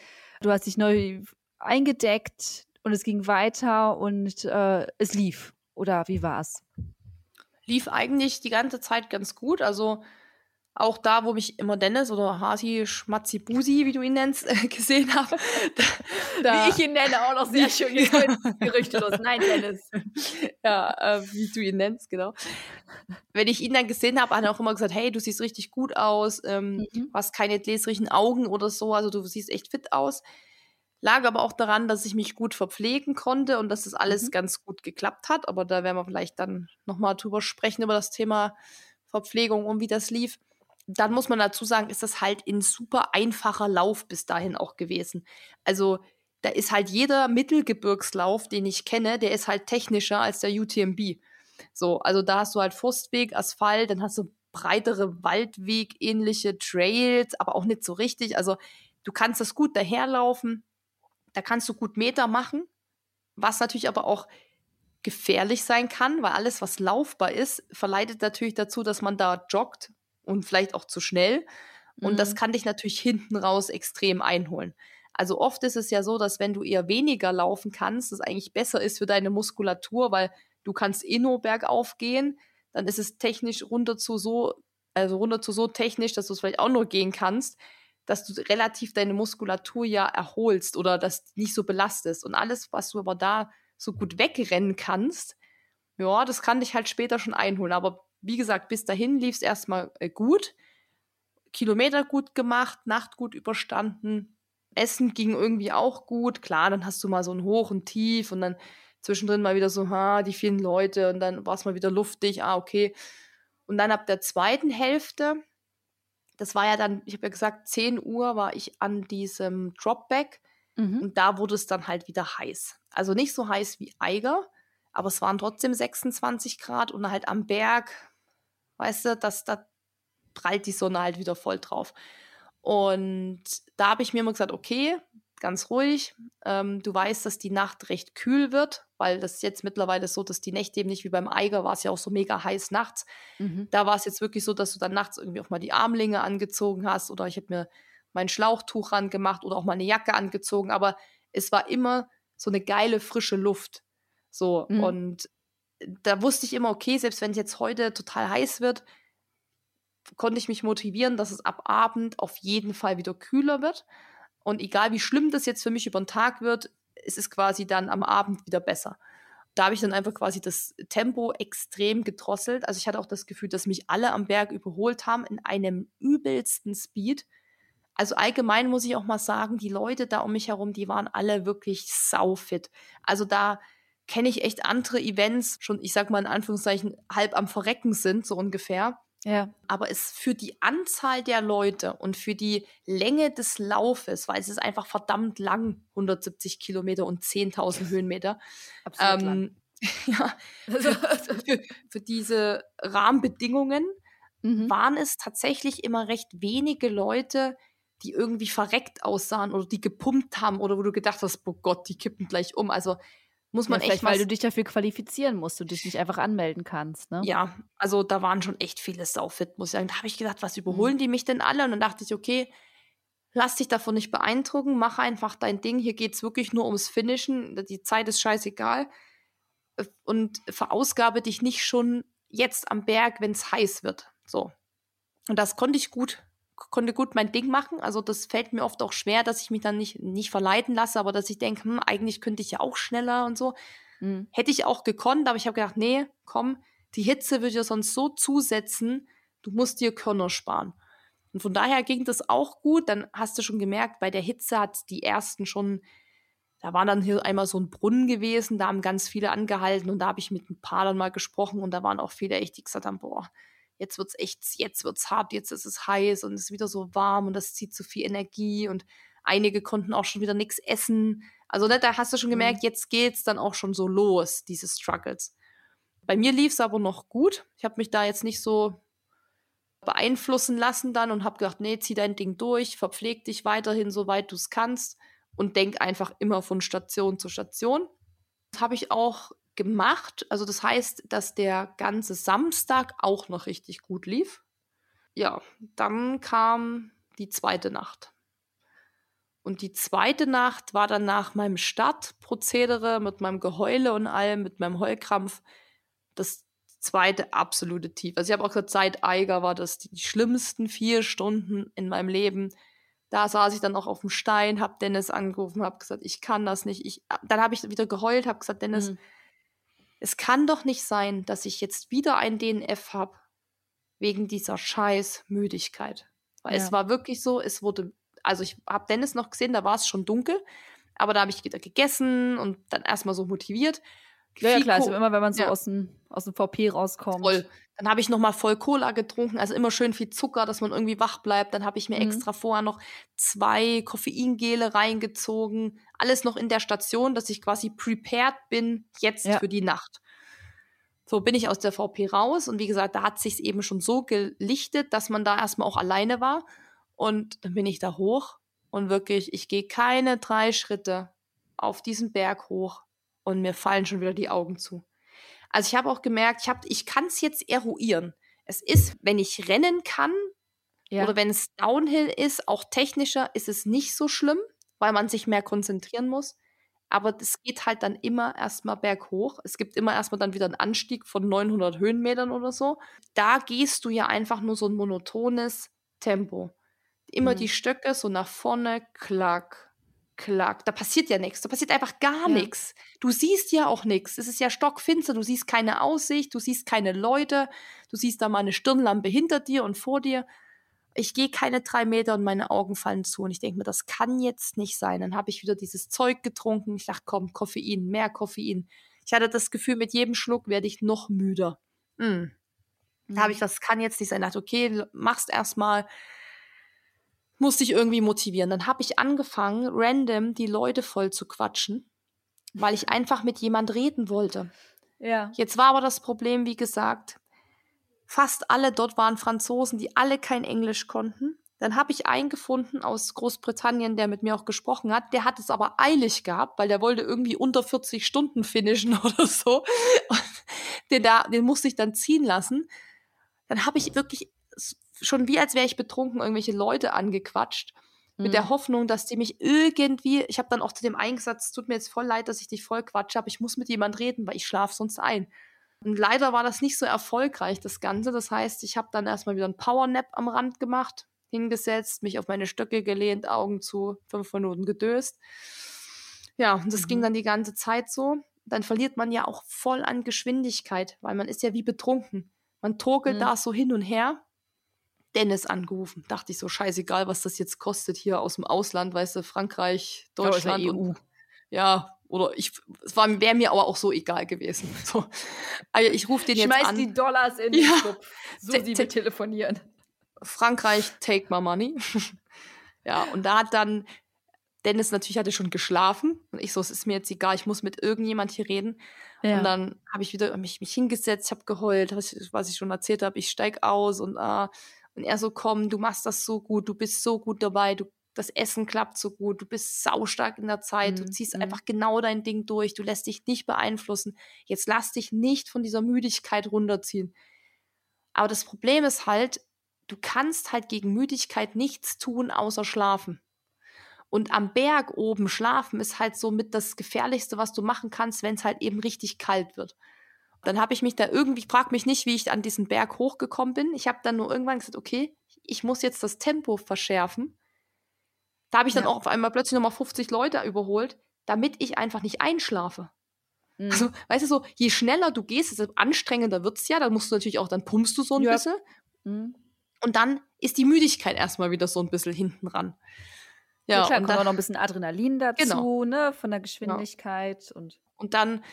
du hast dich neu eingedeckt und es ging weiter und äh, es lief. Oder wie war's? Lief eigentlich die ganze Zeit ganz gut. Also auch da, wo mich immer Dennis oder Hasi Schmatzi Busi, wie du ihn nennst, äh, gesehen habe. Wie ich ihn nenne, auch noch sehr schön. Jetzt Gerüchte los. Nein, Dennis. ja, äh, wie du ihn nennst, genau. Wenn ich ihn dann gesehen habe, hat er auch immer gesagt, hey, du siehst richtig gut aus, ähm, Mhm. hast keine gläserigen Augen oder so, also du siehst echt fit aus. Lag aber auch daran, dass ich mich gut verpflegen konnte und dass das alles Mhm. ganz gut geklappt hat. Aber da werden wir vielleicht dann nochmal drüber sprechen, über das Thema Verpflegung und wie das lief. Dann muss man dazu sagen, ist das halt ein super einfacher Lauf bis dahin auch gewesen. Also da ist halt jeder Mittelgebirgslauf, den ich kenne, der ist halt technischer als der UTMB. So, also da hast du halt Forstweg, Asphalt, dann hast du breitere Waldweg, ähnliche Trails, aber auch nicht so richtig. Also du kannst das gut daherlaufen, da kannst du gut Meter machen, was natürlich aber auch gefährlich sein kann, weil alles, was laufbar ist, verleitet natürlich dazu, dass man da joggt und vielleicht auch zu schnell. Und das Mhm. kann dich natürlich hinten raus extrem einholen. Also oft ist es ja so, dass wenn du eher weniger laufen kannst, das eigentlich besser ist für deine Muskulatur, weil du kannst eh nur bergauf gehen, dann ist es technisch runter zu so, also runter zu so technisch, dass du es vielleicht auch nur gehen kannst, dass du relativ deine Muskulatur ja erholst oder das nicht so belastest. Und alles, was du aber da so gut wegrennen kannst, ja, das kann dich halt später schon einholen. Aber wie gesagt, bis dahin lief es erstmal äh, gut. Kilometer gut gemacht, Nacht gut überstanden. Essen ging irgendwie auch gut. Klar, dann hast du mal so ein Hoch und Tief und dann zwischendrin mal wieder so, ha, die vielen Leute und dann war es mal wieder luftig, ah, okay. Und dann ab der zweiten Hälfte, das war ja dann, ich habe ja gesagt, 10 Uhr war ich an diesem Dropback Mhm. und da wurde es dann halt wieder heiß. Also nicht so heiß wie Eiger, aber es waren trotzdem 26 Grad und halt am Berg, weißt du, das, da prallt die Sonne halt wieder voll drauf. Und da habe ich mir immer gesagt, okay, ganz ruhig. Ähm, du weißt, dass die Nacht recht kühl wird, weil das jetzt mittlerweile so, dass die Nächte eben nicht wie beim Eiger war es ja auch so mega heiß nachts. Mhm. Da war es jetzt wirklich so, dass du dann nachts irgendwie auch mal die Armlinge angezogen hast oder ich habe mir mein Schlauchtuch rangemacht oder auch mal eine Jacke angezogen, aber es war immer so eine geile frische Luft. So Mhm. und da wusste ich immer, okay, selbst wenn es jetzt heute total heiß wird, konnte ich mich motivieren, dass es ab Abend auf jeden Fall wieder kühler wird. Und egal wie schlimm das jetzt für mich über den Tag wird, es ist quasi dann am Abend wieder besser. Da habe ich dann einfach quasi das Tempo extrem gedrosselt. Also ich hatte auch das Gefühl, dass mich alle am Berg überholt haben in einem übelsten Speed. Also allgemein muss ich auch mal sagen, die Leute da um mich herum, die waren alle wirklich saufit. Also da kenne ich echt andere Events schon, ich sag mal in Anführungszeichen, halb am Verrecken sind, so ungefähr. Ja. Aber es für die Anzahl der Leute und für die Länge des Laufes, weil es ist einfach verdammt lang, 170 Kilometer und 10.000 Höhenmeter. Absolut lang. Ähm, ja, für, für diese Rahmenbedingungen Mhm. waren es tatsächlich immer recht wenige Leute, die irgendwie verreckt aussahen oder die gepumpt haben oder wo du gedacht hast, oh Gott, die kippen gleich um. Also muss man ja, echt weil du dich dafür qualifizieren musst, du dich nicht einfach anmelden kannst, ne? Ja, also da waren schon echt viele saufit, muss ich sagen. Da habe ich gedacht, was Mhm. überholen die mich denn alle? Und dann dachte ich, okay, lass dich davon nicht beeindrucken, mach einfach dein Ding. Hier geht es wirklich nur ums Finishen. Die Zeit ist scheißegal. äh, und verausgabe dich nicht schon jetzt am Berg, wenn es heiß wird. So. Und das konnte ich gut, konnte gut mein Ding machen. Also das fällt mir oft auch schwer, dass ich mich dann nicht, nicht verleiten lasse, aber dass ich denke, hm, eigentlich könnte ich ja auch schneller und so. Mhm. Hätte ich auch gekonnt, aber ich habe gedacht, nee, komm, die Hitze würde dir sonst so zusetzen, du musst dir Körner sparen. Und von daher ging das auch gut. Dann hast du schon gemerkt, bei der Hitze hat die ersten schon, da war dann hier einmal so ein Brunnen gewesen, da haben ganz viele angehalten und da habe ich mit ein paar dann mal gesprochen und da waren auch viele echt, die gesagt haben, boah, jetzt wird's echt, jetzt wird's hart, jetzt ist es heiß und es ist wieder so warm und das zieht zu viel Energie und einige konnten auch schon wieder nichts essen. Also ne, da hast du schon mhm. gemerkt, jetzt geht's dann auch schon so los, diese Struggles. Bei mir lief es aber noch gut. Ich habe mich da jetzt nicht so beeinflussen lassen dann und habe gedacht, nee, zieh dein Ding durch, verpfleg dich weiterhin, soweit du es kannst und denk einfach immer von Station zu Station. Das habe ich auch gemacht. Also das heißt, dass der ganze Samstag auch noch richtig gut lief. Ja, dann kam die zweite Nacht. Und die zweite Nacht war dann nach meinem Startprozedere mit meinem Geheule und allem, mit meinem Heulkrampf, das zweite absolute Tief. Also ich habe auch gesagt, seit Eiger war das die schlimmsten vier Stunden in meinem Leben. Da saß ich dann auch auf dem Stein, habe Dennis angerufen, habe gesagt, ich kann das nicht. Ich, dann habe ich wieder geheult, habe gesagt, Dennis, mhm. Es kann doch nicht sein, dass ich jetzt wieder ein DNF habe wegen dieser scheiß Müdigkeit. Weil ja. es war wirklich so, es wurde also ich habe Dennis noch gesehen, da war es schon dunkel, aber da habe ich wieder gegessen und dann erstmal so motiviert. Ja, ja klar, also immer wenn man so ja. aus, dem, aus dem VP rauskommt. Voll. Dann habe ich noch mal voll Cola getrunken, also immer schön viel Zucker, dass man irgendwie wach bleibt. Dann habe ich mir mhm. extra vorher noch zwei Koffeingele reingezogen. Alles noch in der Station, dass ich quasi prepared bin jetzt ja. für die Nacht. So bin ich aus der VP raus und wie gesagt, da hat sich eben schon so gelichtet, dass man da erstmal auch alleine war. Und dann bin ich da hoch und wirklich, ich gehe keine drei Schritte auf diesen Berg hoch und mir fallen schon wieder die Augen zu. Also ich habe auch gemerkt, ich, hab, ich kann es jetzt eruieren. Es ist, wenn ich rennen kann ja. oder wenn es Downhill ist, auch technischer, ist es nicht so schlimm, weil man sich mehr konzentrieren muss. Aber es geht halt dann immer erstmal berghoch. Es gibt immer erstmal dann wieder einen Anstieg von 900 Höhenmetern oder so. Da gehst du ja einfach nur so ein monotones Tempo immer mhm. die Stöcke so nach vorne, klack, klack. Da passiert ja nichts. Da passiert einfach gar ja. nichts. Du siehst ja auch nichts. Es ist ja stockfinster. Du siehst keine Aussicht. Du siehst keine Leute. Du siehst da mal eine Stirnlampe hinter dir und vor dir. Ich gehe keine drei Meter und meine Augen fallen zu. Und ich denke mir, das kann jetzt nicht sein. Dann habe ich wieder dieses Zeug getrunken. Ich dachte, komm, Koffein, mehr Koffein. Ich hatte das Gefühl, mit jedem Schluck werde ich noch müder. Mm. Da habe ich, mhm. das kann jetzt nicht sein. Ich dachte, okay, machst erstmal musste ich irgendwie motivieren. Dann habe ich angefangen, random die Leute voll zu quatschen, weil ich einfach mit jemand reden wollte. Ja. Jetzt war aber das Problem, wie gesagt, fast alle dort waren Franzosen, die alle kein Englisch konnten. Dann habe ich einen gefunden aus Großbritannien, der mit mir auch gesprochen hat. Der hat es aber eilig gehabt, weil der wollte irgendwie unter 40 Stunden finishen oder so. Und den, da, den musste ich dann ziehen lassen. Dann habe ich wirklich schon wie als wäre ich betrunken irgendwelche Leute angequatscht. Mhm. Mit der mhm. Hoffnung, dass die mich irgendwie, ich habe dann auch zu dem eingesatz, tut mir jetzt voll leid, dass ich dich voll quatsche, aber ich muss mit jemand reden, weil ich schlafe sonst ein. Und leider war das nicht so erfolgreich, das Ganze. Das heißt, ich habe dann erstmal wieder ein Powernap am Rand gemacht, hingesetzt, mich auf meine Stöcke gelehnt, Augen zu, fünf Minuten gedöst. Ja, und das mhm. ging dann die ganze Zeit so. Dann verliert man ja auch voll an Geschwindigkeit, weil man ist ja wie betrunken. Man torkelt mhm. da so hin und her Dennis angerufen. Dachte ich so, scheißegal, was das jetzt kostet hier aus dem Ausland, weißt du, Frankreich, Deutschland. Ja, EU. Und, ja oder ich, es wäre mir aber auch so egal gewesen. So. Also ich rufe den jetzt Schmeiß an. die Dollars in den ja. Club. So sie wir telefonieren. Frankreich, take my money. ja, und da hat dann Dennis natürlich hatte schon geschlafen und ich so, es ist mir jetzt egal, ich muss mit irgendjemand hier reden. Ja. Und dann habe ich wieder mich, mich hingesetzt, habe geheult, was ich, was ich schon erzählt habe, ich steig aus und ah, und er so, komm, du machst das so gut, du bist so gut dabei, du, das Essen klappt so gut, du bist saustark in der Zeit, mhm. du ziehst mhm. einfach genau dein Ding durch, du lässt dich nicht beeinflussen. Jetzt lass dich nicht von dieser Müdigkeit runterziehen. Aber das Problem ist halt, du kannst halt gegen Müdigkeit nichts tun, außer schlafen. Und am Berg oben schlafen ist halt so mit das Gefährlichste, was du machen kannst, wenn es halt eben richtig kalt wird. Dann habe ich mich da irgendwie, frag mich nicht, wie ich an diesen Berg hochgekommen bin. Ich habe dann nur irgendwann gesagt, okay, ich muss jetzt das Tempo verschärfen. Da habe ich dann ja. auch auf einmal plötzlich nochmal 50 Leute überholt, damit ich einfach nicht einschlafe. Mhm. Also, weißt du, so, je schneller du gehst, desto anstrengender wird es ja. Dann musst du natürlich auch, dann pumpst du so ein ja. bisschen. Mhm. Und dann ist die Müdigkeit erstmal wieder so ein bisschen hinten ran. Ja, ja klar, und kommt auch noch ein bisschen Adrenalin dazu, genau. ne, von der Geschwindigkeit genau. und. Und dann,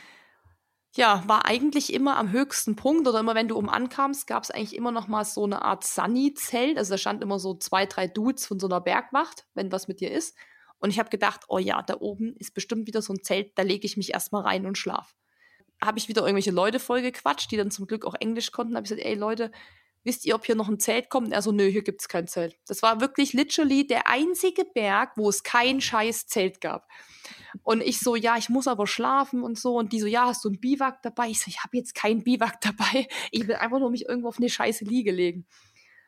ja, war eigentlich immer am höchsten Punkt oder immer wenn du um ankamst, gab es eigentlich immer noch mal so eine Art Sunny-Zelt. Also da stand immer so zwei, drei Dudes von so einer Bergwacht, wenn was mit dir ist. Und ich habe gedacht, oh ja, da oben ist bestimmt wieder so ein Zelt, da lege ich mich erstmal rein und schlaf. Habe ich wieder irgendwelche Leute vollgequatscht, die dann zum Glück auch Englisch konnten. Habe ich gesagt, ey Leute, wisst ihr, ob hier noch ein Zelt kommt? Und er so, nö, hier gibt's kein Zelt. Das war wirklich literally der einzige Berg, wo es kein scheiß Zelt gab. Und ich so, ja, ich muss aber schlafen und so. Und die so, ja, hast du ein Biwak dabei? Ich so, ich habe jetzt kein Biwak dabei. Ich will einfach nur mich irgendwo auf eine scheiße Liege legen.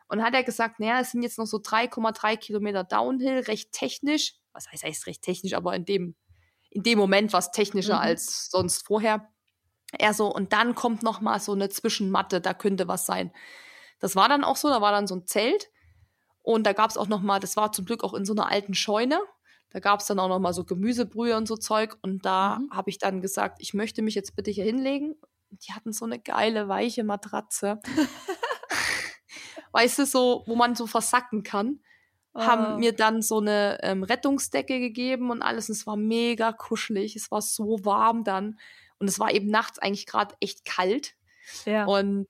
Und dann hat er gesagt, naja, es sind jetzt noch so 3,3 Kilometer Downhill, recht technisch. Was heißt, heißt recht technisch, aber in dem, in dem Moment war es technischer mhm. als sonst vorher. Er so, und dann kommt noch mal so eine Zwischenmatte, da könnte was sein. Das war dann auch so, da war dann so ein Zelt und da gab es auch noch mal, das war zum Glück auch in so einer alten Scheune. Da gab es dann auch noch mal so Gemüsebrühe und so Zeug und da mhm. habe ich dann gesagt, ich möchte mich jetzt bitte hier hinlegen. Die hatten so eine geile weiche Matratze. weißt du, so, wo man so versacken kann. Oh. Haben mir dann so eine ähm, Rettungsdecke gegeben und alles. Und es war mega kuschelig. Es war so warm dann. Und es war eben nachts eigentlich gerade echt kalt. Ja. Und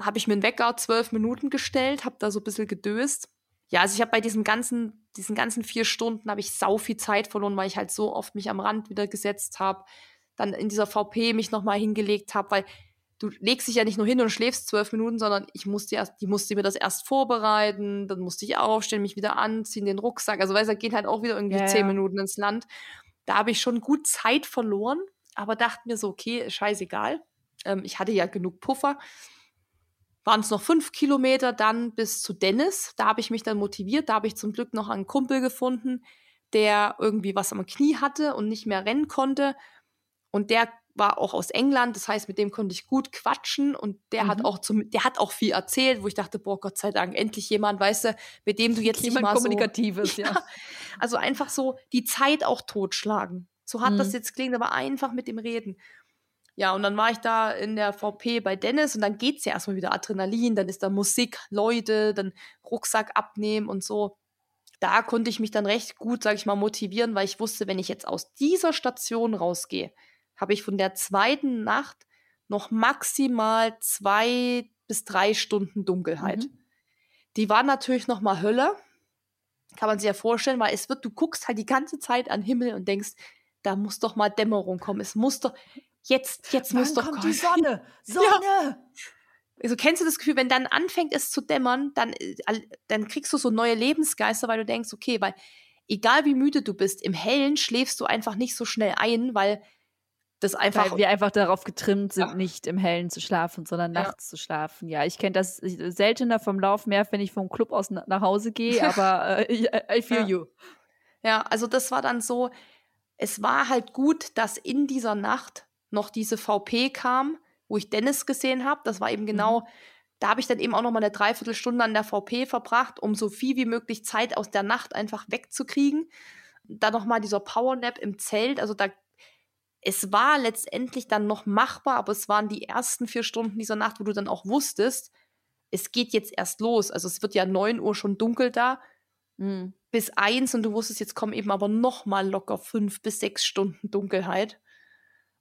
habe ich mir einen Wecker zwölf Minuten gestellt, habe da so ein bisschen gedöst. Ja, also ich habe bei diesem ganzen, diesen ganzen vier Stunden habe ich sau viel Zeit verloren, weil ich halt so oft mich am Rand wieder gesetzt habe, dann in dieser VP mich nochmal hingelegt habe, weil du legst dich ja nicht nur hin und schläfst zwölf Minuten, sondern ich musste erst, die musste mir das erst vorbereiten, dann musste ich aufstehen, mich wieder anziehen, den Rucksack. Also weißt du, geht halt auch wieder irgendwie ja, zehn ja. Minuten ins Land. Da habe ich schon gut Zeit verloren, aber dachte mir so, okay, scheißegal. Ähm, ich hatte ja genug Puffer waren es noch fünf Kilometer dann bis zu Dennis. Da habe ich mich dann motiviert. Da habe ich zum Glück noch einen Kumpel gefunden, der irgendwie was am Knie hatte und nicht mehr rennen konnte. Und der war auch aus England, das heißt, mit dem konnte ich gut quatschen und der mhm. hat auch zum, der hat auch viel erzählt, wo ich dachte, boah, Gott sei Dank, endlich jemand, weißt du, mit dem du jetzt jemand nicht mal kommunikatives, so, ja. Also einfach so die Zeit auch totschlagen. So hat mhm. das jetzt klingt, aber einfach mit dem Reden. Ja, und dann war ich da in der VP bei Dennis und dann geht's ja erstmal wieder Adrenalin, dann ist da Musik, Leute, dann Rucksack abnehmen und so. Da konnte ich mich dann recht gut, sag ich mal, motivieren, weil ich wusste, wenn ich jetzt aus dieser Station rausgehe, habe ich von der zweiten Nacht noch maximal zwei bis drei Stunden Dunkelheit. Mhm. Die war natürlich noch mal Hölle, kann man sich ja vorstellen, weil es wird, du guckst halt die ganze Zeit an Himmel und denkst, da muss doch mal Dämmerung kommen. Es muss doch, jetzt, jetzt Wann muss doch kommt die Sonne. Sonne. Ja. Also kennst du das Gefühl, wenn dann anfängt es zu dämmern, dann, äh, dann kriegst du so neue Lebensgeister, weil du denkst, okay, weil egal wie müde du bist, im Hellen schläfst du einfach nicht so schnell ein, weil das einfach. Weil wir einfach darauf getrimmt sind, ja. nicht im Hellen zu schlafen, sondern ja. nachts zu schlafen. Ja, ich kenne das seltener vom Lauf mehr, wenn ich vom Club aus nach Hause gehe, aber äh, I feel ja. you. Ja, also das war dann so, es war halt gut, dass in dieser Nacht noch diese VP kam, wo ich Dennis gesehen habe. Das war eben genau, mhm. da habe ich dann eben auch noch mal eine Dreiviertelstunde an der VP verbracht, um so viel wie möglich Zeit aus der Nacht einfach wegzukriegen. Dann noch mal dieser Powernap im Zelt. Also da, es war letztendlich dann noch machbar, aber es waren die ersten vier Stunden dieser Nacht, wo du dann auch wusstest, es geht jetzt erst los. Also es wird ja 9 Uhr schon dunkel da. Mhm. Bis eins und du wusstest, jetzt kommen eben aber noch mal locker fünf bis sechs Stunden Dunkelheit.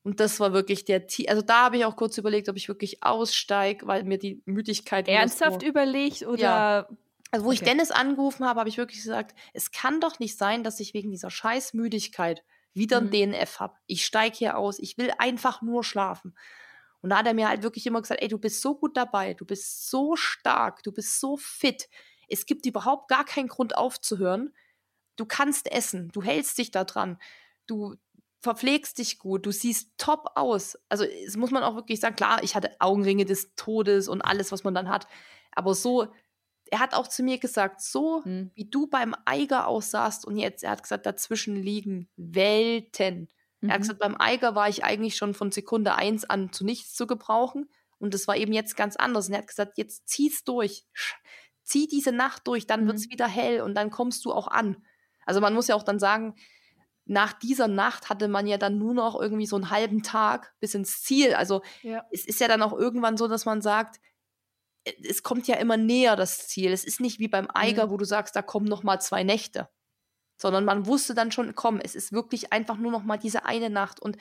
Und das war wirklich der, T also da habe ich auch kurz überlegt, ob ich wirklich aussteige, weil mir die Müdigkeit. Ernsthaft überlegt oder? Ja. Also wo okay. ich Dennis angerufen habe, habe ich wirklich gesagt, es kann doch nicht sein, dass ich wegen dieser scheiß Müdigkeit wieder mhm. ein DNF habe. Ich steige hier aus, ich will einfach nur schlafen. Und da hat er mir halt wirklich immer gesagt, ey, du bist so gut dabei, du bist so stark, du bist so fit. Es gibt überhaupt gar keinen Grund aufzuhören. Du kannst essen, du hältst dich da dran. Du, verpflegst dich gut, du siehst top aus. Also, es muss man auch wirklich sagen, klar, ich hatte Augenringe des Todes und alles, was man dann hat. Aber so, er hat auch zu mir gesagt, so Hm. wie du beim Eiger aussahst und jetzt, er hat gesagt, dazwischen liegen Welten. Er hat Mhm. gesagt, beim Eiger war ich eigentlich schon von Sekunde eins an zu nichts zu gebrauchen. Und das war eben jetzt ganz anders. Und er hat gesagt, jetzt zieh's durch. Zieh diese Nacht durch, dann Mhm. wird's wieder hell und dann kommst du auch an. Also man muss ja auch dann sagen, nach dieser Nacht hatte man ja dann nur noch irgendwie so einen halben Tag bis ins Ziel. Also Ja. es ist ja dann auch irgendwann so, dass man sagt, äh, es kommt ja immer näher das Ziel. Es ist nicht wie beim Eiger, Mhm. wo du sagst, da kommen noch mal zwei Nächte, sondern man wusste dann schon, komm, es ist wirklich einfach nur noch mal diese eine Nacht und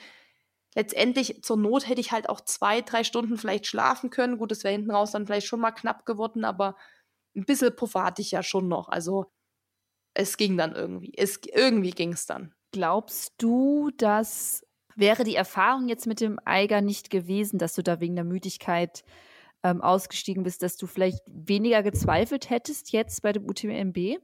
letztendlich zur Not hätte ich halt auch zwei, drei Stunden vielleicht schlafen können. Gut, das wäre hinten raus dann vielleicht schon mal knapp geworden, aber ein bisschen Puffer hatte ich ja schon noch. Also es ging dann irgendwie. Es, irgendwie ging es dann. Glaubst du, dass wäre die Erfahrung jetzt mit dem Eiger nicht gewesen, dass du da wegen der Müdigkeit ähm, ausgestiegen bist, dass du vielleicht weniger gezweifelt hättest jetzt bei dem UTMB?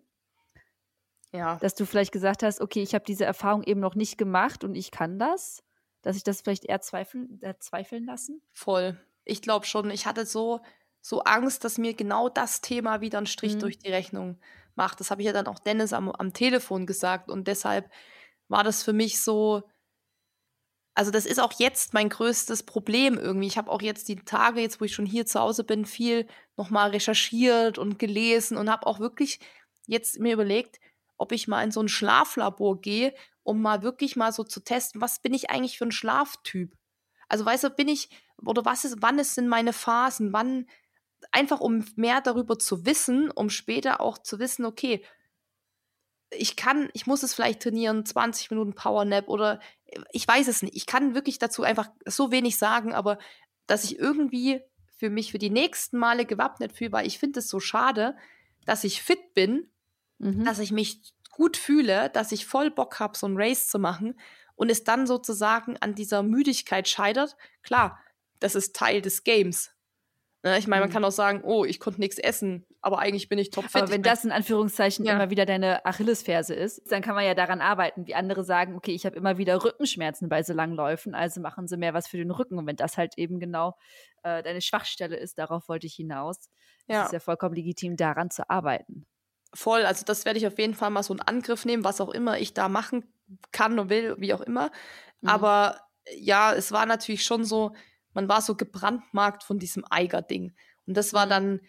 Ja. Dass du vielleicht gesagt hast, okay, ich habe diese Erfahrung eben noch nicht gemacht und ich kann das? Dass ich das vielleicht eher zweifeln, äh, zweifeln lassen? Voll. Ich glaube schon, ich hatte so, so Angst, dass mir genau das Thema wieder einen Strich Mhm. durch die Rechnung macht. Das habe ich ja dann auch Dennis am, am Telefon gesagt. Und deshalb war das für mich so. Also, das ist auch jetzt mein größtes Problem irgendwie. Ich habe auch jetzt die Tage, jetzt wo ich schon hier zu Hause bin, viel nochmal recherchiert und gelesen und habe auch wirklich jetzt mir überlegt, ob ich mal in so ein Schlaflabor gehe, um mal wirklich mal so zu testen, was bin ich eigentlich für ein Schlaftyp? Also, weißt du, bin ich, oder was ist, wann sind meine Phasen? Wann, einfach um mehr darüber zu wissen, um später auch zu wissen, okay, ich kann, ich muss es vielleicht trainieren, 20 Minuten Powernap oder äh, ich weiß es nicht. Ich kann wirklich dazu einfach so wenig sagen, aber dass ich irgendwie für mich für die nächsten Male gewappnet fühle, weil ich finde es so schade, dass ich fit bin, Mhm. dass ich mich gut fühle, dass ich voll Bock habe, so ein Race zu machen und es dann sozusagen an dieser Müdigkeit scheitert. Klar, das ist Teil des Games. Ne, ich meine, man Mhm. kann auch sagen, oh, ich konnte nichts essen, aber eigentlich bin ich topfit. Aber wenn das in Anführungszeichen Ja. immer wieder deine Achillesferse ist, dann kann man ja daran arbeiten, wie andere sagen, okay, ich habe immer wieder Rückenschmerzen bei so langen Läufen, also machen sie mehr was für den Rücken. Und wenn das halt eben genau äh, deine Schwachstelle ist, darauf wollte ich hinaus, Ja. ist es ja vollkommen legitim, daran zu arbeiten. Voll, also das werde ich auf jeden Fall mal so in Angriff nehmen, was auch immer ich da machen kann und will, wie auch immer. Mhm. Aber ja, es war natürlich schon so, man war so gebrandmarkt von diesem Eiger-Ding. Und das war Mhm. dann,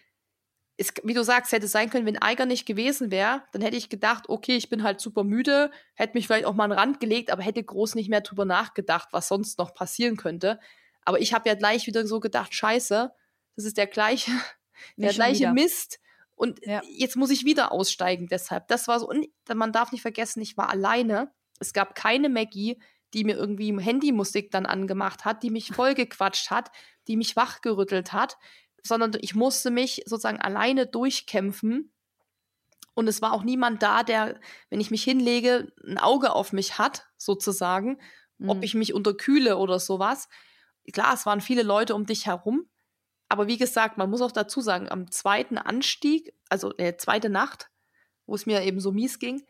es, wie du sagst, hätte sein können, wenn Eiger nicht gewesen wäre, dann hätte ich gedacht, okay, ich bin halt super müde, hätte mich vielleicht auch mal an den Rand gelegt, aber hätte groß nicht mehr drüber nachgedacht, was sonst noch passieren könnte. Aber ich habe ja gleich wieder so gedacht, scheiße, das ist der gleiche, der gleiche wieder. Mist. Und Ja. jetzt muss ich wieder aussteigen deshalb. Das war so, und man darf nicht vergessen, ich war alleine. Es gab keine Maggie, die mir irgendwie Handymusik dann angemacht hat, die mich vollgequatscht hat, die mich wachgerüttelt hat, sondern ich musste mich sozusagen alleine durchkämpfen. Und es war auch niemand da, der, wenn ich mich hinlege, ein Auge auf mich hat, sozusagen, ob Mhm. ich mich unterkühle oder sowas. Klar, es waren viele Leute um dich herum, aber wie gesagt, man muss auch dazu sagen, am zweiten Anstieg, also äh, zweite Nacht, wo es mir eben so mies ging,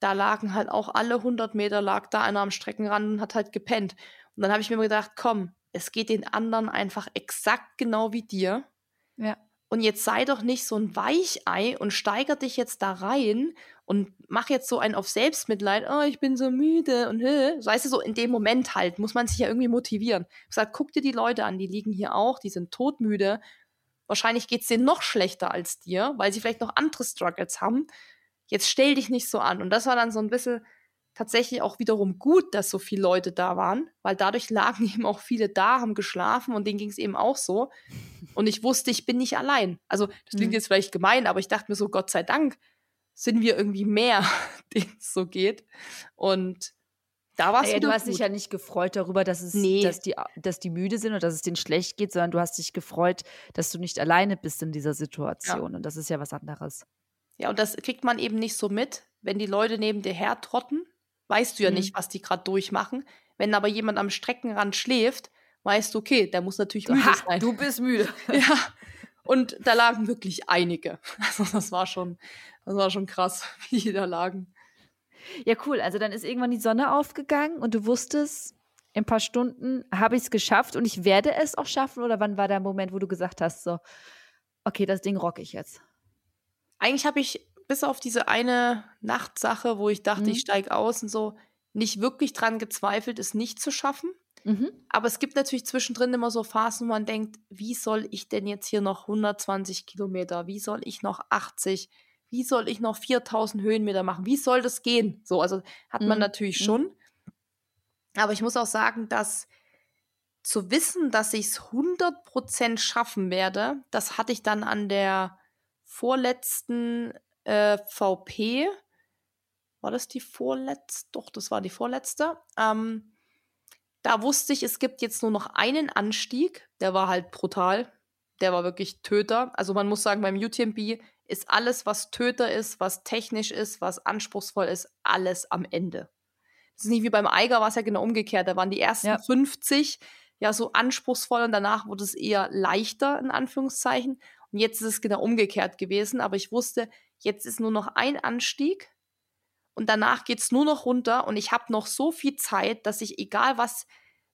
da lagen halt auch alle 100 Meter lag da einer am Streckenrand und hat halt gepennt. Und dann habe ich mir gedacht, komm, es geht den anderen einfach exakt genau wie dir. Ja. Und jetzt sei doch nicht so ein Weichei und steiger dich jetzt da rein und mach jetzt so einen auf Selbstmitleid, oh, ich bin so müde und hä. Weißt du, so in dem Moment halt, muss man sich ja irgendwie motivieren. Ich sag, guck dir die Leute an, die liegen hier auch, die sind todmüde. Wahrscheinlich geht's denen noch schlechter als dir, weil sie vielleicht noch andere Struggles haben. Jetzt stell dich nicht so an. Und das war dann so ein bisschen tatsächlich auch wiederum gut, dass so viele Leute da waren, weil dadurch lagen eben auch viele da, haben geschlafen und denen ging es eben auch so. Und ich wusste, ich bin nicht allein. Also, das klingt Mhm. jetzt vielleicht gemein, aber ich dachte mir so, Gott sei Dank sind wir irgendwie mehr, denen es so geht. Und da war es wieder du hast gut. dich ja nicht gefreut darüber, dass, es, Nee. dass, die, dass die müde sind und dass es denen schlecht geht, sondern du hast dich gefreut, dass du nicht alleine bist in dieser Situation. Und das ist ja was anderes. Ja, und das kriegt man eben nicht so mit, wenn die Leute neben dir hertrotten, weißt du ja Mhm. nicht, was die gerade durchmachen. Wenn aber jemand am Streckenrand schläft, weißt du, okay, der muss natürlich müde ha, sein. du bist müde. Ja. Und da lagen wirklich einige. Also das war schon, das war schon krass, wie die da lagen. Ja, cool. Also dann ist irgendwann die Sonne aufgegangen und du wusstest, in ein paar Stunden habe ich es geschafft und ich werde es auch schaffen. Oder wann war der Moment, wo du gesagt hast, so, okay, das Ding rock ich jetzt? Eigentlich habe ich bis auf diese eine Nachtsache, wo ich dachte, Mhm. ich steige aus und so, nicht wirklich dran gezweifelt, es nicht zu schaffen. Mhm. Aber es gibt natürlich zwischendrin immer so Phasen, wo man denkt, wie soll ich denn jetzt hier noch 120 Kilometer? Wie soll ich noch 80? Wie soll ich noch 4000 Höhenmeter machen? Wie soll das gehen? So, also hat man Mhm. natürlich Mhm. schon. Aber ich muss auch sagen, dass zu wissen, dass ich es 100% schaffen werde, das hatte ich dann an der vorletzten äh, VP. War das die vorletzte? Doch, das war die vorletzte. Ähm, da wusste ich, es gibt jetzt nur noch einen Anstieg. Der war halt brutal. Der war wirklich Töter. Also man muss sagen, beim UTMB ist alles, was Töter ist, was technisch ist, was anspruchsvoll ist, alles am Ende. Das ist nicht wie beim Eiger, war es ja genau umgekehrt. Da waren die ersten Ja. 50 ja so anspruchsvoll und danach wurde es eher leichter, in Anführungszeichen. Und jetzt ist es genau umgekehrt gewesen. Aber ich wusste, jetzt ist nur noch ein Anstieg und danach geht es nur noch runter und ich habe noch so viel Zeit, dass ich, egal was,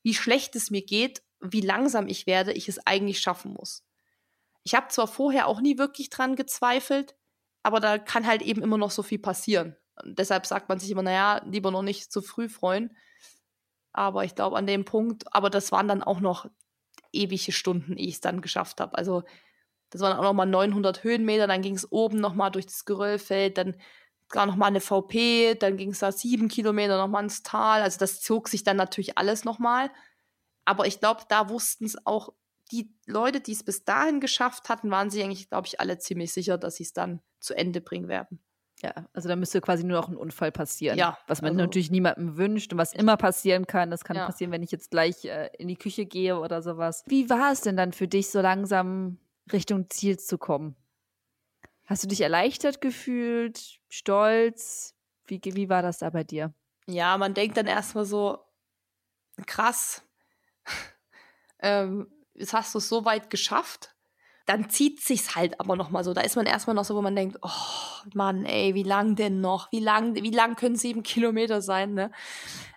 wie schlecht es mir geht, wie langsam ich werde, ich es eigentlich schaffen muss. Ich habe zwar vorher auch nie wirklich dran gezweifelt, aber da kann halt eben immer noch so viel passieren. Und deshalb sagt man sich immer, naja, lieber noch nicht zu früh freuen. Aber ich glaube, an dem Punkt, aber das waren dann auch noch ewige Stunden, ehe ich es dann geschafft habe. Also, das waren auch noch mal 900 Höhenmeter, dann ging es oben noch mal durch das Geröllfeld, dann gar noch mal eine VP, dann ging es da sieben Kilometer noch mal ins Tal. Also, das zog sich dann natürlich alles noch mal. Aber ich glaube, da wussten es auch die Leute, die es bis dahin geschafft hatten, waren sich eigentlich, glaube ich, alle ziemlich sicher, dass sie es dann zu Ende bringen werden. Ja, also da müsste quasi nur noch ein Unfall passieren. Ja, Was man also- natürlich niemandem wünscht und was immer passieren kann. Das kann Ja. passieren, wenn ich jetzt gleich äh, in die Küche gehe oder sowas. Wie war es denn dann für dich, so langsam Richtung Ziel zu kommen? Hast du dich erleichtert gefühlt, stolz? Wie, wie war das da bei dir? Ja, man denkt dann erstmal so, krass, ähm, jetzt hast du es so weit geschafft. Dann zieht sich's halt aber noch mal so. Da ist man erstmal noch so, wo man denkt, oh Mann, ey, wie lang denn noch? Wie lang, wie lang können sieben Kilometer sein, ne?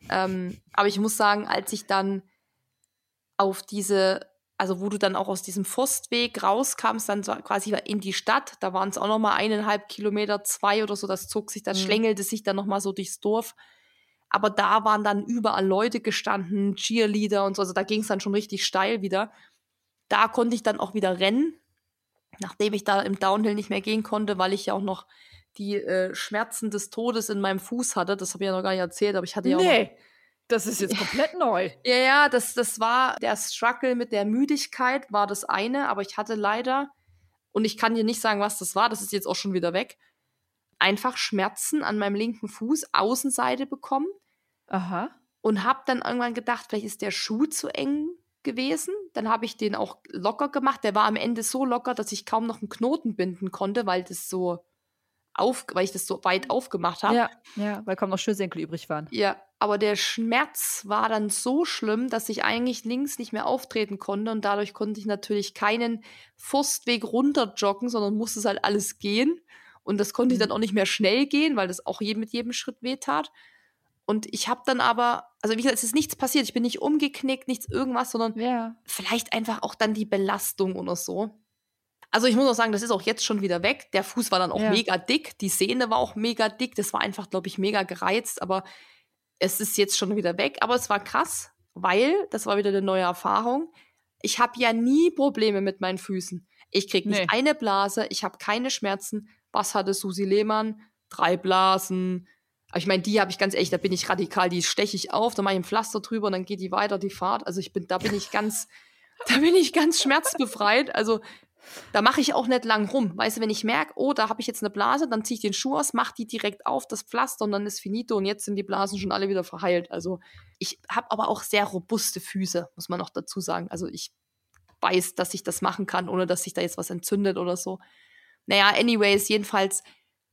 Ähm, aber ich muss sagen, als ich dann auf diese, also wo du dann auch aus diesem Forstweg rauskamst, dann quasi in die Stadt, da waren es auch noch mal eineinhalb Kilometer, zwei oder so, das zog sich, das Mhm. schlängelte sich dann noch mal so durchs Dorf. Aber da waren dann überall Leute gestanden, Cheerleader und so, also da ging es dann schon richtig steil wieder. Da konnte ich dann auch wieder rennen, nachdem ich da im Downhill nicht mehr gehen konnte, weil ich ja auch noch die äh, Schmerzen des Todes in meinem Fuß hatte. Das habe ich ja noch gar nicht erzählt, aber ich hatte ja auch noch das ist jetzt komplett neu. ja, ja, das, das war der Struggle mit der Müdigkeit, war das eine, aber ich hatte leider, und ich kann dir nicht sagen, was das war, das ist jetzt auch schon wieder weg, einfach Schmerzen an meinem linken Fuß, Außenseite bekommen Aha. und habe dann irgendwann gedacht, vielleicht ist der Schuh zu eng gewesen. Dann habe ich den auch locker gemacht. Der war am Ende so locker, dass ich kaum noch einen Knoten binden konnte, weil das so auf, weil ich das so weit aufgemacht habe. Ja, ja, weil kaum noch Schnürsenkel übrig waren. Ja, aber der Schmerz war dann so schlimm, dass ich eigentlich links nicht mehr auftreten konnte und dadurch konnte ich natürlich keinen Forstweg runter joggen, sondern musste es halt alles gehen. Und das konnte ich dann Mhm. auch nicht mehr schnell gehen, weil das auch mit jedem Schritt wehtat. Und ich habe dann aber, also wie gesagt, es ist nichts passiert. Ich bin nicht umgeknickt, nichts irgendwas, sondern Ja. vielleicht einfach auch dann die Belastung oder so. Also ich muss auch sagen, das ist auch jetzt schon wieder weg. Der Fuß war dann auch Ja. mega dick, die Sehne war auch mega dick. Das war einfach, glaube ich, mega gereizt, aber es ist jetzt schon wieder weg. Aber es war krass, weil, das war wieder eine neue Erfahrung, ich habe ja nie Probleme mit meinen Füßen. Ich kriege nicht Nee. eine Blase, ich habe keine Schmerzen. Was hatte Susi Lehmann? Drei Blasen. Aber ich meine, die habe ich ganz ehrlich, da bin ich radikal, die steche ich auf, da mache ich ein Pflaster drüber und dann geht die weiter, die Fahrt. Also ich bin, da bin ich ganz, da bin ich ganz schmerzbefreit. Also da mache ich auch nicht lang rum. Weißt du, wenn ich merke, oh, da habe ich jetzt eine Blase, dann ziehe ich den Schuh aus, mache die direkt auf, das Pflaster und dann ist finito und jetzt sind die Blasen schon alle wieder verheilt. Also ich habe aber auch sehr robuste Füße, muss man noch dazu sagen. Also ich weiß, dass ich das machen kann, ohne dass sich da jetzt was entzündet oder so. Naja, anyways, jedenfalls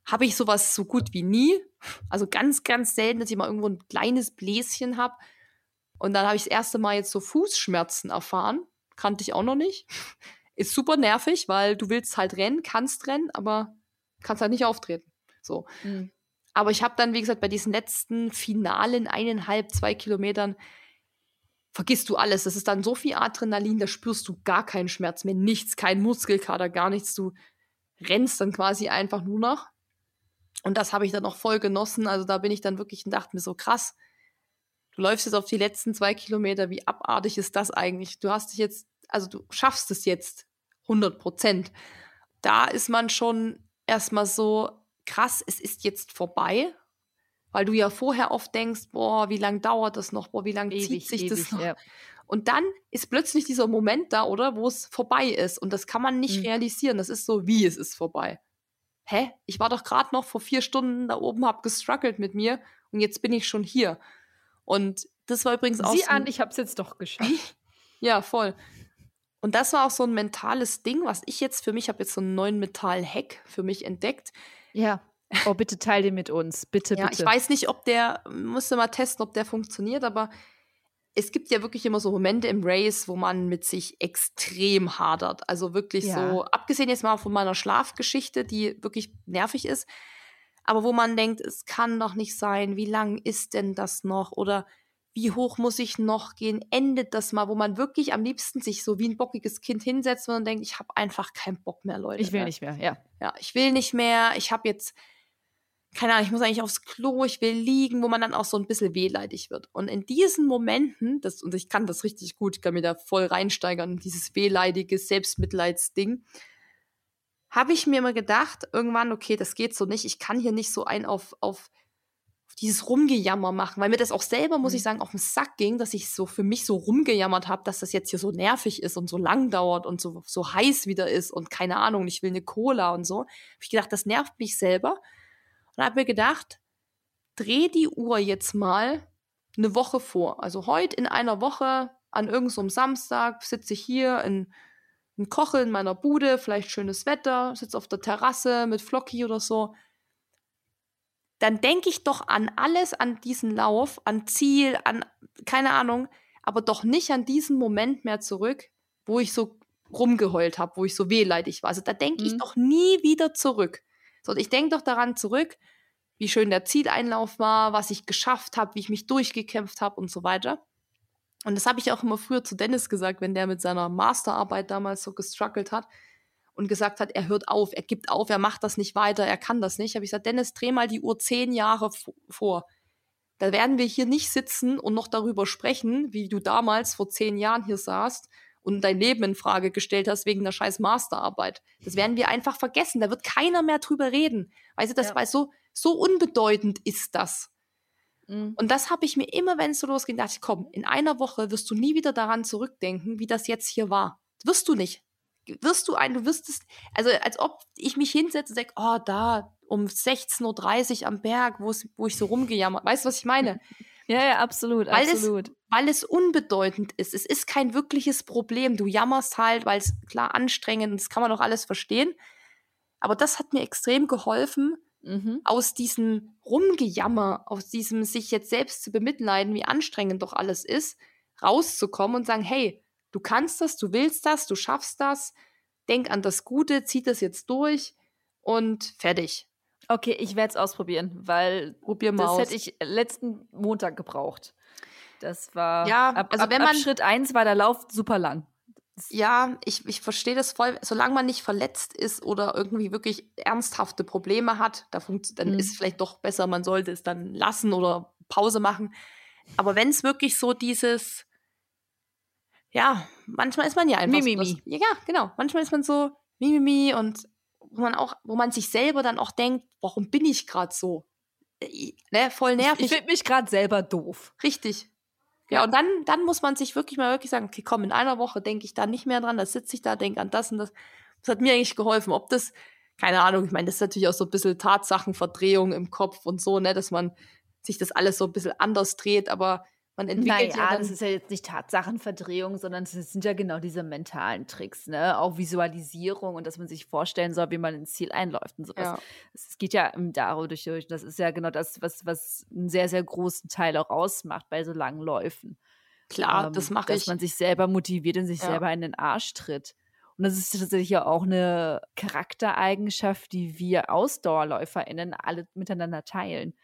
habe ich sowas so gut wie nie. Also ganz, ganz selten, dass ich mal irgendwo ein kleines Bläschen habe. Und dann habe ich das erste Mal jetzt so Fußschmerzen erfahren. Kannte ich auch noch nicht. Ist super nervig, weil du willst halt rennen, kannst rennen, aber kannst halt nicht auftreten. So. Mhm. Aber ich habe dann, wie gesagt, bei diesen letzten finalen eineinhalb, zwei Kilometern vergisst du alles. Das ist dann so viel Adrenalin, da spürst du gar keinen Schmerz mehr, nichts, kein Muskelkater, gar nichts. Du rennst dann quasi einfach nur noch. Und das habe ich dann auch voll genossen. Also da bin ich dann wirklich und dachte mir so krass. Du läufst jetzt auf die letzten zwei Kilometer. Wie abartig ist das eigentlich? Du hast dich jetzt, also du schaffst es jetzt 100 Prozent. Da ist man schon erstmal so krass. Es ist jetzt vorbei, weil du ja vorher oft denkst, boah, wie lange dauert das noch? Boah, wie lange zieht sich ewig, das noch? Ja. Und dann ist plötzlich dieser Moment da, oder, wo es vorbei ist. Und das kann man nicht mhm. realisieren. Das ist so, wie es ist vorbei hä, ich war doch gerade noch vor vier Stunden da oben, hab gestruggelt mit mir und jetzt bin ich schon hier. Und das war übrigens auch. Sieh so an, ich hab's jetzt doch geschafft. ja, voll. Und das war auch so ein mentales Ding, was ich jetzt für mich habe jetzt so einen neuen Metall-Hack für mich entdeckt. Ja. Oh, bitte teil den mit uns. Bitte, ja, bitte. Ich weiß nicht, ob der, musste mal testen, ob der funktioniert, aber es gibt ja wirklich immer so Momente im Race, wo man mit sich extrem hadert. Also wirklich ja. so, abgesehen jetzt mal von meiner Schlafgeschichte, die wirklich nervig ist, aber wo man denkt, es kann doch nicht sein, wie lang ist denn das noch? Oder wie hoch muss ich noch gehen? Endet das mal, wo man wirklich am liebsten sich so wie ein bockiges Kind hinsetzt und denkt, ich habe einfach keinen Bock mehr, Leute. Ich will nicht mehr, ja. Ja, ich will nicht mehr. Ich habe jetzt keine Ahnung, ich muss eigentlich aufs Klo, ich will liegen, wo man dann auch so ein bisschen wehleidig wird. Und in diesen Momenten, das, und ich kann das richtig gut, ich kann mir da voll reinsteigern, dieses wehleidige Selbstmitleidsding, habe ich mir immer gedacht, irgendwann, okay, das geht so nicht, ich kann hier nicht so ein auf, auf, auf dieses Rumgejammer machen, weil mir das auch selber, muss ich mhm. sagen, auf den Sack ging, dass ich so für mich so rumgejammert habe, dass das jetzt hier so nervig ist und so lang dauert und so, so heiß wieder ist und keine Ahnung, ich will eine Cola und so. Habe ich gedacht, das nervt mich selber und habe mir gedacht, dreh die Uhr jetzt mal eine Woche vor. Also heute in einer Woche an irgendeinem so Samstag sitze ich hier in, in Koche in meiner Bude, vielleicht schönes Wetter, sitze auf der Terrasse mit Flocky oder so. Dann denke ich doch an alles, an diesen Lauf, an Ziel, an keine Ahnung, aber doch nicht an diesen Moment mehr zurück, wo ich so rumgeheult habe, wo ich so wehleidig war. Also da denke mhm. ich doch nie wieder zurück. So, ich denke doch daran zurück, wie schön der Zieleinlauf war, was ich geschafft habe, wie ich mich durchgekämpft habe und so weiter. Und das habe ich auch immer früher zu Dennis gesagt, wenn der mit seiner Masterarbeit damals so gestruggelt hat und gesagt hat, er hört auf, er gibt auf, er macht das nicht weiter, er kann das nicht. Habe ich gesagt, Dennis, dreh mal die Uhr zehn Jahre vor. Da werden wir hier nicht sitzen und noch darüber sprechen, wie du damals vor zehn Jahren hier saßt und dein Leben in Frage gestellt hast wegen der scheiß Masterarbeit. Das werden wir einfach vergessen. Da wird keiner mehr drüber reden. Weißt du, das ja. war so, so unbedeutend ist das. Mhm. Und das habe ich mir immer, wenn es so losging, dachte ich, komm, in einer Woche wirst du nie wieder daran zurückdenken, wie das jetzt hier war. Wirst du nicht. Wirst du ein, du wirst es, also als ob ich mich hinsetze und sage, oh, da um 16.30 Uhr am Berg, wo ich so rumgejammert. Weißt du, was ich meine? Ja, ja, absolut, weil absolut. Es, weil es unbedeutend ist. Es ist kein wirkliches Problem. Du jammerst halt, weil es klar anstrengend ist, das kann man doch alles verstehen. Aber das hat mir extrem geholfen, mhm. aus diesem Rumgejammer, aus diesem sich jetzt selbst zu bemitleiden, wie anstrengend doch alles ist, rauszukommen und sagen, hey, du kannst das, du willst das, du schaffst das, denk an das Gute, zieh das jetzt durch und fertig. Okay, ich werde es ausprobieren, weil Probier mal das aus. hätte ich letzten Montag gebraucht. Das war ja, ab, also ab, wenn man ab Schritt 1 war der Lauf super lang. Ja, ich, ich verstehe das voll. Solange man nicht verletzt ist oder irgendwie wirklich ernsthafte Probleme hat, da dann mhm. ist es vielleicht doch besser, man sollte es dann lassen oder Pause machen. Aber wenn es wirklich so dieses, ja, manchmal ist man ja einfach Mimimi. So, ja, genau. Manchmal ist man so Mimimi und wo man auch, wo man sich selber dann auch denkt, warum bin ich gerade so? Ne, voll nervig. Ich, ich finde mich gerade selber doof. Richtig. Ja, ja, und dann, dann muss man sich wirklich mal wirklich sagen, okay, komm, in einer Woche denke ich da nicht mehr dran, da sitze ich da, denke an das und das. Das hat mir eigentlich geholfen. Ob das, keine Ahnung, ich meine, das ist natürlich auch so ein bisschen Tatsachenverdrehung im Kopf und so, ne, dass man sich das alles so ein bisschen anders dreht, aber man entwickelt naja, ja das ist ja jetzt nicht Tatsachenverdrehung, sondern es sind ja genau diese mentalen Tricks, ne? Auch Visualisierung und dass man sich vorstellen soll, wie man ins Ziel einläuft und sowas. Ja. Es geht ja dadurch, das ist ja genau das, was, was einen sehr, sehr großen Teil auch ausmacht bei so langen Läufen. Klar, ähm, das mache ich. Dass man sich selber motiviert und sich ja. selber in den Arsch tritt. Und das ist tatsächlich ja auch eine Charaktereigenschaft, die wir AusdauerläuferInnen alle miteinander teilen,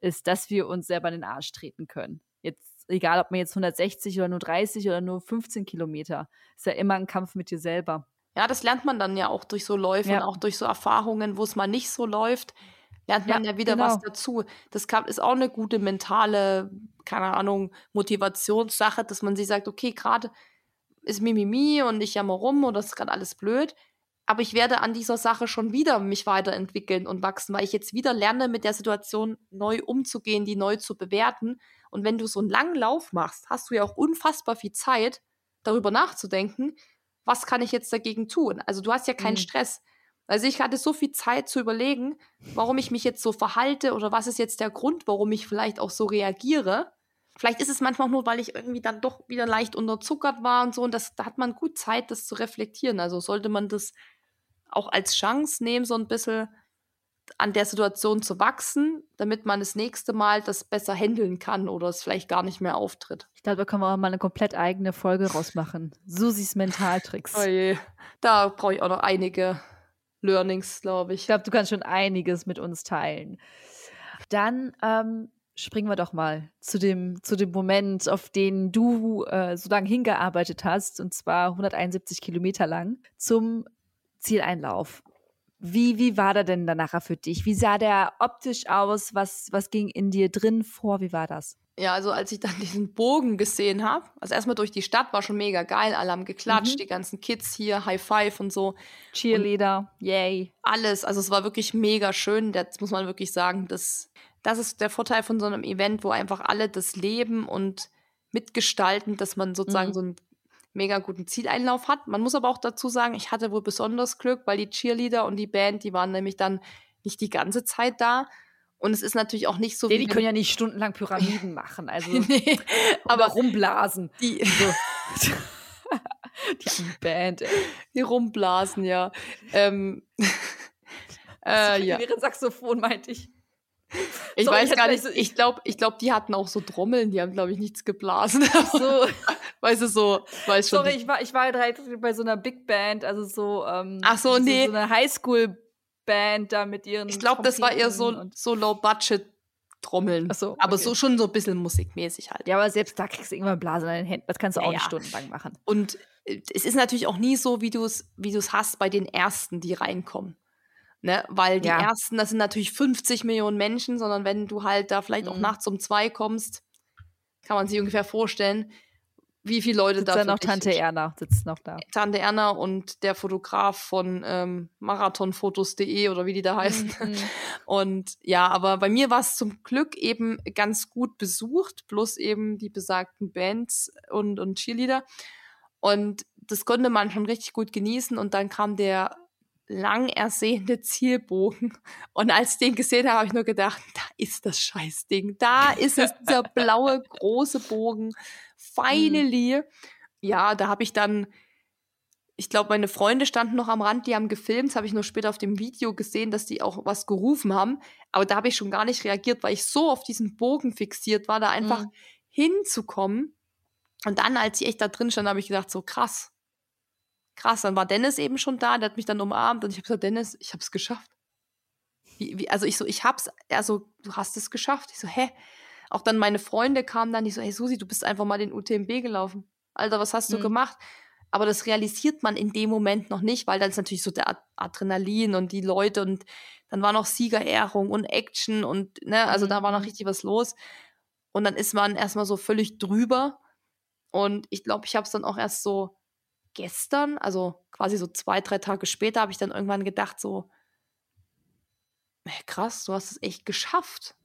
ist, dass wir uns selber in den Arsch treten können. Jetzt egal ob man jetzt 160 oder nur 30 oder nur 15 Kilometer, ist ja immer ein Kampf mit dir selber. Ja, das lernt man dann ja auch durch so Läufe Ja. und auch durch so Erfahrungen, wo es mal nicht so läuft, lernt man Ja, ja, wieder was genau. dazu. Das kann, ist auch eine gute mentale, keine Ahnung, Motivationssache, dass man sich sagt, okay, gerade ist Mimimi und ich jammer rum oder ist gerade alles blöd. Aber ich werde an dieser Sache schon wieder mich weiterentwickeln und wachsen, weil ich jetzt wieder lerne, mit der Situation neu umzugehen, die neu zu bewerten. Und wenn du so einen langen Lauf machst, hast du ja auch unfassbar viel Zeit, darüber nachzudenken, was kann ich jetzt dagegen tun? Also du hast ja keinen Mhm. Stress. Also ich hatte so viel Zeit zu überlegen, warum ich mich jetzt so verhalte oder was ist jetzt der Grund, warum ich vielleicht auch so reagiere. Vielleicht ist es manchmal auch nur, weil ich irgendwie dann doch wieder leicht unterzuckert war und so. Und das, da hat man gut Zeit, das zu reflektieren. Also sollte man das auch als Chance nehmen, so ein bisschen an der Situation zu wachsen, damit man das nächste Mal das besser handeln kann oder es vielleicht gar nicht mehr auftritt. Ich glaube, da können wir auch mal eine komplett eigene Folge rausmachen. Susis Mentaltricks. Oh je. Da brauche ich auch noch einige Learnings, glaube ich. Ich glaube, du kannst schon einiges mit uns teilen. Dann ähm, springen wir doch mal zu dem, zu dem Moment, auf den du äh, so lange hingearbeitet hast, und zwar 171 Kilometer lang, zum Zieleinlauf. Wie, wie war der denn danach für dich? Wie sah der optisch aus? Was, was ging in dir drin vor? Wie war das? Ja, also als ich dann diesen Bogen gesehen habe, also erstmal durch die Stadt war schon mega geil, alle haben geklatscht, Mhm. die ganzen Kids hier, High Five und so, Cheerleader, yay. alles. Also es war wirklich mega schön. Das muss man wirklich sagen, das, das ist der Vorteil von so einem Event, wo einfach alle das leben und mitgestalten, dass man sozusagen Mhm. so einen mega guten Zieleinlauf hat. Man muss aber auch dazu sagen, ich hatte wohl besonders Glück, weil die Cheerleader und die Band, die waren nämlich dann nicht die ganze Zeit da. Und es ist natürlich auch nicht so Nee, die können ja nicht stundenlang Pyramiden machen, also nee, aber rumblasen. die, So. die arme Band, ey. die rumblasen, ja. ähm, äh, ja. Saxophon meinte ich. Ich Sorry, weiß gar nicht, so- ich glaube, ich glaub, die hatten auch so Trommeln, die haben, glaube ich, nichts geblasen. So, weißt du, so, weiß schon. sorry, ich war, ich war direkt bei so einer Big Band, also so, ähm, Ach so, nee. so eine Highschool-Band da mit ihren. ich glaube, das war eher so, so Low-Budget-Trommeln. Ach so, Aber okay. so schon so ein bisschen musikmäßig halt. Ja, aber selbst da kriegst du irgendwann Blasen an den Händen. Das kannst du Ja, auch nicht ja. stundenlang machen. Und äh, es ist natürlich auch nie so, wie du es wie du's hast bei den Ersten, die reinkommen. Ne? Weil die Ja. Ersten, das sind natürlich 50 Millionen Menschen, sondern wenn du halt da vielleicht auch Mhm. nachts um zwei kommst, kann man sich ungefähr vorstellen, wie viele Leute da für noch Tante Erna, sitzt noch da. Tante Erna und der Fotograf von ähm, marathonfotos.de oder wie die da heißen. Mhm. Und ja, aber bei mir war es zum Glück eben ganz gut besucht, plus eben die besagten Bands und, und Cheerleader. Und das konnte man schon richtig gut genießen. Und dann kam der lang ersehende Zielbogen. Und als ich den gesehen habe, habe ich nur gedacht, da ist das Scheißding. Da ist es, dieser blaue, große Bogen. Finally. Ja, da habe ich dann ich glaube, meine Freunde standen noch am Rand, die haben gefilmt, das habe ich nur später auf dem Video gesehen, dass die auch was gerufen haben. Aber da habe ich schon gar nicht reagiert, weil ich so auf diesen Bogen fixiert war, da einfach Mhm. hinzukommen. Und dann, als ich echt da drin stand, habe ich gedacht, so krass. Krass, dann war Dennis eben schon da, der hat mich dann umarmt und ich habe gesagt, Dennis, ich habe es geschafft. Wie, wie, also ich so, ich hab's, also du hast es geschafft. Ich so, hä? Auch dann meine Freunde kamen dann, die so, hey Susi, du bist einfach mal den UTMB gelaufen. Alter, was hast du Mhm. gemacht? Aber das realisiert man in dem Moment noch nicht, weil dann ist natürlich so der Ad- Adrenalin und die Leute und dann war noch Siegerehrung und Action und, ne, also da war noch Mhm. richtig was los. Und dann ist man erstmal so völlig drüber. Und ich glaube, ich habe es dann auch erst so gestern, also quasi so zwei, drei Tage später, habe ich dann irgendwann gedacht, so, krass, du hast es echt geschafft.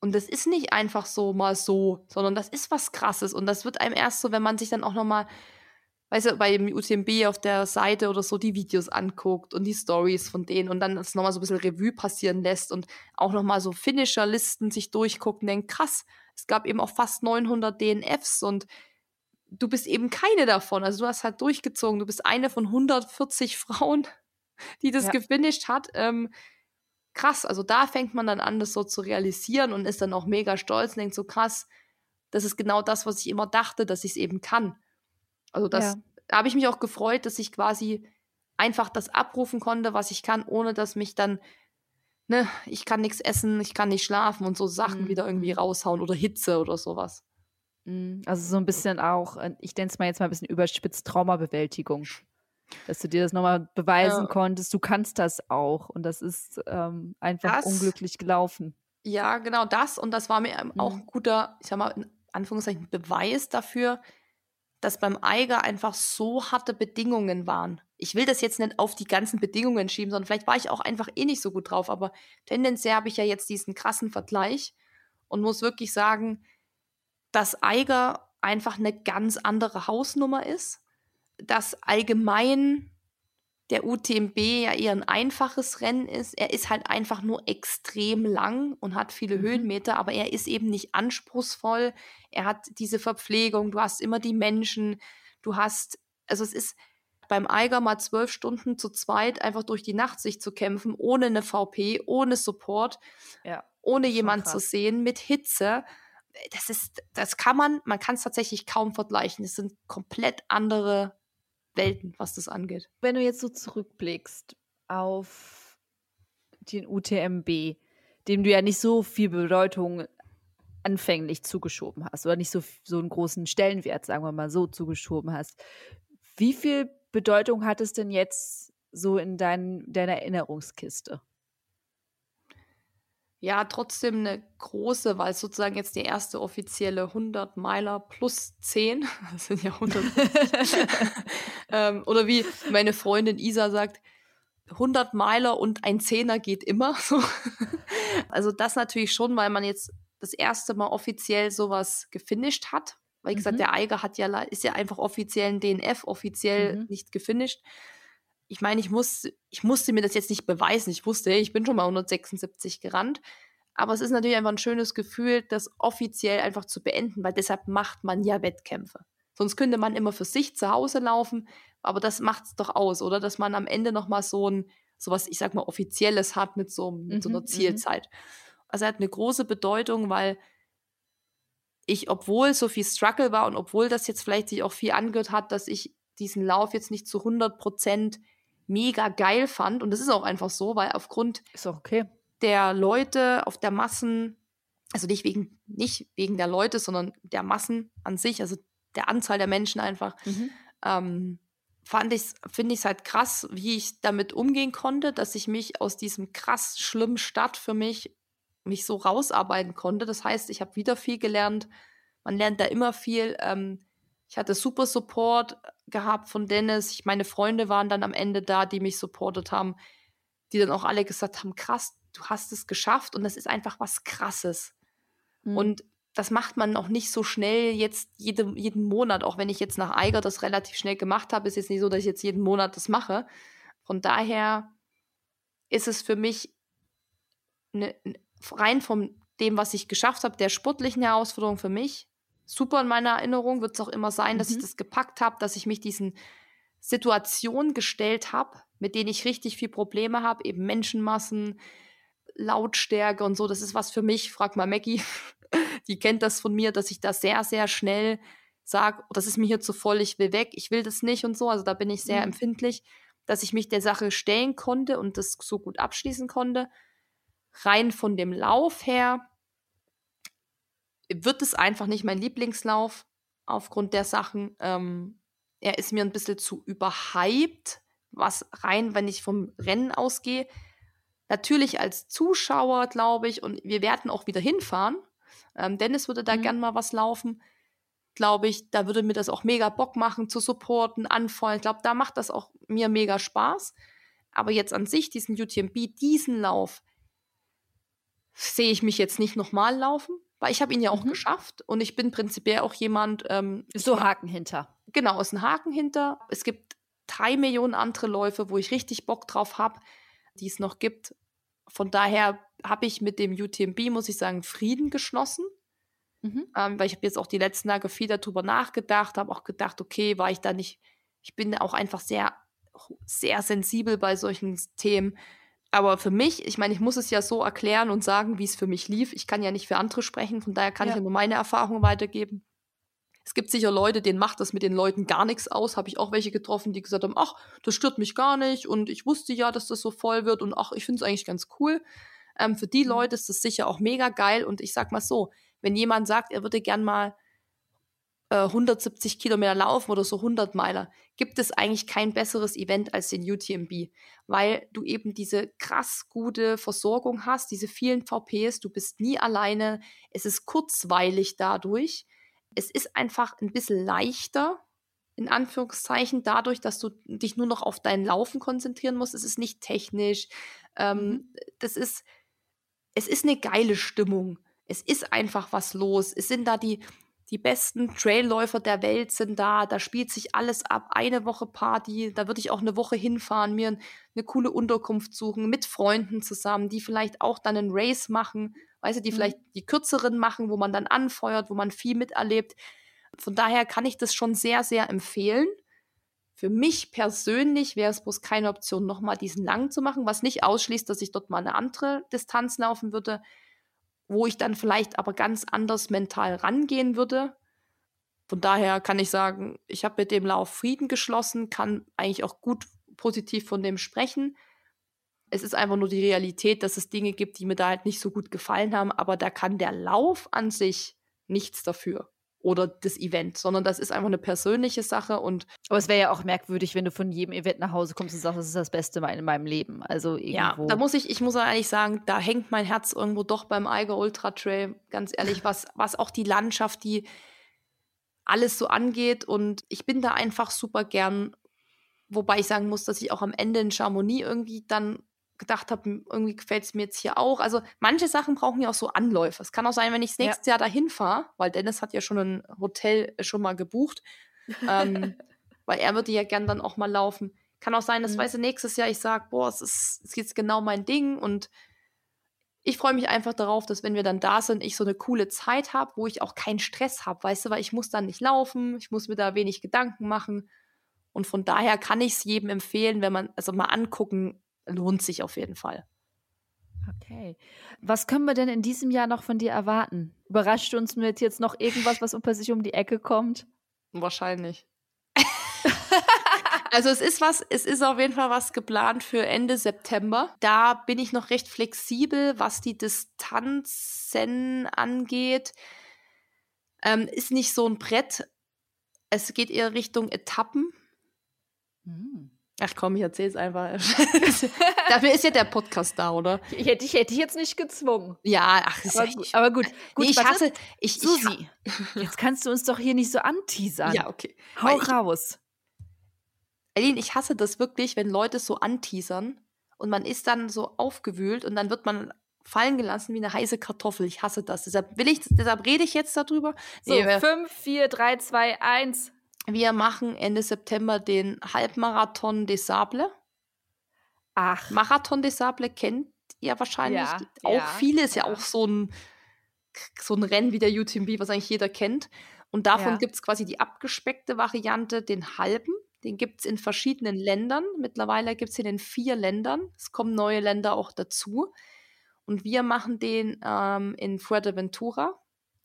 Und das ist nicht einfach so mal so, sondern das ist was Krasses. Und das wird einem erst so, wenn man sich dann auch nochmal, weißt du, bei dem UTMB auf der Seite oder so die Videos anguckt und die Stories von denen und dann das nochmal so ein bisschen Revue passieren lässt und auch nochmal so Finisher-Listen sich durchgucken, denkt, krass, es gab eben auch fast 900 DNFs und du bist eben keine davon. Also du hast halt durchgezogen. Du bist eine von 140 Frauen, die das Ja. gefinisht hat. Ähm, krass, also da fängt man dann an, das so zu realisieren und ist dann auch mega stolz und denkt so krass, das ist genau das, was ich immer dachte, dass ich es eben kann. Also das Ja. da habe ich mich auch gefreut, dass ich quasi einfach das abrufen konnte, was ich kann, ohne dass mich dann, ne, ich kann nichts essen, ich kann nicht schlafen und so Sachen Mhm. wieder irgendwie raushauen oder Hitze oder sowas. Mhm. Also so ein bisschen auch, äh, ich nenne es mal jetzt mal ein bisschen überspitzt Traumabewältigung. Dass du dir das nochmal beweisen ja. konntest, du kannst das auch. Und das ist ähm, einfach das, unglücklich gelaufen. Ja, genau das. Und das war mir mhm. auch ein guter, ich sag mal, in Anführungszeichen Beweis dafür, dass beim Eiger einfach so harte Bedingungen waren. Ich will das jetzt nicht auf die ganzen Bedingungen schieben, sondern vielleicht war ich auch einfach eh nicht so gut drauf. Aber tendenziell habe ich ja jetzt diesen krassen Vergleich und muss wirklich sagen, dass Eiger einfach eine ganz andere Hausnummer ist, dass allgemein der UTMB ja eher ein einfaches Rennen ist. Er ist halt einfach nur extrem lang und hat viele mhm. Höhenmeter, aber er ist eben nicht anspruchsvoll. Er hat diese Verpflegung, du hast immer die Menschen, du hast, also es ist beim Eiger mal zwölf Stunden zu zweit einfach durch die Nacht sich zu kämpfen, ohne eine VP, ohne Support, ja, ohne jemand zu sehen, mit Hitze. Das ist, das kann man, man kann es tatsächlich kaum vergleichen. Das sind komplett andere Welten, was das angeht. Wenn du jetzt so zurückblickst auf den UTMB, dem du ja nicht so viel Bedeutung anfänglich zugeschoben hast oder nicht so, so einen großen Stellenwert, sagen wir mal so, zugeschoben hast. Wie viel Bedeutung hat es denn jetzt so in dein, deiner Erinnerungskiste? Ja, trotzdem eine große, weil es sozusagen jetzt die erste offizielle 100 Meiler plus 10, das sind ja 100. ähm, oder wie meine Freundin Isa sagt, 100 Meiler und ein Zehner geht immer. also das natürlich schon, weil man jetzt das erste Mal offiziell sowas gefinisht hat. Weil, wie gesagt, mhm. der Eiger hat ja, ist ja einfach offiziell ein DNF, offiziell mhm. nicht gefinisht ich meine, ich, muss, ich musste mir das jetzt nicht beweisen. Ich wusste, ich bin schon mal 176 gerannt. Aber es ist natürlich einfach ein schönes Gefühl, das offiziell einfach zu beenden, weil deshalb macht man ja Wettkämpfe. Sonst könnte man immer für sich zu Hause laufen, aber das macht es doch aus, oder? Dass man am Ende nochmal so ein, so was, ich sag mal, Offizielles hat mit so, mit so einer mhm, mhm. Zielzeit. Also er hat eine große Bedeutung, weil ich, obwohl so viel Struggle war und obwohl das jetzt vielleicht sich auch viel angehört hat, dass ich diesen Lauf jetzt nicht zu 100 Prozent mega geil fand. Und das ist auch einfach so, weil aufgrund okay. der Leute auf der Massen, also nicht wegen, nicht wegen der Leute, sondern der Massen an sich, also der Anzahl der Menschen einfach, mhm. ähm, fand ich, finde ich es halt krass, wie ich damit umgehen konnte, dass ich mich aus diesem krass schlimmen Start für mich mich so rausarbeiten konnte. Das heißt, ich habe wieder viel gelernt. Man lernt da immer viel. Ähm, ich hatte super Support gehabt von Dennis. Ich, meine Freunde waren dann am Ende da, die mich supportet haben, die dann auch alle gesagt haben, krass, du hast es geschafft und das ist einfach was Krasses. Mhm. Und das macht man auch nicht so schnell jetzt jede, jeden Monat, auch wenn ich jetzt nach Eiger das relativ schnell gemacht habe, ist jetzt nicht so, dass ich jetzt jeden Monat das mache. Von daher ist es für mich ne, rein von dem, was ich geschafft habe, der sportlichen Herausforderung für mich, super in meiner Erinnerung wird es auch immer sein, dass ich mhm. das gepackt habe, dass ich mich diesen Situationen gestellt habe, mit denen ich richtig viel Probleme habe, eben Menschenmassen, Lautstärke und so. Das ist was für mich. Frag mal Maggie, die kennt das von mir, dass ich da sehr, sehr schnell sage, das ist mir hier zu voll, ich will weg, ich will das nicht und so. Also da bin ich sehr mhm. empfindlich, dass ich mich der Sache stellen konnte und das so gut abschließen konnte. Rein von dem Lauf her wird es einfach nicht mein Lieblingslauf aufgrund der Sachen. Ähm, er ist mir ein bisschen zu überhyped, was rein, wenn ich vom Rennen ausgehe. Natürlich als Zuschauer, glaube ich, und wir werden auch wieder hinfahren. Ähm, Dennis würde da mhm. gern mal was laufen. Glaube ich, da würde mir das auch mega Bock machen, zu supporten, anfallen. Ich glaube, da macht das auch mir mega Spaß. Aber jetzt an sich, diesen UTMB, diesen Lauf, sehe ich mich jetzt nicht nochmal laufen. Weil ich habe ihn ja auch mhm. geschafft und ich bin prinzipiell auch jemand. Ähm, so Haken hinter. Genau, ist ein Haken hinter. Es gibt drei Millionen andere Läufe, wo ich richtig Bock drauf habe, die es noch gibt. Von daher habe ich mit dem UTMB, muss ich sagen, Frieden geschlossen. Mhm. Ähm, weil ich habe jetzt auch die letzten Tage viel darüber nachgedacht, habe auch gedacht, okay, war ich da nicht, ich bin auch einfach sehr, sehr sensibel bei solchen Themen aber für mich, ich meine, ich muss es ja so erklären und sagen, wie es für mich lief. Ich kann ja nicht für andere sprechen, von daher kann ja. ich ja nur meine Erfahrungen weitergeben. Es gibt sicher Leute, denen macht das mit den Leuten gar nichts aus. Habe ich auch welche getroffen, die gesagt haben, ach, das stört mich gar nicht und ich wusste ja, dass das so voll wird und ach, ich finde es eigentlich ganz cool. Ähm, für die mhm. Leute ist das sicher auch mega geil und ich sag mal so, wenn jemand sagt, er würde gern mal äh, 170 Kilometer laufen oder so 100 Meiler, gibt es eigentlich kein besseres Event als den UTMB, weil du eben diese krass gute Versorgung hast, diese vielen VPs, du bist nie alleine, es ist kurzweilig dadurch, es ist einfach ein bisschen leichter, in Anführungszeichen, dadurch, dass du dich nur noch auf dein Laufen konzentrieren musst. Es ist nicht technisch. Ähm, mhm. Das ist, es ist eine geile Stimmung. Es ist einfach was los. Es sind da die, die besten Trailläufer der Welt sind da, da spielt sich alles ab, eine Woche Party, da würde ich auch eine Woche hinfahren, mir eine coole Unterkunft suchen, mit Freunden zusammen, die vielleicht auch dann einen Race machen, weißt du, die mhm. vielleicht die kürzeren machen, wo man dann anfeuert, wo man viel miterlebt. Von daher kann ich das schon sehr, sehr empfehlen. Für mich persönlich wäre es bloß keine Option, nochmal diesen lang zu machen, was nicht ausschließt, dass ich dort mal eine andere Distanz laufen würde wo ich dann vielleicht aber ganz anders mental rangehen würde. Von daher kann ich sagen, ich habe mit dem Lauf Frieden geschlossen, kann eigentlich auch gut positiv von dem sprechen. Es ist einfach nur die Realität, dass es Dinge gibt, die mir da halt nicht so gut gefallen haben, aber da kann der Lauf an sich nichts dafür oder das Event, sondern das ist einfach eine persönliche Sache und aber es wäre ja auch merkwürdig, wenn du von jedem Event nach Hause kommst und sagst, das ist das Beste in meinem Leben. Also irgendwo. Ja, da muss ich, ich muss ehrlich sagen, da hängt mein Herz irgendwo doch beim Eiger Ultra Trail, ganz ehrlich, was, was auch die Landschaft, die alles so angeht und ich bin da einfach super gern, wobei ich sagen muss, dass ich auch am Ende in Chamonix irgendwie dann gedacht habe, irgendwie gefällt es mir jetzt hier auch. Also manche Sachen brauchen ja auch so Anläufe. Es kann auch sein, wenn ich das nächste ja. Jahr dahin fahre, weil Dennis hat ja schon ein Hotel schon mal gebucht, ähm, weil er würde ja gern dann auch mal laufen. Kann auch sein, dass mhm. weißt du, nächstes Jahr ich sage, boah, es ist, es ist jetzt genau mein Ding und ich freue mich einfach darauf, dass wenn wir dann da sind, ich so eine coole Zeit habe, wo ich auch keinen Stress habe, weißt du, weil ich muss dann nicht laufen, ich muss mir da wenig Gedanken machen. Und von daher kann ich es jedem empfehlen, wenn man, also mal angucken, lohnt sich auf jeden Fall. Okay. Was können wir denn in diesem Jahr noch von dir erwarten? Überrascht uns mit jetzt noch irgendwas, was unter sich um die Ecke kommt? Wahrscheinlich. also es ist was, es ist auf jeden Fall was geplant für Ende September. Da bin ich noch recht flexibel, was die Distanzen angeht. Ähm, ist nicht so ein Brett. Es geht eher Richtung Etappen. Hm. Ach komm, ich erzähl's einfach. Dafür ist ja der Podcast da, oder? Ich hätte dich hätte jetzt nicht gezwungen. Ja, ach, aber, ja gut, aber gut. gut nee, ich hasse. Ich, Susi, ich, jetzt kannst du uns doch hier nicht so anteasern. Ja, okay. Hau ich, raus. Eileen, ich hasse das wirklich, wenn Leute so anteasern und man ist dann so aufgewühlt und dann wird man fallen gelassen wie eine heiße Kartoffel. Ich hasse das. Deshalb will ich, deshalb rede ich jetzt darüber. So, 5, 4, 3, 2, 1. Wir machen Ende September den Halbmarathon des Sable. Ach. Marathon des Sable kennt ihr wahrscheinlich. Ja, auch ja, viele, ist ja. ja. auch so ein, so ein Rennen wie der UTMB, was eigentlich jeder kennt. Und davon ja. gibt es quasi die abgespeckte Variante, den halben. Den gibt es in verschiedenen Ländern. Mittlerweile gibt es ihn in vier Ländern. Es kommen neue Länder auch dazu. Und wir machen den ähm, in Fuerteventura.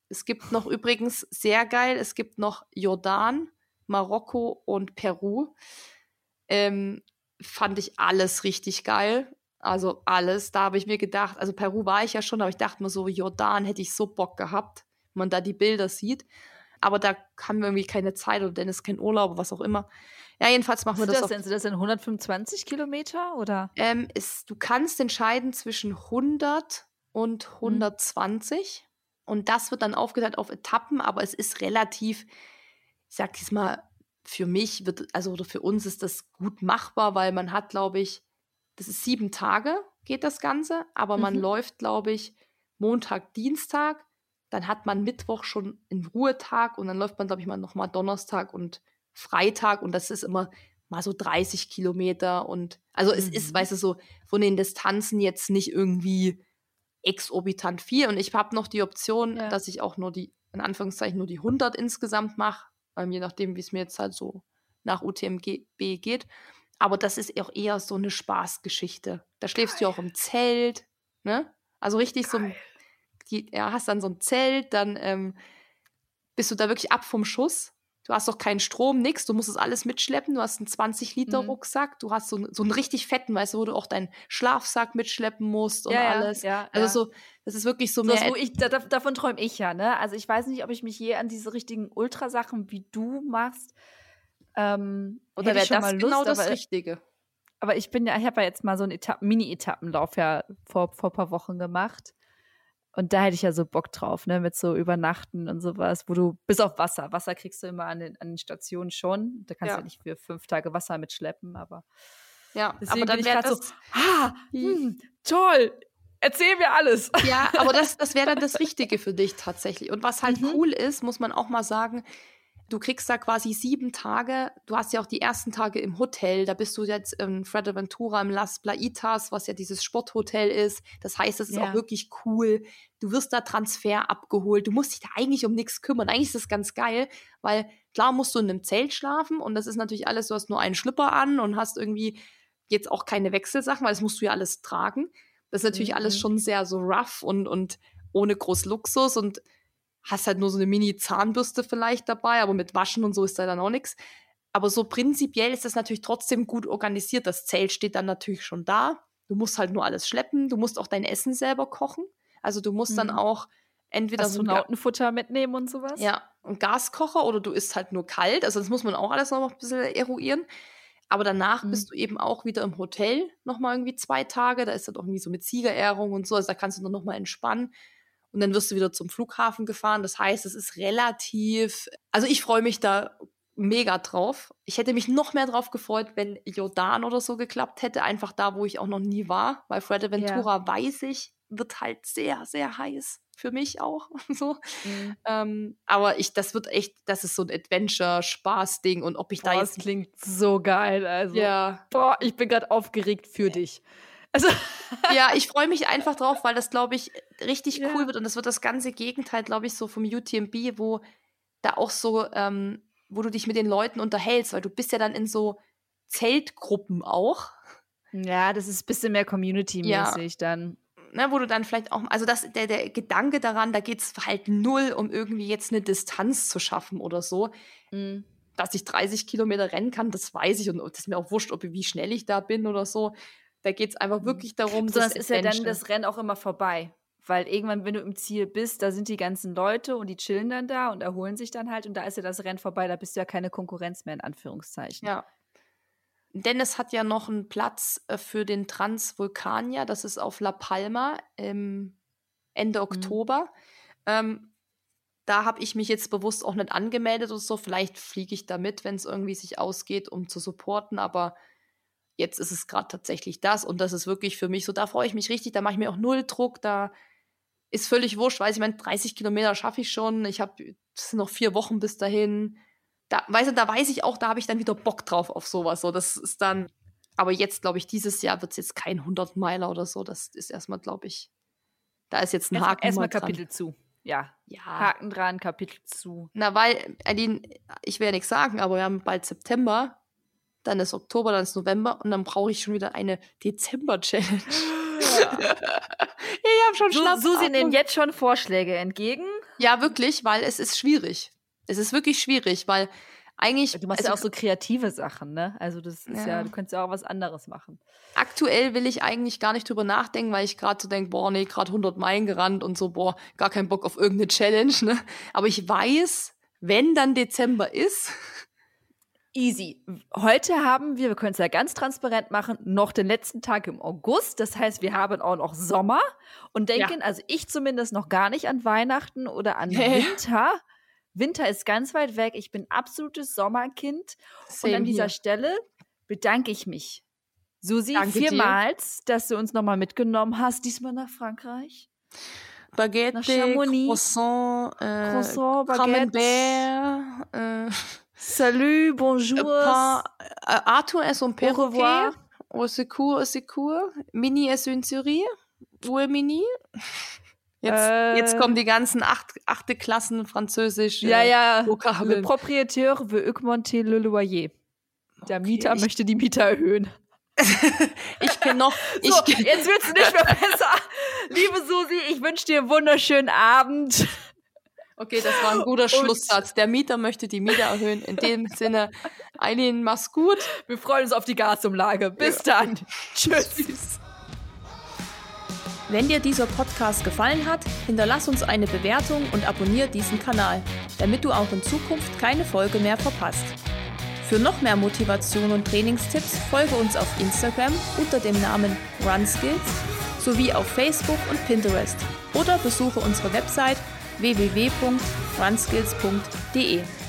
Es gibt noch übrigens sehr geil, es gibt noch Jordan, Marokko und Peru. Ähm, fand ich alles richtig geil. Also alles. Da habe ich mir gedacht, also Peru war ich ja schon, aber ich dachte mir so, Jordan hätte ich so Bock gehabt, wenn man da die Bilder sieht. Aber da haben wir irgendwie keine Zeit oder Dennis kein Urlaub oder was auch immer. Ja, jedenfalls machen wir das. das? Sind das denn 125 Kilometer oder? Ähm, ist, du kannst entscheiden zwischen 100 und 120. Mhm. Und das wird dann aufgeteilt auf Etappen, aber es ist relativ ich sag jetzt mal, für mich wird, also oder für uns ist das gut machbar, weil man hat, glaube ich, das ist sieben Tage geht das Ganze, aber man mhm. läuft, glaube ich, Montag, Dienstag, dann hat man Mittwoch schon einen Ruhetag und dann läuft man, glaube ich, mal nochmal Donnerstag und Freitag und das ist immer mal so 30 Kilometer und also mhm. es ist, mhm. weißt du, so von den Distanzen jetzt nicht irgendwie exorbitant viel und ich habe noch die Option, ja. dass ich auch nur die, in Anführungszeichen, nur die 100 insgesamt mache, ähm, je nachdem, wie es mir jetzt halt so nach UTMB geht. Aber das ist auch eher so eine Spaßgeschichte. Da schläfst Geil. du auch im Zelt, ne? Also richtig Geil. so, die, ja, hast dann so ein Zelt, dann ähm, bist du da wirklich ab vom Schuss. Du hast doch keinen Strom, nix. Du musst es alles mitschleppen. Du hast einen 20-Liter-Rucksack. Mhm. Du hast so, so einen richtig fetten, weißt du, wo du auch deinen Schlafsack mitschleppen musst und ja, alles. Ja, also ja. so, das ist wirklich so Das, mehr. wo ich, da, davon träume ich ja, ne? Also ich weiß nicht, ob ich mich je an diese richtigen Ultrasachen wie du machst. Ähm, Oder wäre das mal genau Lust, das aber, Richtige? aber ich bin ja, ich habe ja jetzt mal so einen Etappen, Mini-Etappenlauf ja vor, vor ein paar Wochen gemacht. Und da hätte ich ja so Bock drauf, ne, mit so Übernachten und sowas, wo du, bis auf Wasser, Wasser kriegst du immer an den, an den Stationen schon. Da kannst Ja. du ja nicht für fünf Tage Wasser mitschleppen, aber Ja, deswegen aber dann wäre das. so, ah, hm, toll, erzähl mir alles. Ja, aber das, das wäre dann das Richtige für dich tatsächlich. Und was halt Mhm. cool ist, muss man auch mal sagen, du kriegst da quasi sieben Tage. Du hast ja auch die ersten Tage im Hotel. Da bist du jetzt in Fuerteventura im Las Plaitas, was ja dieses Sporthotel ist. Das heißt, das ist Ja. auch wirklich cool. Du wirst da Transfer abgeholt. Du musst dich da eigentlich um nichts kümmern. Eigentlich ist das ganz geil, weil klar musst du in einem Zelt schlafen und das ist natürlich alles, du hast nur einen Schlipper an und hast irgendwie jetzt auch keine Wechselsachen, weil das musst du ja alles tragen. Das ist natürlich alles Mhm. schon sehr so rough und, und ohne groß Luxus und hast halt nur so eine Mini-Zahnbürste vielleicht dabei, aber mit Waschen und so ist da dann auch nichts. Aber so prinzipiell ist das natürlich trotzdem gut organisiert. Das Zelt steht dann natürlich schon da. Du musst halt nur alles schleppen. Du musst auch dein Essen selber kochen. Also du musst dann Mhm. auch entweder so Astronautenfutter mitnehmen und sowas? ja, ein Gaskocher oder du isst halt nur kalt. Also das muss man auch alles noch ein bisschen eruieren. Aber danach Mhm. bist du eben auch wieder im Hotel nochmal irgendwie zwei Tage. Da ist dann auch irgendwie so mit Siegerehrung und so. Also da kannst du dann nochmal entspannen. Und dann wirst du wieder zum Flughafen gefahren. Das heißt, es ist relativ. Also ich freue mich da mega drauf. Ich hätte mich noch mehr drauf gefreut, wenn Jordan oder so geklappt hätte. Einfach da, wo ich auch noch nie war. Weil Fuerteventura, weiß ich, wird halt sehr, sehr heiß. Für mich auch. so. Mhm. Ähm, aber ich, das wird echt, das ist so ein Adventure-Spaß-Ding. Und ob ich Boah, da das jetzt. klingt so geil. Also, Ja, boah, ich bin gerade aufgeregt für dich. Also, ja, ich freue mich einfach drauf, weil das, glaube ich, richtig Ja. cool wird. Und das wird das ganze Gegenteil, glaube ich, so vom UTMB, wo da auch so, ähm, wo du dich mit den Leuten unterhältst, weil du bist ja dann in so Zeltgruppen auch, ja, das ist ein bisschen mehr Community-mäßig dann. ne, wo du dann vielleicht auch, also das, der, der Gedanke daran, da geht es halt null, um irgendwie jetzt eine Distanz zu schaffen oder so. Mhm. dass ich 30 Kilometer rennen kann, das weiß ich und das ist mir auch wurscht, ob wie schnell ich da bin oder so. Da geht es einfach wirklich darum, So, das das ist ja dann das Rennen auch immer vorbei. Weil irgendwann, wenn du im Ziel bist, da sind die ganzen Leute und die chillen dann da und erholen sich dann halt und da ist ja das Rennen vorbei, da bist du ja keine Konkurrenz mehr in Anführungszeichen. Ja. Dennis hat ja noch einen Platz äh, für den Transvulkanier, das ist auf La Palma im Ende Mhm. Oktober. Ähm, da habe ich mich jetzt bewusst auch nicht angemeldet oder so. Vielleicht fliege ich da mit, wenn es irgendwie sich ausgeht, um zu supporten, aber jetzt ist es gerade tatsächlich das und das ist wirklich für mich so, da freue ich mich richtig, da mache ich mir auch null Druck, da ist völlig wurscht, weiß ich, meine, 30 Kilometer schaffe ich schon, ich habe, es sind noch vier Wochen bis dahin, da, weißt du, da weiß ich auch, da habe ich dann wieder Bock drauf auf sowas, so, das ist dann, aber jetzt, glaube ich, dieses Jahr wird es jetzt kein 100 Meiler oder so, das ist erstmal, glaube ich, da ist jetzt ein Erstmal Haken erstmal. Kapitel zu. Ja. Ja, Haken dran, Kapitel zu. na, weil, Aline, ich will ja nichts sagen, aber wir haben bald September, dann ist Oktober, dann ist November und dann brauche ich schon wieder eine Dezember-Challenge. ich habe schon Schnaps. Susi nimmt jetzt schon Vorschläge entgegen. Ja, wirklich, weil es ist schwierig. Es ist wirklich schwierig, weil eigentlich. Du machst also ja auch so kreative Sachen, ne? Also das ist ja, Ja. du könntest ja auch was anderes machen. aktuell will ich eigentlich gar nicht drüber nachdenken, weil ich gerade so denke, boah, nee, gerade 100 Meilen gerannt und so, boah, gar keinen Bock auf irgendeine Challenge, ne? Aber ich weiß, wenn dann Dezember ist, Easy. Heute haben wir, wir können es ja ganz transparent machen, noch den letzten Tag im August. Das heißt, wir haben auch noch Sommer und denken, also ich zumindest noch gar nicht an Weihnachten oder an Nee. Winter. Winter ist ganz weit weg. Ich bin absolutes Sommerkind. Und Same an dieser hier. Stelle bedanke ich mich, Susi, Danke dir. vielmals, dass du uns nochmal mitgenommen hast, diesmal nach Frankreich. Baguette, Nach Chamonix. Croissant, äh, Croissant, Baguette. Camembert, äh, Salut, bonjour. pain, äh, Arthur est son Au perroquet, revoir. au secours, au secours, Mini est une souris, où est Mini? Jetzt, Äh. jetzt kommen die ganzen acht, achte Klassen Französisch. Ja, äh, ja. Le Vokabeln. propriétaire veut augmenter le loyer. Der Okay, Mieter möchte die Mieter erhöhen. Ich kenne noch, ich, So, jetzt wird's nicht mehr besser. Liebe Susi, ich wünsche dir einen wunderschönen Abend. Okay, das war ein guter Schlusssatz. Der Mieter möchte die Miete erhöhen. In dem Sinne, Eileen, mach's gut. Wir freuen uns auf die Gasumlage. Bis ja. dann. Tschüss. Wenn dir dieser Podcast gefallen hat, hinterlass uns eine Bewertung und abonniere diesen Kanal, damit du auch in Zukunft keine Folge mehr verpasst. Für noch mehr Motivation und Trainingstipps folge uns auf Instagram unter dem Namen RunSkills sowie auf Facebook und Pinterest oder besuche unsere Website www.runskills.de.